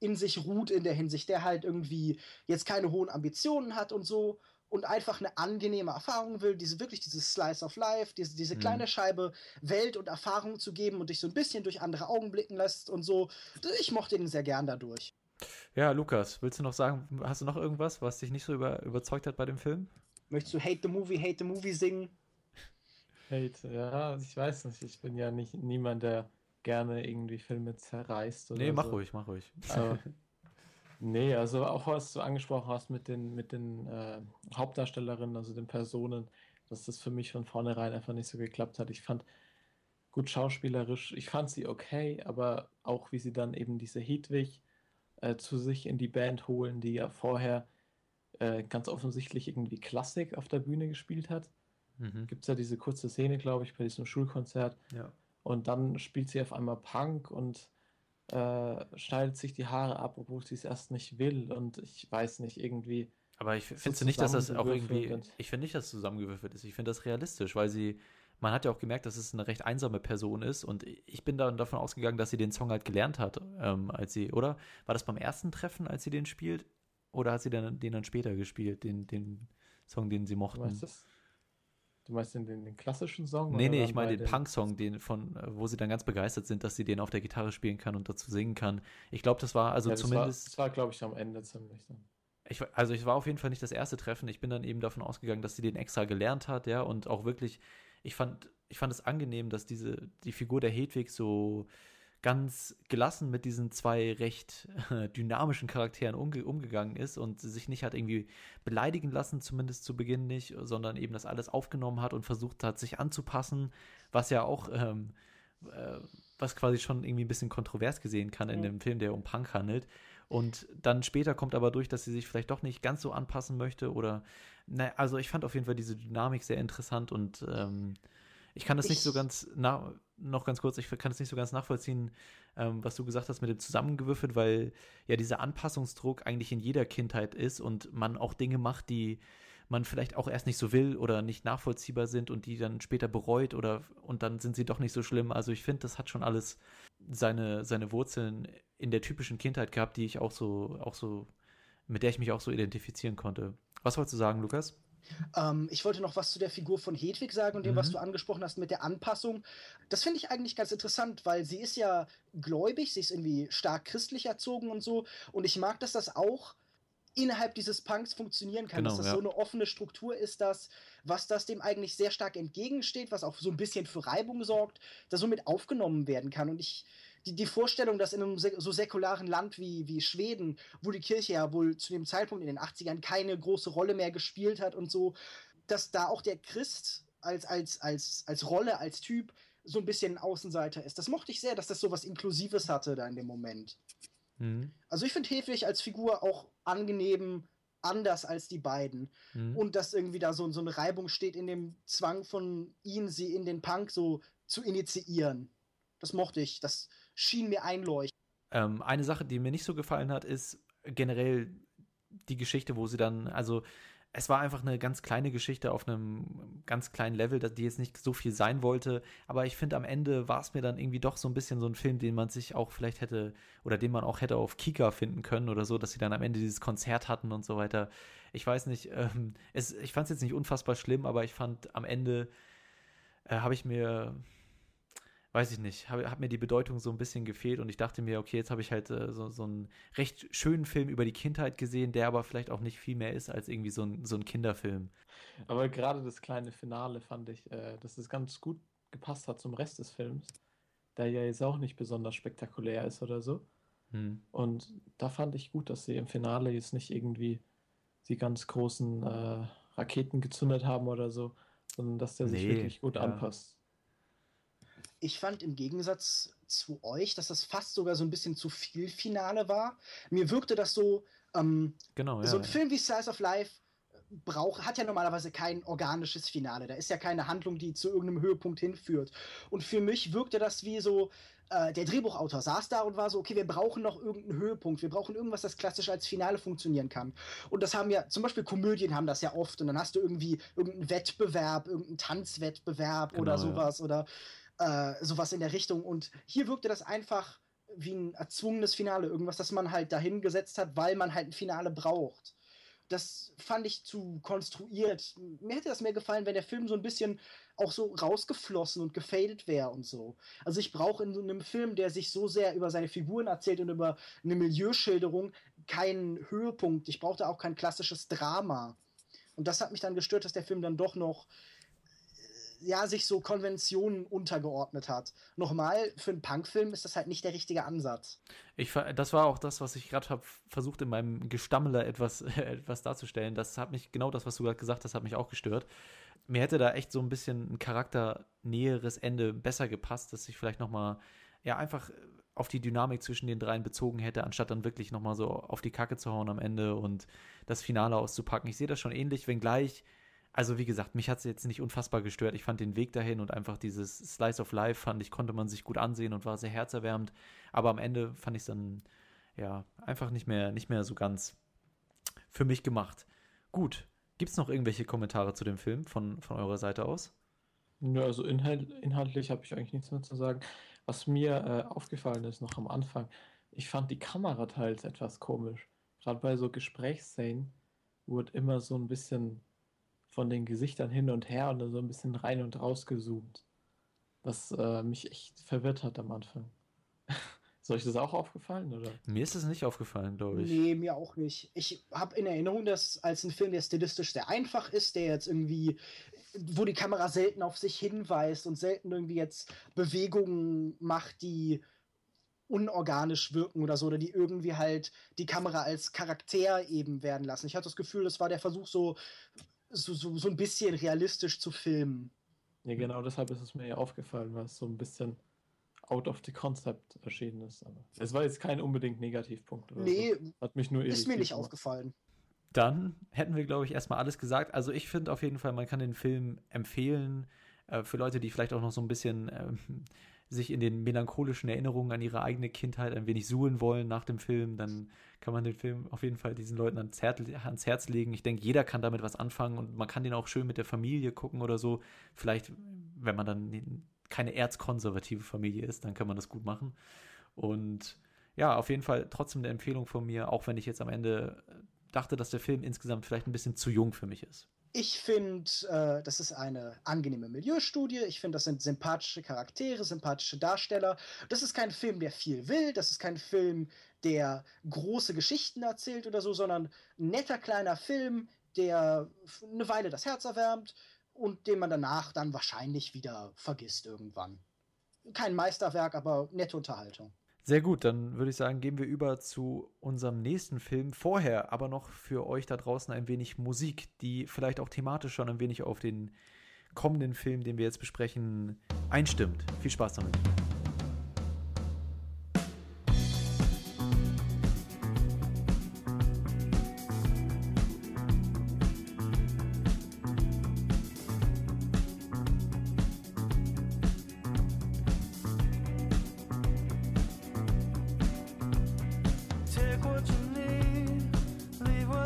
in sich ruht in der Hinsicht, der halt irgendwie jetzt keine hohen Ambitionen hat und so und einfach eine angenehme Erfahrung will, diese wirklich dieses Slice of Life, diese, diese Mhm. kleine Scheibe Welt und Erfahrung zu geben und dich so ein bisschen durch andere Augen blicken lässt und so. Ich mochte ihn sehr gern dadurch. Ja, Lukas, willst du noch sagen, hast du noch irgendwas, was dich nicht so über, überzeugt hat bei dem Film? Möchtest du Hate the Movie, Hate the Movie singen? Hate, ja, ich weiß nicht. Ich bin ja nicht niemand, der gerne irgendwie Filme zerreißt oder Nee, mach so. ruhig, mach ruhig. Aber, nee, also auch was du angesprochen hast mit den, mit den äh, Hauptdarstellerinnen, also den Personen, dass das für mich von vornherein einfach nicht so geklappt hat. Ich fand gut schauspielerisch, ich fand sie okay, aber auch wie sie dann eben diese Hedwig äh, zu sich in die Band holen, die ja vorher äh, ganz offensichtlich irgendwie Klassik auf der Bühne gespielt hat. Mhm. Gibt es ja diese kurze Szene, glaube ich, bei diesem Schulkonzert. Ja. Und dann spielt sie auf einmal Punk und äh, schneidet sich die Haare ab, obwohl sie es erst nicht will. Und ich weiß nicht, irgendwie. Aber ich finde nicht, dass das auch irgendwie. Ich finde nicht, dass es zusammengewürfelt ist. Ich finde das realistisch, weil sie. Man hat ja auch gemerkt, dass es eine recht einsame Person ist und ich bin dann davon ausgegangen, dass sie den Song halt gelernt hat, ähm, als sie, oder? War das beim ersten Treffen, als sie den spielt? Oder hat sie dann, den dann später gespielt, den, den Song, den sie mochten? Du meinst, das? Du meinst den, den, den klassischen Song? Nee, nee, ich meine den Punk-Song, den von, wo sie dann ganz begeistert sind, dass sie den auf der Gitarre spielen kann und dazu singen kann. Ich glaube, das war also ja, das zumindest. War, das war, glaube ich, am Ende ziemlich dann. Ich, also ich war auf jeden Fall nicht das erste Treffen. Ich bin dann eben davon ausgegangen, dass sie den extra gelernt hat, ja, und auch wirklich, ich fand, ich fand es angenehm, dass diese, die Figur der Hedwig so ganz gelassen mit diesen zwei recht äh, dynamischen Charakteren umge umgegangen ist und sich nicht hat irgendwie beleidigen lassen, zumindest zu Beginn nicht, sondern eben das alles aufgenommen hat und versucht hat, sich anzupassen, was ja auch, ähm, äh, was quasi schon irgendwie ein bisschen kontrovers gesehen kann in mhm. dem Film, der um Punk handelt. Und dann später kommt aber durch, dass sie sich vielleicht doch nicht ganz so anpassen möchte oder, naja, also ich fand auf jeden Fall diese Dynamik sehr interessant und ähm, ich kann das ich, nicht so ganz, na, noch ganz kurz, ich kann das nicht so ganz nachvollziehen, ähm, was du gesagt hast mit dem zusammengewürfelt, weil ja dieser Anpassungsdruck eigentlich in jeder Kindheit ist und man auch Dinge macht, die man vielleicht auch erst nicht so will oder nicht nachvollziehbar sind und die dann später bereut oder und dann sind sie doch nicht so schlimm. Also ich finde, das hat schon alles seine, seine Wurzeln in der typischen Kindheit gehabt, die ich auch so, auch so, mit der ich mich auch so identifizieren konnte. Was wolltest du sagen, Lukas? Ähm, ich wollte noch was zu der Figur von Hedwig sagen und dem, mhm. was du angesprochen hast mit der Anpassung. Das finde ich eigentlich ganz interessant, weil sie ist ja gläubig, sie ist irgendwie stark christlich erzogen und so. Und ich mag, dass das auch innerhalb dieses Punks funktionieren kann, genau, dass das ja. so eine offene Struktur ist, dass was das dem eigentlich sehr stark entgegensteht, was auch so ein bisschen für Reibung sorgt, da somit aufgenommen werden kann. Und ich die, die Vorstellung, dass in einem so säkularen Land wie, wie Schweden, wo die Kirche ja wohl zu dem Zeitpunkt in den 80ern keine große Rolle mehr gespielt hat und so, dass da auch der Christ als, als, als, als Rolle, als Typ so ein bisschen ein Außenseiter ist. Das mochte ich sehr, dass das so was Inklusives hatte da in dem Moment. Mhm. Also ich finde Hedwig als Figur auch angenehm anders als die beiden. Mhm. Und dass irgendwie da so, so eine Reibung steht in dem Zwang von ihnen, sie in den Punk so zu initiieren. Das mochte ich. Das, schien mir einleuchtend. Ähm, eine Sache, die mir nicht so gefallen hat, ist generell die Geschichte, wo sie dann, also es war einfach eine ganz kleine Geschichte auf einem ganz kleinen Level, die jetzt nicht so viel sein wollte. Aber ich finde, am Ende war es mir dann irgendwie doch so ein bisschen so ein Film, den man sich auch vielleicht hätte oder den man auch hätte auf Kika finden können oder so, dass sie dann am Ende dieses Konzert hatten und so weiter. Ich weiß nicht, ähm, es, ich fand es jetzt nicht unfassbar schlimm, aber ich fand am Ende äh, habe ich mir weiß ich nicht, habe hab mir die Bedeutung so ein bisschen gefehlt und ich dachte mir, okay, jetzt habe ich halt äh, so, so einen recht schönen Film über die Kindheit gesehen, der aber vielleicht auch nicht viel mehr ist als irgendwie so ein, so ein Kinderfilm. Aber gerade das kleine Finale fand ich, äh, dass es ganz gut gepasst hat zum Rest des Films, der ja jetzt auch nicht besonders spektakulär ist oder so. Hm. Und da fand ich gut, dass sie im Finale jetzt nicht irgendwie die ganz großen äh, Raketen gezündet haben oder so, sondern dass der nee, sich wirklich gut ja. anpasst ich fand im Gegensatz zu euch, dass das fast sogar so ein bisschen zu viel Finale war. Mir wirkte das so, ähm, genau, ja, so ein ja. Film wie Slice of Life braucht, hat ja normalerweise kein organisches Finale. Da ist ja keine Handlung, die zu irgendeinem Höhepunkt hinführt. Und für mich wirkte das wie so, äh, der Drehbuchautor saß da und war so, okay, wir brauchen noch irgendeinen Höhepunkt, wir brauchen irgendwas, das klassisch als Finale funktionieren kann. Und das haben ja, zum Beispiel Komödien haben das ja oft und dann hast du irgendwie irgendeinen Wettbewerb, irgendeinen Tanzwettbewerb genau, oder sowas ja. oder äh, sowas in der Richtung. Und hier wirkte das einfach wie ein erzwungenes Finale, irgendwas, das man halt dahin gesetzt hat, weil man halt ein Finale braucht. Das fand ich zu konstruiert. Mir hätte das mehr gefallen, wenn der Film so ein bisschen auch so rausgeflossen und gefadet wäre und so. Also ich brauche in so einem Film, der sich so sehr über seine Figuren erzählt und über eine Milieuschilderung, keinen Höhepunkt. Ich brauchte auch kein klassisches Drama. Und das hat mich dann gestört, dass der Film dann doch noch ja, sich so Konventionen untergeordnet hat. Nochmal, für einen Punkfilm ist das halt nicht der richtige Ansatz. Ich, das war auch das, was ich gerade habe versucht in meinem Gestammler etwas, etwas darzustellen. Das hat mich, genau das, was du gerade gesagt hast, hat mich auch gestört. Mir hätte da echt so ein bisschen ein charakternäheres Ende besser gepasst, dass ich vielleicht nochmal, ja, einfach auf die Dynamik zwischen den dreien bezogen hätte, anstatt dann wirklich nochmal so auf die Kacke zu hauen am Ende und das Finale auszupacken. Ich sehe das schon ähnlich, wenngleich also wie gesagt, mich hat es jetzt nicht unfassbar gestört. Ich fand den Weg dahin und einfach dieses Slice of Life fand ich, konnte man sich gut ansehen und war sehr herzerwärmend. Aber am Ende fand ich es dann, ja, einfach nicht mehr, nicht mehr so ganz für mich gemacht. Gut. Gibt es noch irgendwelche Kommentare zu dem Film von, von eurer Seite aus? Ja, also inhalt, inhaltlich habe ich eigentlich nichts mehr zu sagen. Was mir äh, aufgefallen ist noch am Anfang, ich fand die Kamera teils etwas komisch. Gerade bei so Gesprächsszenen wurde immer so ein bisschen von den Gesichtern hin und her und so ein bisschen rein und raus gezoomt. Was äh, mich echt verwirrt hat am Anfang. Ist euch das auch aufgefallen, oder? Mir ist es nicht aufgefallen, glaube ich. Nee, mir auch nicht. Ich habe in Erinnerung, dass als ein Film, der stilistisch sehr einfach ist, der jetzt irgendwie, wo die Kamera selten auf sich hinweist und selten irgendwie jetzt Bewegungen macht, die unorganisch wirken oder so, oder die irgendwie halt die Kamera als Charakter eben werden lassen. Ich hatte das Gefühl, das war der Versuch, so, so, so, so ein bisschen realistisch zu filmen. Ja, genau deshalb ist es mir ja aufgefallen, weil es so ein bisschen out of the concept erschienen ist. Aber es war jetzt kein unbedingt Negativpunkt. Oder Nee, so. Hat mich nur ist mir nicht gemacht. aufgefallen. Dann hätten wir, glaube ich, erstmal alles gesagt. Also ich finde auf jeden Fall, man kann den Film empfehlen äh, für Leute, die vielleicht auch noch so ein bisschen ähm, sich in den melancholischen Erinnerungen an ihre eigene Kindheit ein wenig suhlen wollen nach dem Film. Dann kann man den Film auf jeden Fall diesen Leuten ans Herz, legen. Ich denke, jeder kann damit was anfangen und man kann den auch schön mit der Familie gucken oder so. Vielleicht, wenn man dann keine erzkonservative Familie ist, dann kann man das gut machen. Und ja, auf jeden Fall trotzdem eine Empfehlung von mir, auch wenn ich jetzt am Ende dachte, dass der Film insgesamt vielleicht ein bisschen zu jung für mich ist. Ich finde, äh, das ist eine angenehme Milieustudie. Ich finde, das sind sympathische Charaktere, sympathische Darsteller. Das ist kein Film, der viel will. Das ist kein Film, der große Geschichten erzählt oder so, sondern ein netter kleiner Film, der eine Weile das Herz erwärmt und den man danach dann wahrscheinlich wieder vergisst irgendwann. Kein Meisterwerk, aber nette Unterhaltung. Sehr gut, dann würde ich sagen, gehen wir über zu unserem nächsten Film. Vorher aber noch für euch da draußen ein wenig Musik, die vielleicht auch thematisch schon ein wenig auf den kommenden Film, den wir jetzt besprechen, einstimmt. Viel Spaß damit.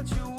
about you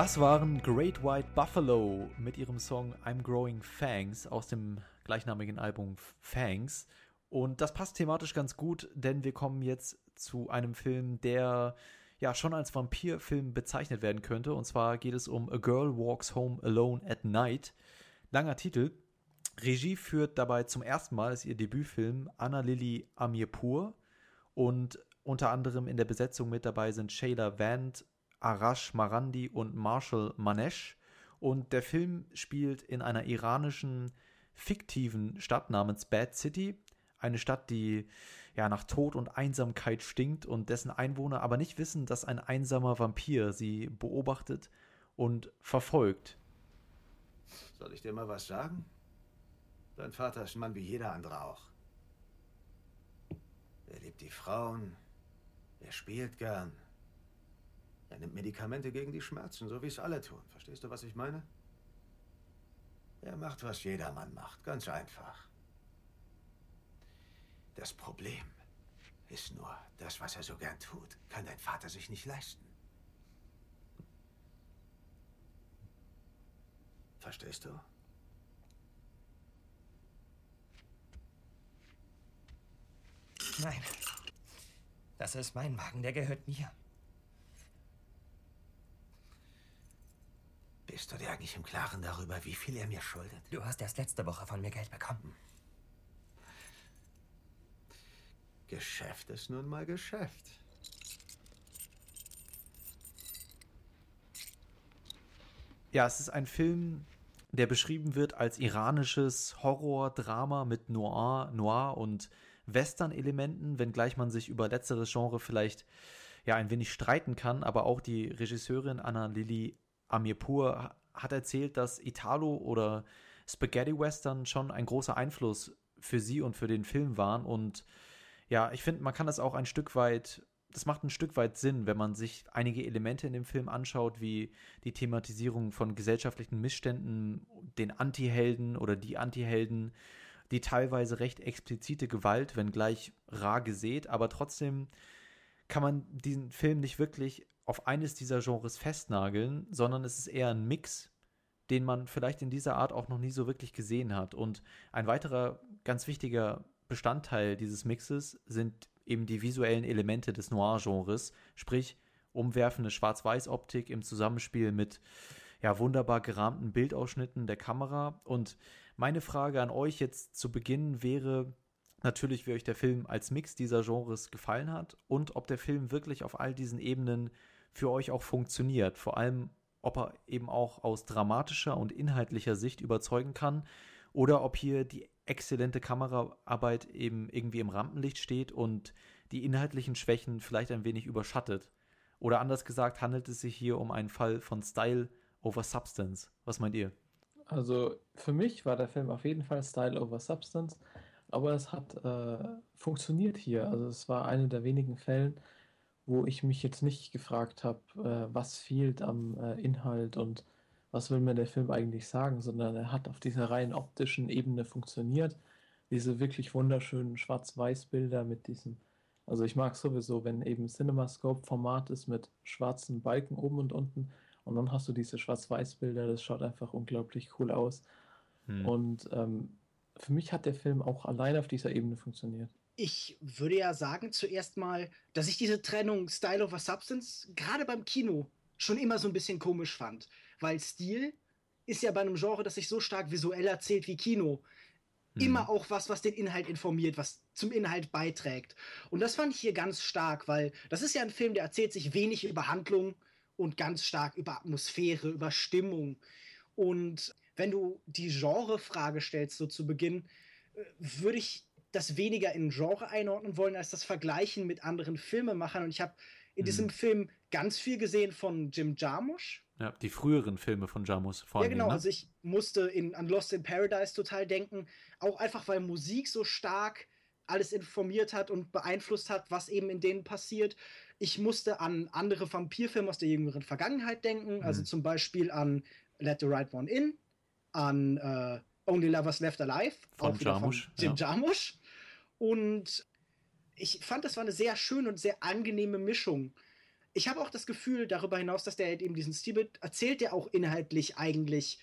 Das waren Great White Buffalo mit ihrem Song I'm Growing Fangs aus dem gleichnamigen Album Fangs. Und das passt thematisch ganz gut, denn wir kommen jetzt zu einem Film, der ja schon als Vampirfilm bezeichnet werden könnte. Und zwar geht es um A Girl Walks Home Alone at Night. Langer Titel. Regie führt dabei zum ersten Mal, ist ihr Debütfilm, Anna Lily Amirpur. Und unter anderem in der Besetzung mit dabei sind Shayla Vand, Arash Marandi und Marshall Manesh. Und der Film spielt in einer iranischen fiktiven Stadt namens Bad City. Eine Stadt, die ja nach Tod und Einsamkeit stinkt und dessen Einwohner aber nicht wissen, dass ein einsamer Vampir sie beobachtet und verfolgt. Soll ich dir mal was sagen? Dein Vater ist ein Mann wie jeder andere auch. Er liebt die Frauen, er spielt gern, er nimmt Medikamente gegen die Schmerzen, so wie es alle tun. Verstehst du, was ich meine? Er macht, was jedermann macht. Ganz einfach. Das Problem ist nur, das, was er so gern tut, kann dein Vater sich nicht leisten. Verstehst du? Nein. Das ist mein Wagen, der gehört mir. Bist du dir eigentlich im Klaren darüber, wie viel er mir schuldet? Du hast erst letzte Woche von mir Geld bekommen. Geschäft ist nun mal Geschäft. Ja, es ist ein Film, der beschrieben wird als iranisches Horror-Drama mit Noir, Noir und Western-Elementen, wenngleich man sich über letzteres Genre vielleicht ja ein wenig streiten kann, aber auch die Regisseurin Anna Lili Amirpur hat erzählt, dass Italo oder Spaghetti Western schon ein großer Einfluss für sie und für den Film waren. Und ja, ich finde, man kann das auch ein Stück weit, das macht ein Stück weit Sinn, wenn man sich einige Elemente in dem Film anschaut, wie die Thematisierung von gesellschaftlichen Missständen, den Antihelden oder die Antihelden, die teilweise recht explizite Gewalt, wenngleich rar gesät, aber trotzdem kann man diesen Film nicht wirklich auf eines dieser Genres festnageln, sondern es ist eher ein Mix, den man vielleicht in dieser Art auch noch nie so wirklich gesehen hat. Und ein weiterer ganz wichtiger Bestandteil dieses Mixes sind eben die visuellen Elemente des Noir-Genres, sprich umwerfende Schwarz-Weiß-Optik im Zusammenspiel mit ja, wunderbar gerahmten Bildausschnitten der Kamera. Und meine Frage an euch jetzt zu Beginn wäre natürlich, wie euch der Film als Mix dieser Genres gefallen hat und ob der Film wirklich auf all diesen Ebenen für euch auch funktioniert. Vor allem, ob er eben auch aus dramatischer und inhaltlicher Sicht überzeugen kann oder ob hier die exzellente Kameraarbeit eben irgendwie im Rampenlicht steht und die inhaltlichen Schwächen vielleicht ein wenig überschattet. Oder anders gesagt, handelt es sich hier um einen Fall von Style over Substance. Was meint ihr? Also für mich war der Film auf jeden Fall Style over Substance, aber es hat äh, funktioniert hier. Also es war eine der wenigen Fällen, wo ich mich jetzt nicht gefragt habe, äh, was fehlt am äh, Inhalt und was will mir der Film eigentlich sagen, sondern er hat auf dieser rein optischen Ebene funktioniert. Diese wirklich wunderschönen Schwarz-Weiß-Bilder mit diesem, also ich mag sowieso, wenn eben CinemaScope-Format ist mit schwarzen Balken oben und unten und dann hast du diese Schwarz-Weiß-Bilder, das schaut einfach unglaublich cool aus. Hm. Und ähm, für mich hat der Film auch allein auf dieser Ebene funktioniert. Ich würde ja sagen zuerst mal, dass ich diese Trennung Style over Substance gerade beim Kino schon immer so ein bisschen komisch fand. Weil Stil ist ja bei einem Genre, das sich so stark visuell erzählt wie Kino, Mhm. immer auch was, was den Inhalt informiert, was zum Inhalt beiträgt. Und das fand ich hier ganz stark, weil das ist ja ein Film, der erzählt sich wenig über Handlung und ganz stark über Atmosphäre, über Stimmung. Und wenn du die Genre-Frage stellst, so zu Beginn, äh, würde ich das weniger in Genre einordnen wollen, als das Vergleichen mit anderen Filmemachern. Und ich habe in Mhm. diesem Film ganz viel gesehen von Jim Jarmusch. Ja, die früheren Filme von Jamus vor Ja, allem. genau. Ne? Also ich musste in, an Lost in Paradise total denken. Auch einfach, weil Musik so stark alles informiert hat und beeinflusst hat, was eben in denen passiert. Ich musste an andere Vampirfilme aus der jüngeren Vergangenheit denken. Also Mhm. zum Beispiel an Let the Right One In, an äh, Only Lovers Left Alive. Von auch Jarmusch, Von Jim ja. Jarmusch. Und ich fand, das war eine sehr schöne und sehr angenehme Mischung. ich habe auch das Gefühl, darüber hinaus, dass der halt eben diesen Stil erzählt der auch inhaltlich eigentlich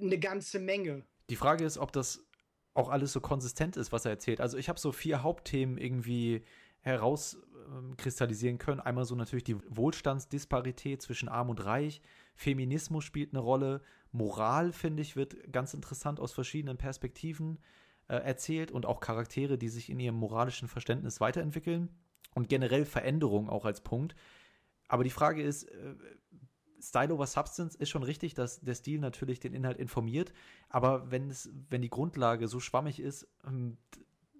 eine ganze Menge. Die Frage ist, ob das auch alles so konsistent ist, was er erzählt. Also ich habe so vier Hauptthemen irgendwie herauskristallisieren können. Einmal so natürlich die Wohlstandsdisparität zwischen Arm und Reich. Feminismus spielt eine Rolle. Moral, finde ich, wird ganz interessant aus verschiedenen Perspektiven äh, erzählt und auch Charaktere, die sich in ihrem moralischen Verständnis weiterentwickeln. Und generell Veränderung auch als Punkt. Aber die Frage ist, äh, Style over Substance ist schon richtig, dass der Stil natürlich den Inhalt informiert, aber wenn es, wenn die Grundlage so schwammig ist, ähm,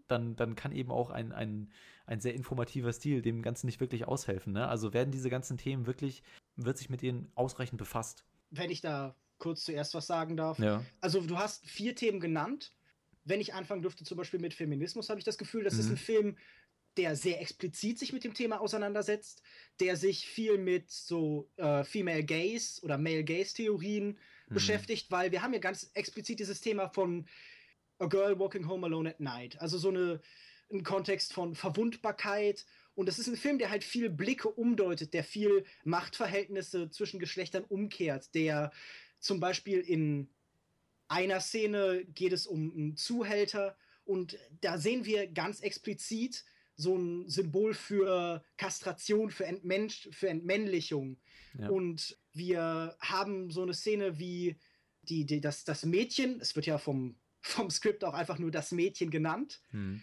dann, dann kann eben auch ein, ein, ein sehr informativer Stil dem Ganzen nicht wirklich aushelfen. Ne? Also werden diese ganzen Themen wirklich, wird sich mit ihnen ausreichend befasst. Wenn ich da kurz zuerst was sagen darf. Ja. Also du hast vier Themen genannt. Wenn ich anfangen dürfte, zum Beispiel mit Feminismus, habe ich das Gefühl, das ist Mhm. ein Film, der sehr explizit sich mit dem Thema auseinandersetzt, der sich viel mit so äh, Female Gaze oder Male Gaze Theorien Mhm. beschäftigt, weil wir haben ja ganz explizit dieses Thema von A Girl Walking Home Alone at Night. Also so eine, ein Kontext von Verwundbarkeit. Und das ist ein Film, der halt viel Blicke umdeutet, der viel Machtverhältnisse zwischen Geschlechtern umkehrt, der zum Beispiel in einer Szene geht es um einen Zuhälter und da sehen wir ganz explizit so ein Symbol für Kastration, für, Entmensch, für Entmännlichung. Ja. Und wir haben so eine Szene wie die, die, das, das Mädchen, es wird ja vom, vom Skript auch einfach nur das Mädchen genannt, Hm.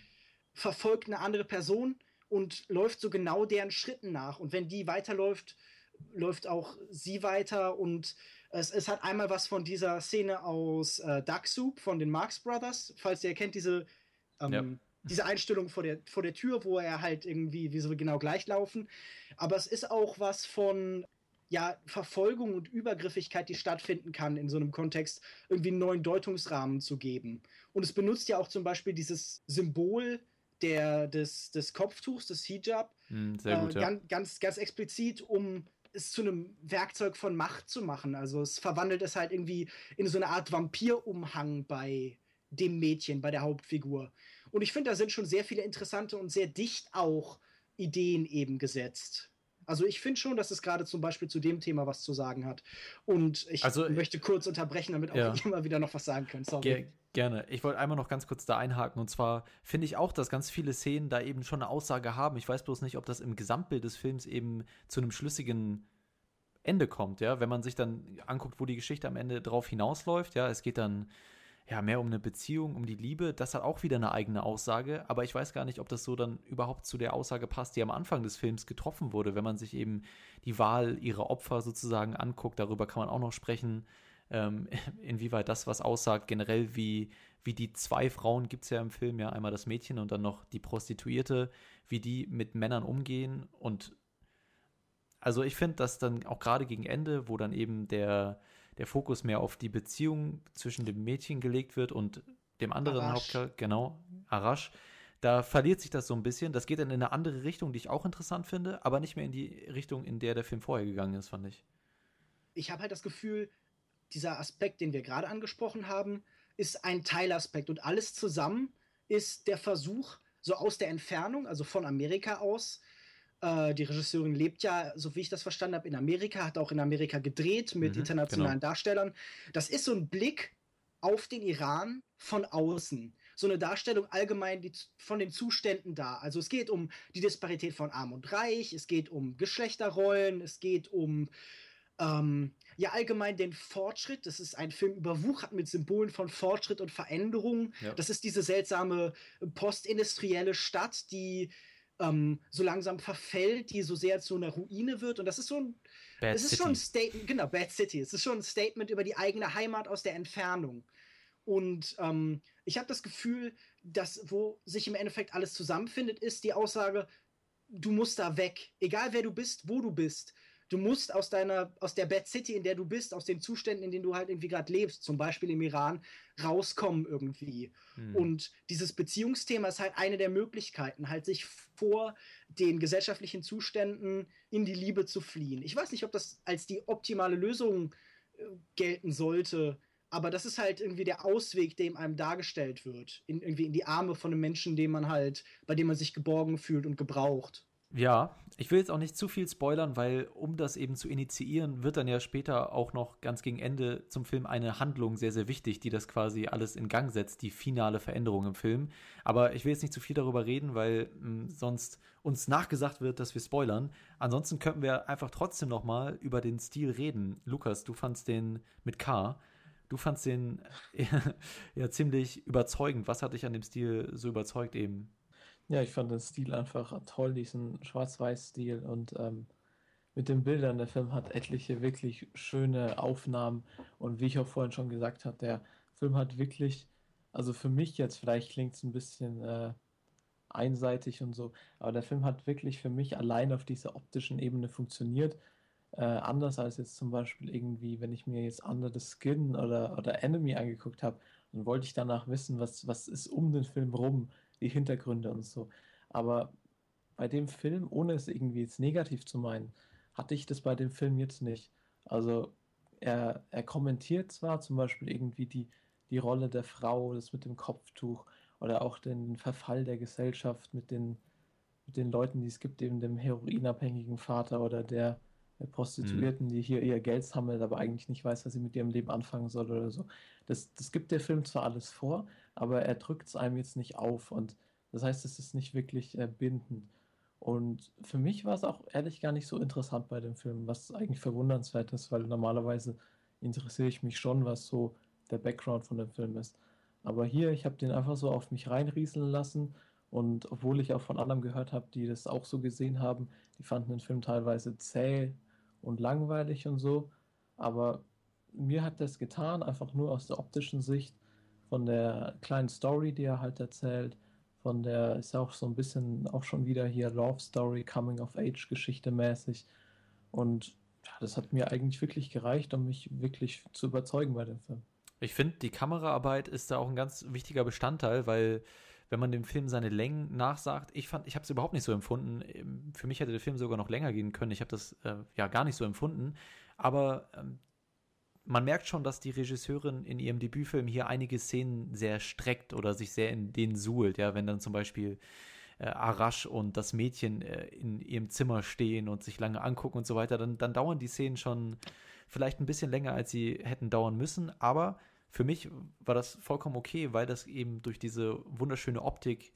verfolgt eine andere Person und läuft so genau deren Schritten nach. Und wenn die weiterläuft, läuft auch sie weiter. Und es, es hat einmal was von dieser Szene aus äh, Duck Soup von den Marx Brothers, falls ihr kennt, diese, ähm, Ja. diese Einstellung vor der, vor der Tür, wo er halt irgendwie, wie so genau gleich laufen. Aber es ist auch was von ja, Verfolgung und Übergriffigkeit, die stattfinden kann in so einem Kontext, irgendwie einen neuen Deutungsrahmen zu geben. Und es benutzt ja auch zum Beispiel dieses Symbol der, des, des Kopftuchs, des Hijab, Hm, sehr gut, äh, ja. ganz, ganz, ganz explizit, um es zu einem Werkzeug von Macht zu machen. Also es verwandelt es halt irgendwie in so eine Art Vampirumhang bei dem Mädchen, bei der Hauptfigur. Und ich finde, da sind schon sehr viele interessante und sehr dicht auch Ideen eben gesetzt. Also ich finde schon, dass es gerade zum Beispiel zu dem Thema was zu sagen hat. Und ich Also, möchte kurz unterbrechen, damit auch ja. immer wieder noch was sagen können. Sorry. Ge gerne. Ich wollte einmal noch ganz kurz da einhaken. Und zwar finde ich auch, dass ganz viele Szenen da eben schon eine Aussage haben. Ich weiß bloß nicht, ob das im Gesamtbild des Films eben zu einem schlüssigen Ende kommt, ja. Wenn man sich dann anguckt, wo die Geschichte am Ende drauf hinausläuft, ja, es geht dann ja mehr um eine Beziehung, um die Liebe. Das hat auch wieder eine eigene Aussage, aber ich weiß gar nicht, ob das so dann überhaupt zu der Aussage passt, die am Anfang des Films getroffen wurde, wenn man sich eben die Wahl ihrer Opfer sozusagen anguckt. Darüber kann man auch noch sprechen ähm, inwieweit das was aussagt, generell wie, wie die zwei Frauen gibt es ja im Film, ja, einmal das Mädchen und dann noch die Prostituierte, wie die mit Männern umgehen und also ich finde, dass dann auch gerade gegen Ende, wo dann eben der, der Fokus mehr auf die Beziehung zwischen dem Mädchen gelegt wird und dem anderen. Hauptcharakter, genau, Arash, da verliert sich das so ein bisschen. Das geht dann in eine andere Richtung, die ich auch interessant finde, aber nicht mehr in die Richtung, in der der Film vorher gegangen ist, fand ich. ich habe halt das Gefühl, dieser Aspekt, den wir gerade angesprochen haben, ist ein Teilaspekt und alles zusammen ist der Versuch, so aus der Entfernung, also von Amerika aus, äh, die Regisseurin lebt ja, so wie ich das verstanden habe, in Amerika, hat auch in Amerika gedreht mit Mhm, internationalen genau. Darstellern. Das ist so ein Blick auf den Iran von außen. So eine Darstellung allgemein die, von den Zuständen da. Also es geht um die Disparität von Arm und Reich, es geht um Geschlechterrollen, es geht um ähm, ja allgemein den Fortschritt. Das ist ein Film überwuchert mit Symbolen von Fortschritt und Veränderung. Ja. Das ist diese seltsame postindustrielle Stadt, die ähm, so langsam verfällt, die so sehr zu einer Ruine wird. Und das ist so ein, Bad es ist City. schon ein Statement, genau, Bad City. Es ist schon ein Statement über die eigene Heimat aus der Entfernung. Und ähm, ich habe das Gefühl, dass wo sich im Endeffekt alles zusammenfindet, ist die Aussage, du musst da weg. Egal wer du bist, wo du bist. Du musst aus deiner, aus der Bad City, in der du bist, aus den Zuständen, in denen du halt irgendwie gerade lebst, zum Beispiel im Iran, rauskommen irgendwie. Hm. Und dieses Beziehungsthema ist halt eine der Möglichkeiten, halt sich vor den gesellschaftlichen Zuständen in die Liebe zu fliehen. Ich weiß nicht, ob das als die optimale Lösung äh, gelten sollte, aber das ist halt irgendwie der Ausweg, der einem dargestellt wird. In, irgendwie in die Arme von einem Menschen, den man halt, bei dem man sich geborgen fühlt und gebraucht. Ja, ich will jetzt auch nicht zu viel spoilern, weil um das eben zu initiieren, wird dann ja später auch noch ganz gegen Ende zum Film eine Handlung sehr, sehr wichtig, die das quasi alles in Gang setzt, die finale Veränderung im Film. Aber ich will jetzt nicht zu viel darüber reden, weil mh, sonst uns nachgesagt wird, dass wir spoilern. Ansonsten könnten wir einfach trotzdem noch mal über den Stil reden. Lukas, du fandst den mit K. Du fandst den ja ziemlich überzeugend. Was hat dich an dem Stil so überzeugt eben? Ja, ich fand den Stil einfach toll, diesen Schwarz-Weiß-Stil und ähm, mit den Bildern. Der Film hat etliche wirklich schöne Aufnahmen und wie ich auch vorhin schon gesagt habe, der Film hat wirklich, also für mich jetzt, vielleicht klingt es ein bisschen äh, einseitig und so, aber der Film hat wirklich für mich allein auf dieser optischen Ebene funktioniert. Äh, anders als jetzt zum Beispiel irgendwie, wenn ich mir jetzt Under the Skin oder, oder Enemy angeguckt habe, dann wollte ich danach wissen, was, was ist um den Film rum die Hintergründe und so. Aber bei dem Film, ohne es irgendwie jetzt negativ zu meinen, hatte ich das bei dem Film jetzt nicht. Also er, er kommentiert zwar zum Beispiel irgendwie die, die Rolle der Frau, das mit dem Kopftuch oder auch den Verfall der Gesellschaft mit den, mit den Leuten, die es gibt, eben dem heroinabhängigen Vater oder der, der Prostituierten, mhm. die hier ihr Geld sammelt, aber eigentlich nicht weiß, was sie mit ihrem Leben anfangen soll oder so. Das, das gibt der Film zwar alles vor, aber er drückt es einem jetzt nicht auf und das heißt, es ist nicht wirklich äh, bindend. Und für mich war es auch ehrlich gar nicht so interessant bei dem Film, was eigentlich verwundernswert ist, weil normalerweise interessiere ich mich schon, was so der Background von dem Film ist. Aber hier, ich habe den einfach so auf mich reinrieseln lassen und obwohl ich auch von anderen gehört habe, die das auch so gesehen haben, die fanden den Film teilweise zäh und langweilig und so. Aber mir hat das getan, einfach nur aus der optischen Sicht von der kleinen Story, die er halt erzählt, von der ist ja auch so ein bisschen auch schon wieder hier Love Story, Coming of Age Geschichte mäßig. Und das hat mir eigentlich wirklich gereicht, um mich wirklich zu überzeugen bei dem Film. Ich finde, die Kameraarbeit ist da auch ein ganz wichtiger Bestandteil, weil wenn man dem Film seine Längen nachsagt, ich fand, ich habe es überhaupt nicht so empfunden. Für mich hätte der Film sogar noch länger gehen können. Ich habe das äh, ja gar nicht so empfunden. Aber ähm, man merkt schon, dass die Regisseurin in ihrem Debütfilm hier einige Szenen sehr streckt oder sich sehr in denen suhlt. Ja, wenn dann zum Beispiel äh, Arash und das Mädchen äh, in ihrem Zimmer stehen und sich lange angucken und so weiter, dann, dann dauern die Szenen schon vielleicht ein bisschen länger, als sie hätten dauern müssen. Aber für mich war das vollkommen okay, weil das eben durch diese wunderschöne Optik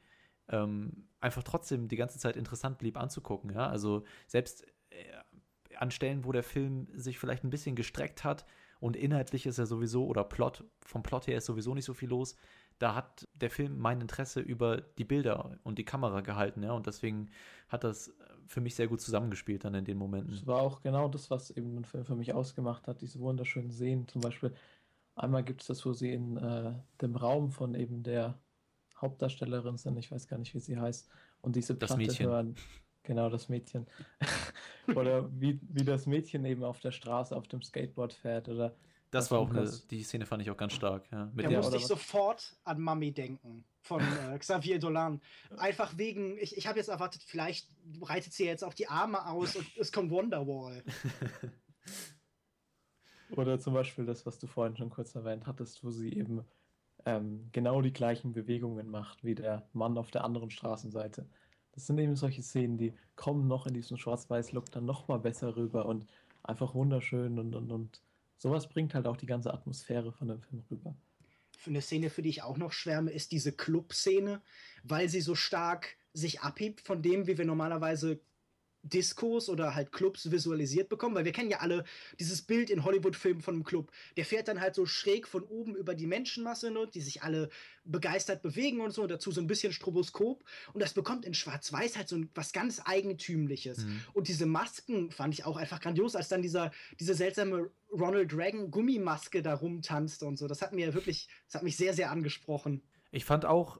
ähm, einfach trotzdem die ganze Zeit interessant blieb anzugucken. Ja? Also selbst äh, an Stellen, wo der Film sich vielleicht ein bisschen gestreckt hat, und inhaltlich ist er sowieso, oder Plot, vom Plot her ist sowieso nicht so viel los. Da hat der Film mein Interesse über die Bilder und die Kamera gehalten, ja, und deswegen hat das für mich sehr gut zusammengespielt dann in den Momenten. Es war auch genau das, was eben den Film für mich ausgemacht hat, diese wunderschönen Szenen. Zum Beispiel, einmal gibt es das, wo sie in äh, dem Raum von eben der Hauptdarstellerin sind, ich weiß gar nicht, wie sie heißt, und diese Platte das Mädchen. hören. Genau, das Mädchen. oder wie, wie das Mädchen eben auf der Straße auf dem Skateboard fährt oder das war auch eine, die Szene fand ich auch ganz stark. Ja. Mit da musste ich sofort an Mami denken von äh, Xavier Dolan. Einfach wegen, ich, ich habe jetzt erwartet, vielleicht breitet sie jetzt auch die Arme aus und es kommt Wonderwall. Oder zum Beispiel das, was du vorhin schon kurz erwähnt hattest, wo sie eben ähm, genau die gleichen Bewegungen macht wie der Mann auf der anderen Straßenseite. Das sind eben solche Szenen, die kommen noch in diesem Schwarz-Weiß-Look dann noch mal besser rüber und einfach wunderschön und, und, und sowas bringt halt auch die ganze Atmosphäre von dem Film rüber. Für eine Szene, für die ich auch noch schwärme, ist diese Club-Szene, weil sie so stark sich abhebt von dem, wie wir normalerweise Diskos oder halt Clubs visualisiert bekommen, weil wir kennen ja alle dieses Bild in Hollywood-Filmen von einem Club. Der fährt dann halt so schräg von oben über die Menschenmasse, ne, die sich alle begeistert bewegen und so, und dazu so ein bisschen Stroboskop. Und das bekommt in Schwarz-Weiß halt so was ganz Eigentümliches. Mhm. Und diese Masken fand ich auch einfach grandios, als dann dieser, diese seltsame Ronald Reagan Gummimaske da rumtanzte und so. Das hat mir wirklich, das hat mich sehr, sehr angesprochen. Ich fand auch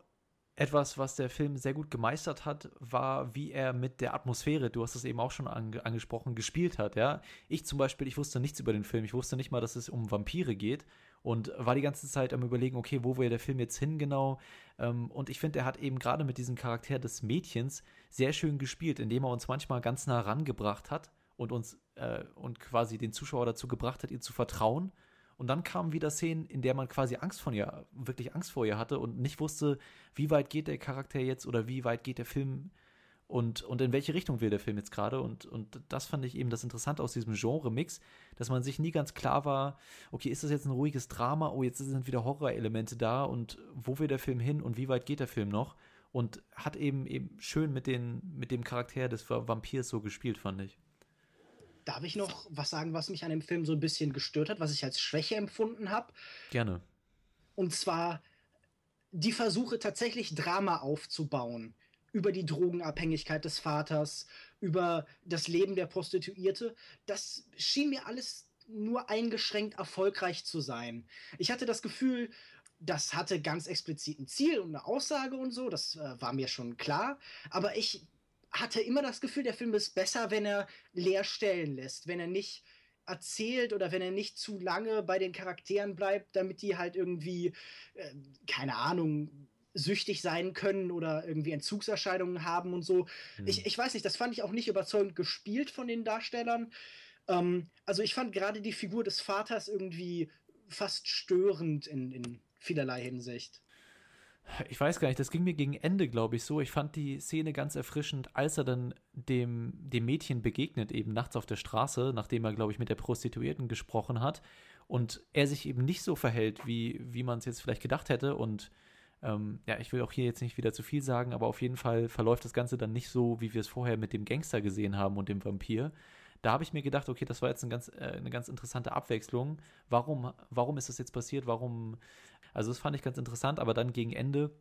etwas, was der Film sehr gut gemeistert hat, war, wie er mit der Atmosphäre, du hast es eben auch schon ange angesprochen, gespielt hat. Ja, ich zum Beispiel, ich wusste nichts über den Film. Ich wusste nicht mal, dass es um Vampire geht und war die ganze Zeit am überlegen, okay, wo will der Film jetzt hin genau? Ähm, und ich finde, er hat eben gerade mit diesem Charakter des Mädchens sehr schön gespielt, indem er uns manchmal ganz nah rangebracht hat und uns äh, und quasi den Zuschauer dazu gebracht hat, ihr zu vertrauen und dann kamen wieder Szenen, in der man quasi Angst von ihr, wirklich Angst vor ihr hatte und nicht wusste, wie weit geht der Charakter jetzt oder wie weit geht der Film und, und in welche Richtung will der Film jetzt gerade. Und, und das fand ich eben das Interessante aus diesem Genre-Mix, dass man sich nie ganz klar war, okay, ist das jetzt ein ruhiges Drama? Oh, jetzt sind wieder Horrorelemente da und wo will der Film hin und wie weit geht der Film noch? Und hat eben eben schön mit, den, mit dem Charakter des Vampirs so gespielt, fand ich. Darf ich noch was sagen, was mich an dem Film so ein bisschen gestört hat, was ich als Schwäche empfunden habe? Gerne. Und zwar die Versuche tatsächlich Drama aufzubauen über die Drogenabhängigkeit des Vaters, über das Leben der Prostituierte. Das schien mir alles nur eingeschränkt erfolgreich zu sein. Ich hatte das Gefühl, das hatte ganz explizit ein Ziel und eine Aussage und so, das äh, war mir schon klar, aber ich hatte immer das Gefühl, der Film ist besser, wenn er leer stellen lässt, wenn er nicht erzählt oder wenn er nicht zu lange bei den Charakteren bleibt, damit die halt irgendwie, äh, keine Ahnung, süchtig sein können oder irgendwie Entzugserscheinungen haben und so. Hm. Ich, ich weiß nicht, das fand ich auch nicht überzeugend gespielt von den Darstellern. Ähm, also ich fand gerade die Figur des Vaters irgendwie fast störend in, in vielerlei Hinsicht. Ich weiß gar nicht, das ging mir gegen Ende, glaube ich, so. Ich fand die Szene ganz erfrischend, als er dann dem, dem Mädchen begegnet, eben nachts auf der Straße, nachdem er, glaube ich, mit der Prostituierten gesprochen hat. Und er sich eben nicht so verhält, wie, wie man es jetzt vielleicht gedacht hätte. Und ähm, ja, ich will auch hier jetzt nicht wieder zu viel sagen, aber auf jeden Fall verläuft das Ganze dann nicht so, wie wir es vorher mit dem Gangster gesehen haben und dem Vampir. Da habe ich mir gedacht, okay, das war jetzt eine ganz, äh, eine ganz interessante Abwechslung. Warum, warum ist das jetzt passiert? Warum? Also, das fand ich ganz interessant, aber dann gegen Ende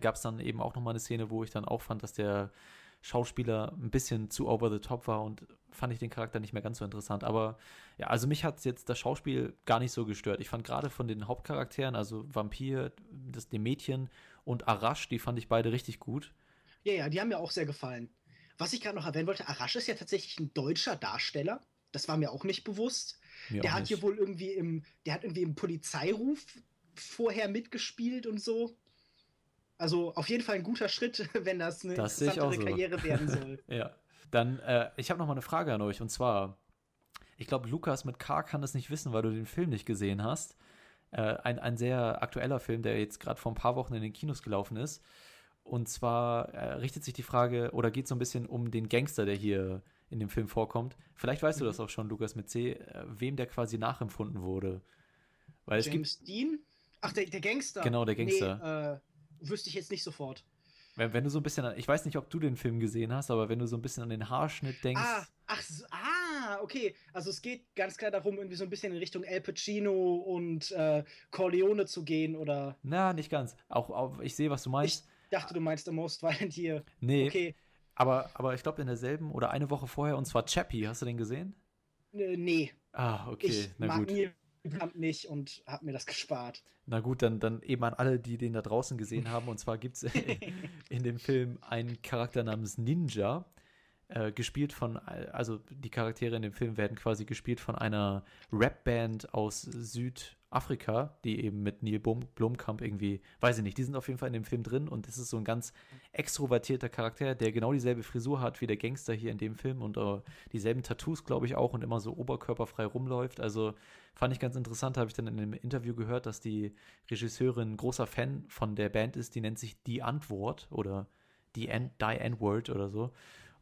gab es dann eben auch nochmal eine Szene, wo ich dann auch fand, dass der Schauspieler ein bisschen zu over the top war und fand ich den Charakter nicht mehr ganz so interessant. Aber ja, also mich hat jetzt das Schauspiel gar nicht so gestört. Ich fand gerade von den Hauptcharakteren, also Vampir, das, dem Mädchen und Arash, die fand ich beide richtig gut. Ja, ja, die haben mir auch sehr gefallen. Was ich gerade noch erwähnen wollte, Arash ist ja tatsächlich ein deutscher Darsteller. Das war mir auch nicht bewusst. Mir der hat nicht. hier wohl irgendwie im, der hat irgendwie im Polizeiruf vorher mitgespielt und so. Also auf jeden Fall ein guter Schritt, wenn das eine das interessantere so. Karriere werden soll. ja. Dann, äh, ich habe noch mal eine Frage an euch und zwar, ich glaube, Lukas mit K kann das nicht wissen, weil du den Film nicht gesehen hast. Äh, ein, ein sehr aktueller Film, der jetzt gerade vor ein paar Wochen in den Kinos gelaufen ist. Und zwar äh, richtet sich die Frage oder geht so ein bisschen um den Gangster, der hier in dem Film vorkommt. Vielleicht weißt mhm. du das auch schon, Lukas mit C, äh, wem der quasi nachempfunden wurde. Weil James Dean? Ach, der, der Gangster. Genau, der Gangster. Nee, äh, wüsste ich jetzt nicht sofort. Wenn, wenn, du so ein bisschen, an, ich weiß nicht, ob du den Film gesehen hast, aber wenn du so ein bisschen an den Haarschnitt denkst. Ah, ach, ah, okay. Also es geht ganz klar darum, irgendwie so ein bisschen in Richtung El Pacino und äh, Corleone zu gehen, oder? Na, nicht ganz. Auch, auch ich sehe, was du meinst. Ich dachte, du meinst The Most Violent hier. Nee. Okay. Aber, aber ich glaube in derselben oder eine Woche vorher, und zwar Chappie, hast du den gesehen? Äh, nee. Ah, okay, ich na mag gut. Neil Blum nicht und hab mir das gespart. Na gut, dann, dann eben an alle, die den da draußen gesehen haben. Und zwar gibt es in dem Film einen Charakter namens Ninja, äh, gespielt von, also die Charaktere in dem Film werden quasi gespielt von einer Rapband aus Südafrika, die eben mit Neil Blomkamp irgendwie, weiß ich nicht, die sind auf jeden Fall in dem Film drin und das ist so ein ganz extrovertierter Charakter, der genau dieselbe Frisur hat wie der Gangster hier in dem Film und uh, dieselben Tattoos, glaube ich, auch und immer so oberkörperfrei rumläuft. Also fand ich ganz interessant, habe ich dann in einem Interview gehört, dass die Regisseurin großer Fan von der Band ist, die nennt sich Die Antwort oder die N-Word oder so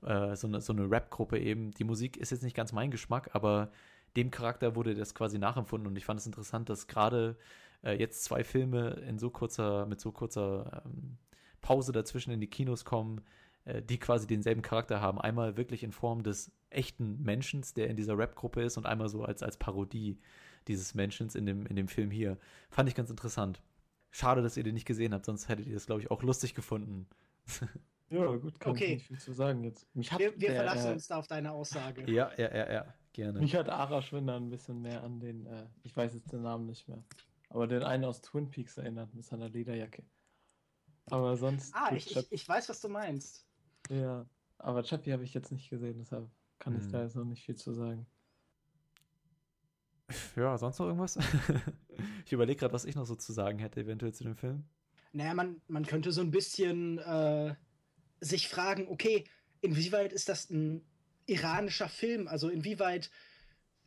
äh, so eine, so eine Rap-Gruppe eben. Die Musik ist jetzt nicht ganz mein Geschmack, aber dem Charakter wurde das quasi nachempfunden und ich fand es interessant, dass gerade äh, jetzt zwei Filme in so kurzer, mit so kurzer ähm, Pause dazwischen in die Kinos kommen, äh, die quasi denselben Charakter haben. Einmal wirklich in Form des echten Menschen, der in dieser Rap-Gruppe ist und einmal so als, als Parodie dieses Menschen in dem, in dem Film hier. Fand ich ganz interessant. Schade, dass ihr den nicht gesehen habt, sonst hättet ihr das, glaube ich, auch lustig gefunden. Ja, gut, kann Okay. ich nicht viel zu sagen jetzt. Wir, wir der, verlassen äh, uns da auf deine Aussage. ja, ja, ja, ja, gerne. Mich hat Arash Winder ein bisschen mehr an den, äh, ich weiß jetzt den Namen nicht mehr, aber den einen aus Twin Peaks erinnert mit seiner Lederjacke. Aber sonst. Ah, ich, ich, ich weiß, was du meinst. Ja, aber Chappie habe ich jetzt nicht gesehen, deshalb kann ich Hm. da jetzt noch nicht viel zu sagen. Ja, sonst noch irgendwas? ich überlege gerade, was ich noch so zu sagen hätte, eventuell zu dem Film. Naja, man, man könnte so ein bisschen äh, sich fragen, okay, inwieweit ist das ein iranischer Film? Also inwieweit,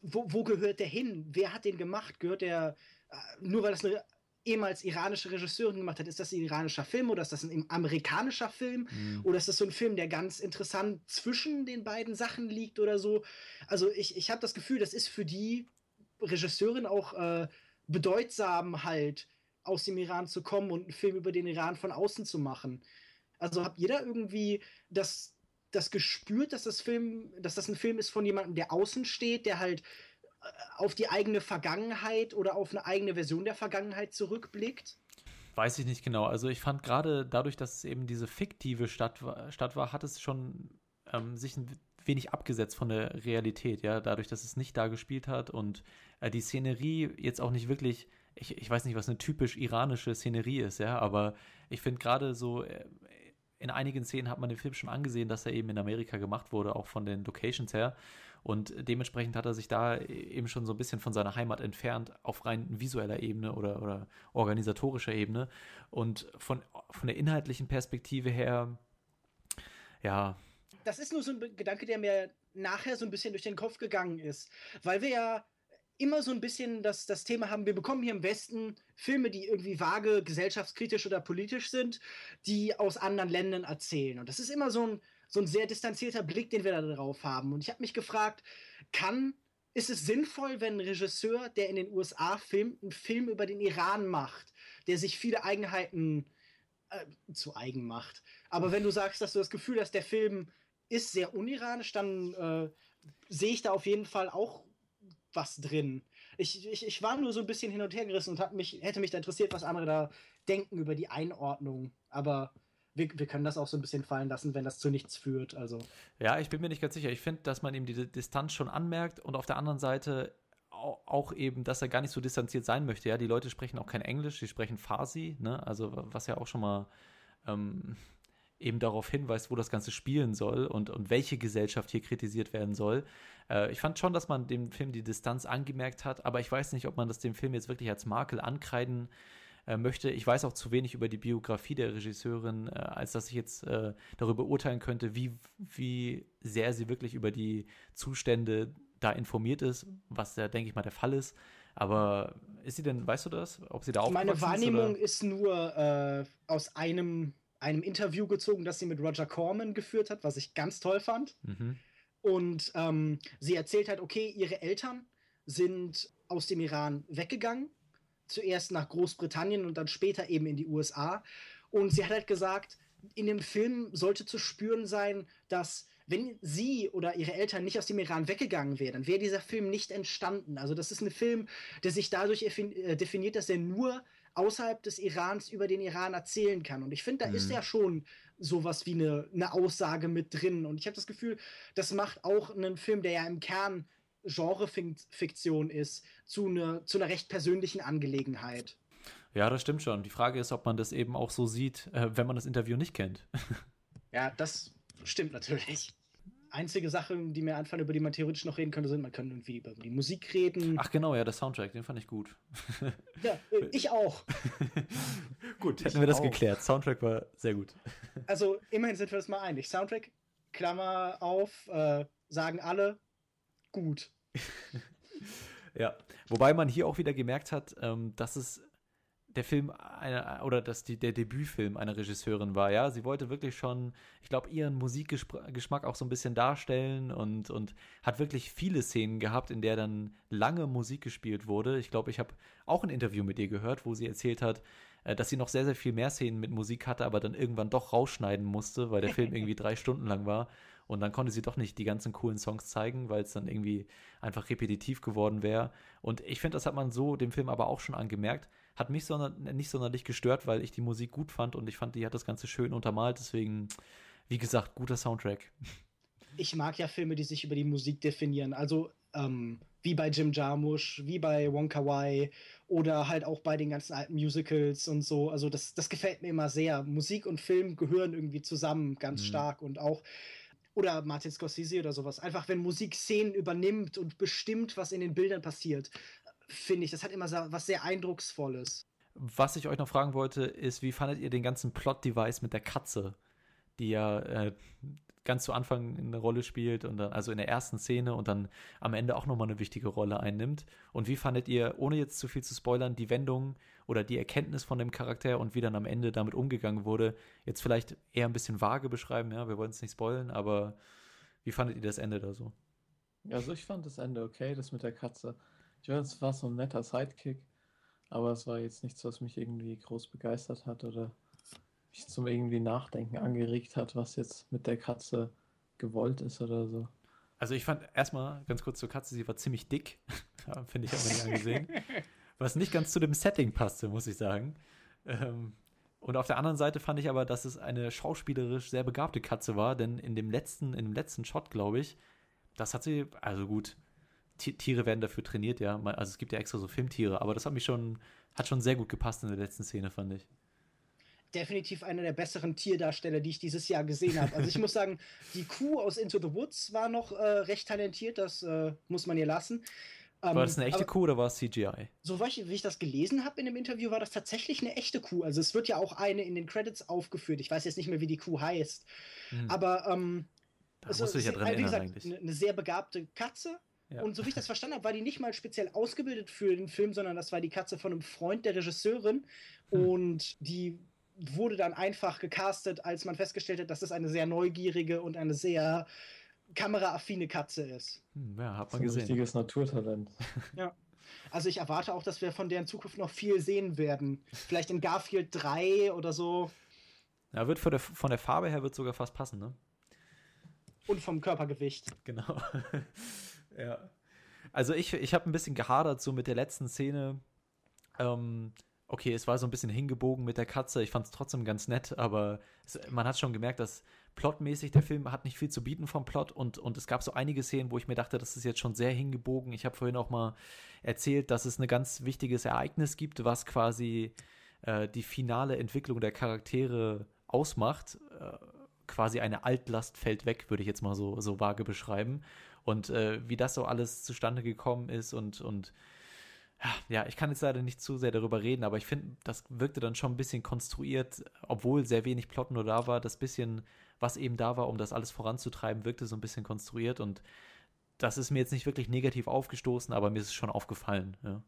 wo, wo gehört der hin? Wer hat den gemacht? Gehört der, äh, nur weil das eine ehemals iranische Regisseurin gemacht hat. Ist das ein iranischer Film oder ist das ein amerikanischer Film? Mhm. Oder ist das so ein Film, der ganz interessant zwischen den beiden Sachen liegt oder so? Also ich, ich habe das Gefühl, das ist für die Regisseurin auch äh, bedeutsam halt aus dem Iran zu kommen und einen Film über den Iran von außen zu machen. Also habt ihr da irgendwie das, das gespürt, dass das Film, dass das ein Film ist von jemandem, der außen steht, der halt äh, auf die eigene Vergangenheit oder auf eine eigene Version der Vergangenheit zurückblickt? Weiß ich nicht genau. Also ich fand gerade dadurch, dass es eben diese fiktive Stadt, Stadt war, hat es schon ähm, sich ein wenig abgesetzt von der Realität, ja, dadurch, dass es nicht da gespielt hat und äh, die Szenerie jetzt auch nicht wirklich, ich, ich weiß nicht, was eine typisch iranische Szenerie ist, ja, aber ich finde gerade so, äh, in einigen Szenen hat man den Film schon angesehen, dass er eben in Amerika gemacht wurde, auch von den Locations her. Und dementsprechend hat er sich da eben schon so ein bisschen von seiner Heimat entfernt, auf rein visueller Ebene oder, oder organisatorischer Ebene. Und von, von der inhaltlichen Perspektive her, ja. Das ist nur so ein Gedanke, der mir nachher so ein bisschen durch den Kopf gegangen ist. Weil wir ja immer so ein bisschen das, das Thema haben, wir bekommen hier im Westen Filme, die irgendwie vage, gesellschaftskritisch oder politisch sind, die aus anderen Ländern erzählen. Und das ist immer so ein, so ein sehr distanzierter Blick, den wir da drauf haben. Und ich habe mich gefragt, kann, ist es sinnvoll, wenn ein Regisseur, der in den USA filmt, einen Film über den Iran macht, der sich viele Eigenheiten äh, zu eigen macht? Aber wenn du sagst, dass du das Gefühl hast, der Film ist sehr uniranisch, dann äh, sehe ich da auf jeden Fall auch was drin. Ich, ich, ich war nur so ein bisschen hin und her gerissen und mich, hätte mich da interessiert, was andere da denken über die Einordnung. Aber wir, wir können das auch so ein bisschen fallen lassen, wenn das zu nichts führt. Also. Ja, ich bin mir nicht ganz sicher. Ich finde, dass man ihm die Distanz schon anmerkt und auf der anderen Seite auch eben, dass er gar nicht so distanziert sein möchte. Ja, die Leute sprechen auch kein Englisch, sie sprechen Farsi, ne? Also was ja auch schon mal ähm, eben darauf hinweist, wo das Ganze spielen soll und, und welche Gesellschaft hier kritisiert werden soll. Äh, ich fand schon, dass man dem Film die Distanz angemerkt hat, aber ich weiß nicht, ob man das dem Film jetzt wirklich als Makel ankreiden äh, möchte. Ich weiß auch zu wenig über die Biografie der Regisseurin, äh, als dass ich jetzt äh, darüber urteilen könnte, wie, wie sehr sie wirklich über die Zustände da informiert ist, was ja, denke ich mal, der Fall ist. Aber ist sie denn, weißt du das, ob sie da auch Meine Wahrnehmung ist, ist nur äh, aus einem einem Interview gezogen, das sie mit Roger Corman geführt hat, was ich ganz toll fand. Mhm. Und ähm, sie erzählt halt, okay, ihre Eltern sind aus dem Iran weggegangen, zuerst nach Großbritannien und dann später eben in die USA. Und sie hat halt gesagt, in dem Film sollte zu spüren sein, dass wenn sie oder ihre Eltern nicht aus dem Iran weggegangen wären, dann wäre dieser Film nicht entstanden. Also das ist ein Film, der sich dadurch äh, definiert, dass er nur außerhalb des Irans über den Iran erzählen kann. Und ich finde, da mhm. ist ja schon sowas wie eine, eine Aussage mit drin. Und ich habe das Gefühl, das macht auch einen Film, der ja im Kern Genrefiktion ist, zu, eine, zu einer recht persönlichen Angelegenheit. Ja, das stimmt schon. Die Frage ist, ob man das eben auch so sieht, äh, wenn man das Interview nicht kennt. ja, das stimmt natürlich einzige Sache, die mir anfallen, über die man theoretisch noch reden könnte, sind, man könnte irgendwie über die Musik reden. Ach genau, ja, der Soundtrack, den fand ich gut. ja, äh, ich auch. gut, hätten ich wir das auch. geklärt. Soundtrack war sehr gut. Also, immerhin sind wir das mal einig. Soundtrack, Klammer auf, äh, sagen alle, gut. ja, wobei man hier auch wieder gemerkt hat, ähm, dass es der Film einer, oder dass die, der Debütfilm einer Regisseurin war, ja. Sie wollte wirklich schon, ich glaube, ihren Musikgeschmack auch so ein bisschen darstellen und, und hat wirklich viele Szenen gehabt, in der dann lange Musik gespielt wurde. Ich glaube, ich habe auch ein Interview mit ihr gehört, wo sie erzählt hat, äh, dass sie noch sehr, sehr viel mehr Szenen mit Musik hatte, aber dann irgendwann doch rausschneiden musste, weil der Film irgendwie drei Stunden lang war. Und dann konnte sie doch nicht die ganzen coolen Songs zeigen, weil es dann irgendwie einfach repetitiv geworden wäre. Und ich finde, das hat man so dem Film aber auch schon angemerkt. Hat mich sonder nicht sonderlich gestört, weil ich die Musik gut fand und ich fand, die hat das Ganze schön untermalt. Deswegen, wie gesagt, guter Soundtrack. Ich mag ja Filme, die sich über die Musik definieren. Also, ähm, wie bei Jim Jarmusch, wie bei Wonka Wai oder halt auch bei den ganzen alten Musicals und so. Also das, das gefällt mir immer sehr. Musik und Film gehören irgendwie zusammen ganz mhm. stark und auch oder Martin Scorsese oder sowas. Einfach, wenn Musik Szenen übernimmt und bestimmt, was in den Bildern passiert, finde ich, das hat immer was sehr Eindrucksvolles. Was ich euch noch fragen wollte, ist, wie fandet ihr den ganzen Plot-Device mit der Katze? die ja äh, ganz zu Anfang eine Rolle spielt und dann, also in der ersten Szene und dann am Ende auch nochmal eine wichtige Rolle einnimmt. Und wie fandet ihr, ohne jetzt zu viel zu spoilern, die Wendung oder die Erkenntnis von dem Charakter und wie dann am Ende damit umgegangen wurde? Jetzt vielleicht eher ein bisschen vage beschreiben, ja, wir wollen es nicht spoilern, aber wie fandet ihr das Ende da so? Also ich fand das Ende okay, das mit der Katze. Weiß, es war so ein netter Sidekick, aber es war jetzt nichts, was mich irgendwie groß begeistert hat oder mich zum irgendwie Nachdenken angeregt hat, was jetzt mit der Katze gewollt ist oder so. Also ich fand erstmal ganz kurz zur Katze, sie war ziemlich dick, finde ich, man nicht angesehen. Was nicht ganz zu dem Setting passte, muss ich sagen. Ähm, und auf der anderen Seite fand ich aber, dass es eine schauspielerisch sehr begabte Katze war, denn in dem letzten, in dem letzten Shot, glaube ich, das hat sie, also gut, Tiere werden dafür trainiert, ja. Also es gibt ja extra so Filmtiere, aber das hat mich schon, hat schon sehr gut gepasst in der letzten Szene, fand ich definitiv einer der besseren Tierdarsteller, die ich dieses Jahr gesehen habe. Also ich muss sagen, die Kuh aus Into the Woods war noch äh, recht talentiert, das äh, muss man ihr lassen. Ähm, war das eine echte Kuh oder war es CGI? So wie ich das gelesen habe in dem Interview, war das tatsächlich eine echte Kuh. Also es wird ja auch eine in den Credits aufgeführt. Ich weiß jetzt nicht mehr, wie die Kuh heißt. Hm. Aber ähm, da also, musst du dich ja dran erinnern gesagt, eigentlich. Eine sehr begabte Katze. Ja. Und so wie ich das verstanden habe, war die nicht mal speziell ausgebildet für den Film, sondern das war die Katze von einem Freund der Regisseurin. Hm. Und die wurde dann einfach gecastet, als man festgestellt hat, dass es eine sehr neugierige und eine sehr kameraaffine Katze ist. Hm, ja, hat man gesehen. Ein richtiges Naturtalent. Ja. Also ich erwarte auch, dass wir von deren Zukunft noch viel sehen werden. Vielleicht in Garfield 3 oder so. Ja, wird von der, von der Farbe her wird sogar fast passen, ne? Und vom Körpergewicht. Genau. ja. Also ich, ich habe ein bisschen gehadert so mit der letzten Szene. Ähm, okay, es war so ein bisschen hingebogen mit der Katze. Ich fand es trotzdem ganz nett, aber es, man hat schon gemerkt, dass plotmäßig der Film hat nicht viel zu bieten vom Plot und, und es gab so einige Szenen, wo ich mir dachte, das ist jetzt schon sehr hingebogen. Ich habe vorhin auch mal erzählt, dass es ein ganz wichtiges Ereignis gibt, was quasi äh, die finale Entwicklung der Charaktere ausmacht. Äh, quasi eine Altlast fällt weg, würde ich jetzt mal so, so vage beschreiben. Und äh, wie das so alles zustande gekommen ist und, und ja, ich kann jetzt leider nicht zu sehr darüber reden, aber ich finde, das wirkte dann schon ein bisschen konstruiert, obwohl sehr wenig Plot nur da war. Das bisschen, was eben da war, um das alles voranzutreiben, wirkte so ein bisschen konstruiert und das ist mir jetzt nicht wirklich negativ aufgestoßen, aber mir ist es schon aufgefallen. Ja.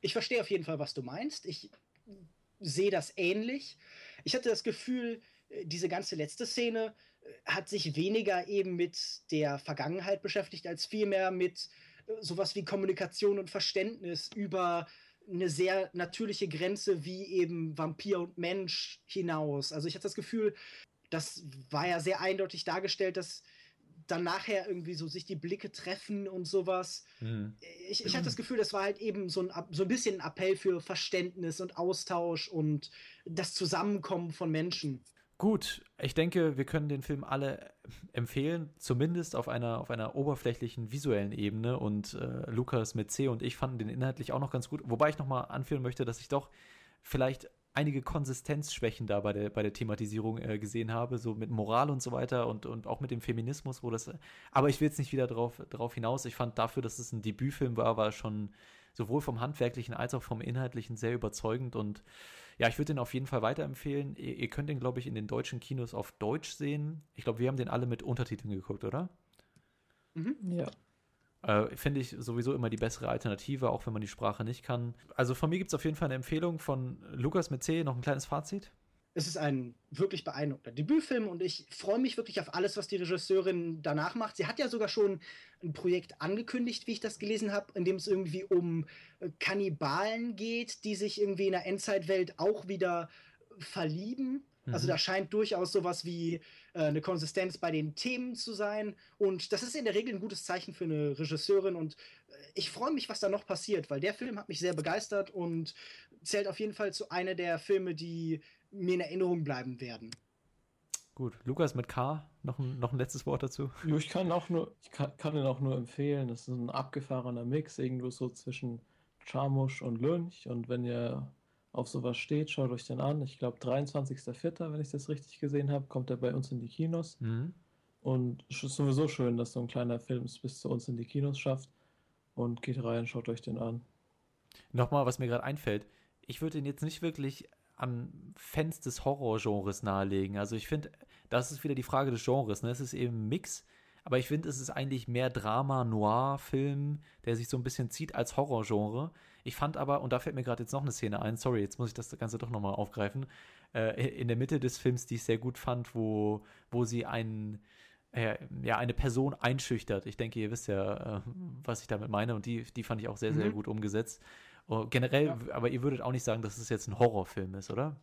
Ich verstehe auf jeden Fall, was du meinst. Ich sehe das ähnlich. Ich hatte das Gefühl, äh, diese ganze letzte Szene hat sich weniger eben mit der Vergangenheit beschäftigt, als vielmehr mit sowas wie Kommunikation und Verständnis über eine sehr natürliche Grenze wie eben Vampir und Mensch hinaus. Also ich hatte das Gefühl, das war ja sehr eindeutig dargestellt, dass dann nachher irgendwie so sich die Blicke treffen und sowas. Mhm. Ich, ich hatte das Gefühl, das war halt eben so ein, so ein bisschen ein Appell für Verständnis und Austausch und das Zusammenkommen von Menschen. Gut, ich denke, wir können den Film alle empfehlen, zumindest auf einer, auf einer oberflächlichen visuellen Ebene. Und äh, Lukas mit C und ich fanden den inhaltlich auch noch ganz gut. Wobei ich nochmal anführen möchte, dass ich doch vielleicht einige Konsistenzschwächen da bei der, bei der Thematisierung äh, gesehen habe, so mit Moral und so weiter und, und auch mit dem Feminismus, wo das. Aber ich will jetzt nicht wieder drauf, drauf hinaus. Ich fand dafür, dass es ein Debütfilm war, war schon sowohl vom Handwerklichen als auch vom Inhaltlichen sehr überzeugend und ja, ich würde den auf jeden Fall weiterempfehlen. Ihr, ihr könnt den, glaube ich, in den deutschen Kinos auf Deutsch sehen. Ich glaube, wir haben den alle mit Untertiteln geguckt, oder? Mhm. Ja. Äh, Finde ich sowieso immer die bessere Alternative, auch wenn man die Sprache nicht kann. Also von mir gibt es auf jeden Fall eine Empfehlung von Lukas mit C. Noch ein kleines Fazit? Es ist ein wirklich beeindruckender Debütfilm und ich freue mich wirklich auf alles, was die Regisseurin danach macht. Sie hat ja sogar schon ein Projekt angekündigt, wie ich das gelesen habe, in dem es irgendwie um äh, Kannibalen geht, die sich irgendwie in der Endzeitwelt auch wieder verlieben. Also mhm. Also da scheint durchaus sowas wie äh, eine Konsistenz bei den Themen zu sein. Und das ist in der Regel ein gutes Zeichen für eine Regisseurin. Und äh, ich freue mich, was da noch passiert, weil der Film hat mich sehr begeistert und zählt auf jeden Fall zu einer der Filme, die mir in Erinnerung bleiben werden. Gut, Lukas mit K, noch ein, noch ein letztes Wort dazu. Jo, ich kann auch nur, ich kann, kann ihn auch nur empfehlen. Das ist ein abgefahrener Mix, irgendwo so zwischen Charmusch und Lynch. Und wenn ihr auf sowas steht, schaut euch den an. Ich glaube, 23.04., wenn ich das richtig gesehen habe, kommt er bei uns in die Kinos. Mhm. Und es ist sowieso schön, dass so ein kleiner Film es bis zu uns in die Kinos schafft. Und geht rein, schaut euch den an. Nochmal, was mir gerade einfällt. Ich würde ihn jetzt nicht wirklich an Fans des Horrorgenres nahelegen. Also ich finde, das ist wieder die Frage des Genres. Ne? Es ist eben ein Mix, aber ich finde, es ist eigentlich mehr Drama, Noir-Film, der sich so ein bisschen zieht als Horrorgenre. Ich fand aber, und da fällt mir gerade jetzt noch eine Szene ein, sorry, jetzt muss ich das Ganze doch nochmal aufgreifen, äh, in der Mitte des Films, die ich sehr gut fand, wo, wo sie einen äh, ja, eine Person einschüchtert. Ich denke, ihr wisst ja, äh, was ich damit meine. Und die, die fand ich auch sehr, sehr Mhm. gut umgesetzt. Oh, generell, Ja. aber ihr würdet auch nicht sagen, dass es jetzt ein Horrorfilm ist, oder?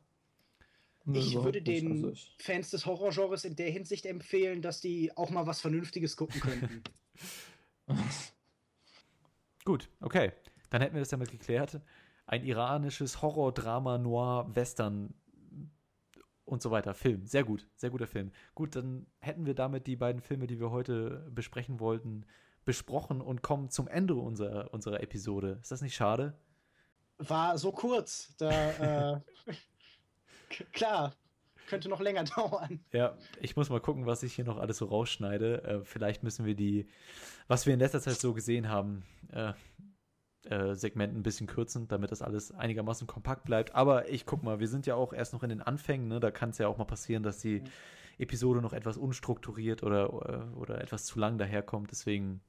Ich würde nicht. den Also Fans des Horrorgenres in der Hinsicht empfehlen, dass die auch mal was Vernünftiges gucken könnten. Gut, okay. Dann hätten wir das damit geklärt. Ein iranisches Horror, Drama, Noir, Western und so weiter. Film. Sehr gut. Sehr guter Film. Gut, dann hätten wir damit die beiden Filme, die wir heute besprechen wollten, besprochen und kommen zum Ende unserer, unserer Episode. Ist das nicht schade? War so kurz. Da, äh, klar, könnte noch länger dauern. Ja, ich muss mal gucken, was ich hier noch alles so rausschneide. Äh, vielleicht müssen wir die, was wir in letzter Zeit so gesehen haben, äh, äh, Segment ein bisschen kürzen, damit das alles einigermaßen kompakt bleibt. Aber ich guck mal, wir sind ja auch erst noch in den Anfängen, ne? Da kann es ja auch mal passieren, dass die Episode noch etwas unstrukturiert oder, äh, oder etwas zu lang daherkommt. Deswegen,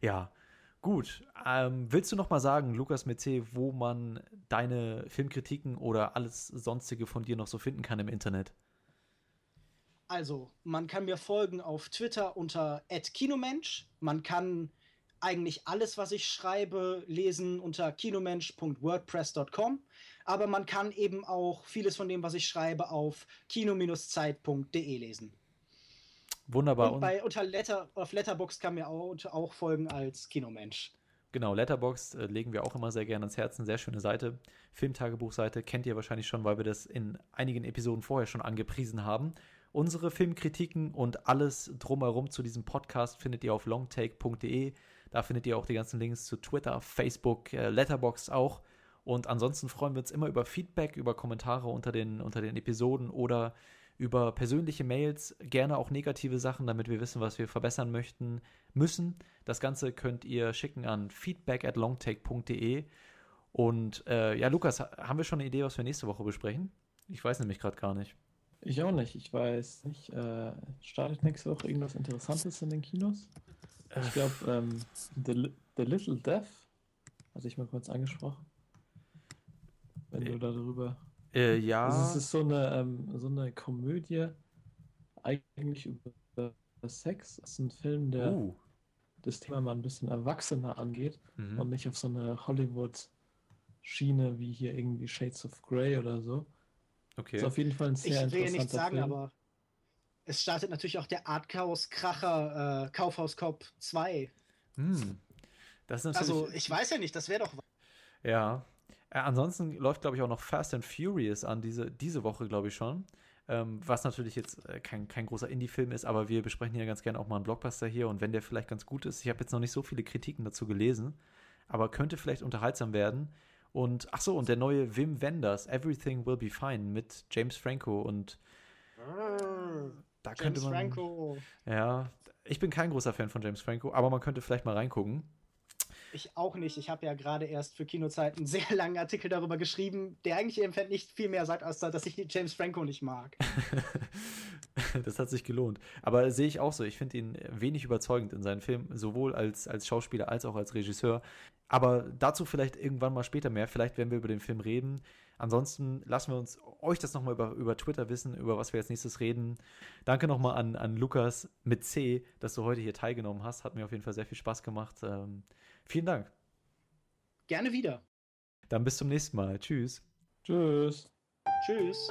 ja, gut. Ähm, willst du noch mal sagen, Lukas C, wo man deine Filmkritiken oder alles sonstige von dir noch so finden kann im Internet? Also, man kann mir folgen auf Twitter unter @kinomensch. Man kann eigentlich alles, was ich schreibe, lesen unter kinomensch.wordpress.com. Aber man kann eben auch vieles von dem, was ich schreibe, auf kino-zeit.de lesen. Wunderbar. Und bei unter Letter, auf Letterboxd kann mir auch, auch folgen als Kinomensch. Genau, Letterboxd äh, legen wir auch immer sehr gerne ans Herzen. Sehr schöne Seite. Filmtagebuchseite kennt ihr wahrscheinlich schon, weil wir das in einigen Episoden vorher schon angepriesen haben. Unsere Filmkritiken und alles drumherum zu diesem Podcast findet ihr auf longtake.de. Da findet ihr auch die ganzen Links zu Twitter, Facebook, äh, Letterboxd auch. Und ansonsten freuen wir uns immer über Feedback, über Kommentare unter den, unter den Episoden oder über persönliche Mails, gerne auch negative Sachen, damit wir wissen, was wir verbessern möchten, müssen. Das Ganze könnt ihr schicken an feedback at longtake.de. Und äh, ja, Lukas, ha- haben wir schon eine Idee, was wir nächste Woche besprechen? Ich weiß nämlich gerade gar nicht. ich auch nicht. Ich weiß nicht. Äh, startet nächste Woche irgendwas Interessantes in den Kinos? Ich glaube, ähm, The, The Little Death hatte ich mal kurz angesprochen. Wenn Äh, du darüber. Äh, ja. Also es ist so eine, ähm, so eine Komödie, eigentlich über Sex. Es ist ein Film, der uh, das Thema mal ein bisschen erwachsener angeht mhm. und nicht auf so eine Hollywood-Schiene wie hier irgendwie Shades of Grey oder so. Ist Okay. auf jeden Fall ein Ich sehr will ja nichts sagen, Film. aber es startet natürlich auch der Arthouse-Kracher äh, Kaufhaus Cop 2. Hm. Das ist natürlich. Also, ich weiß ja nicht, das wäre doch. Ja. Äh, ansonsten läuft, glaube ich, auch noch Fast and Furious an, diese, diese Woche, glaube ich schon. Ähm, was natürlich jetzt äh, kein, kein großer Indie-Film ist, aber wir besprechen ja ganz gerne auch mal einen Blockbuster hier und wenn der vielleicht ganz gut ist, ich habe jetzt noch nicht so viele Kritiken dazu gelesen, aber könnte vielleicht unterhaltsam werden. Und ach so, und der neue Wim Wenders, Everything Will Be Fine mit James Franco und da könnte James man. Franco. Ja, ich bin kein großer Fan von James Franco, aber man könnte vielleicht mal reingucken. Ich auch nicht. Ich habe ja gerade erst für Kinozeit einen sehr langen Artikel darüber geschrieben, der eigentlich im Endeffekt nicht viel mehr sagt, als dass ich James Franco nicht mag. das hat sich gelohnt. Aber sehe ich auch so. Ich finde ihn wenig überzeugend in seinen Filmen, sowohl als, als Schauspieler als auch als Regisseur. Aber dazu vielleicht irgendwann mal später mehr. Vielleicht werden wir über den Film reden. Ansonsten lassen wir uns euch das nochmal über, über Twitter wissen, über was wir als nächstes reden. Danke nochmal an, an Lukas mit C, dass du heute hier teilgenommen hast. Hat mir auf jeden Fall sehr viel Spaß gemacht. Ähm, vielen Dank. Gerne wieder. Dann bis zum nächsten Mal. Tschüss. Tschüss. Tschüss.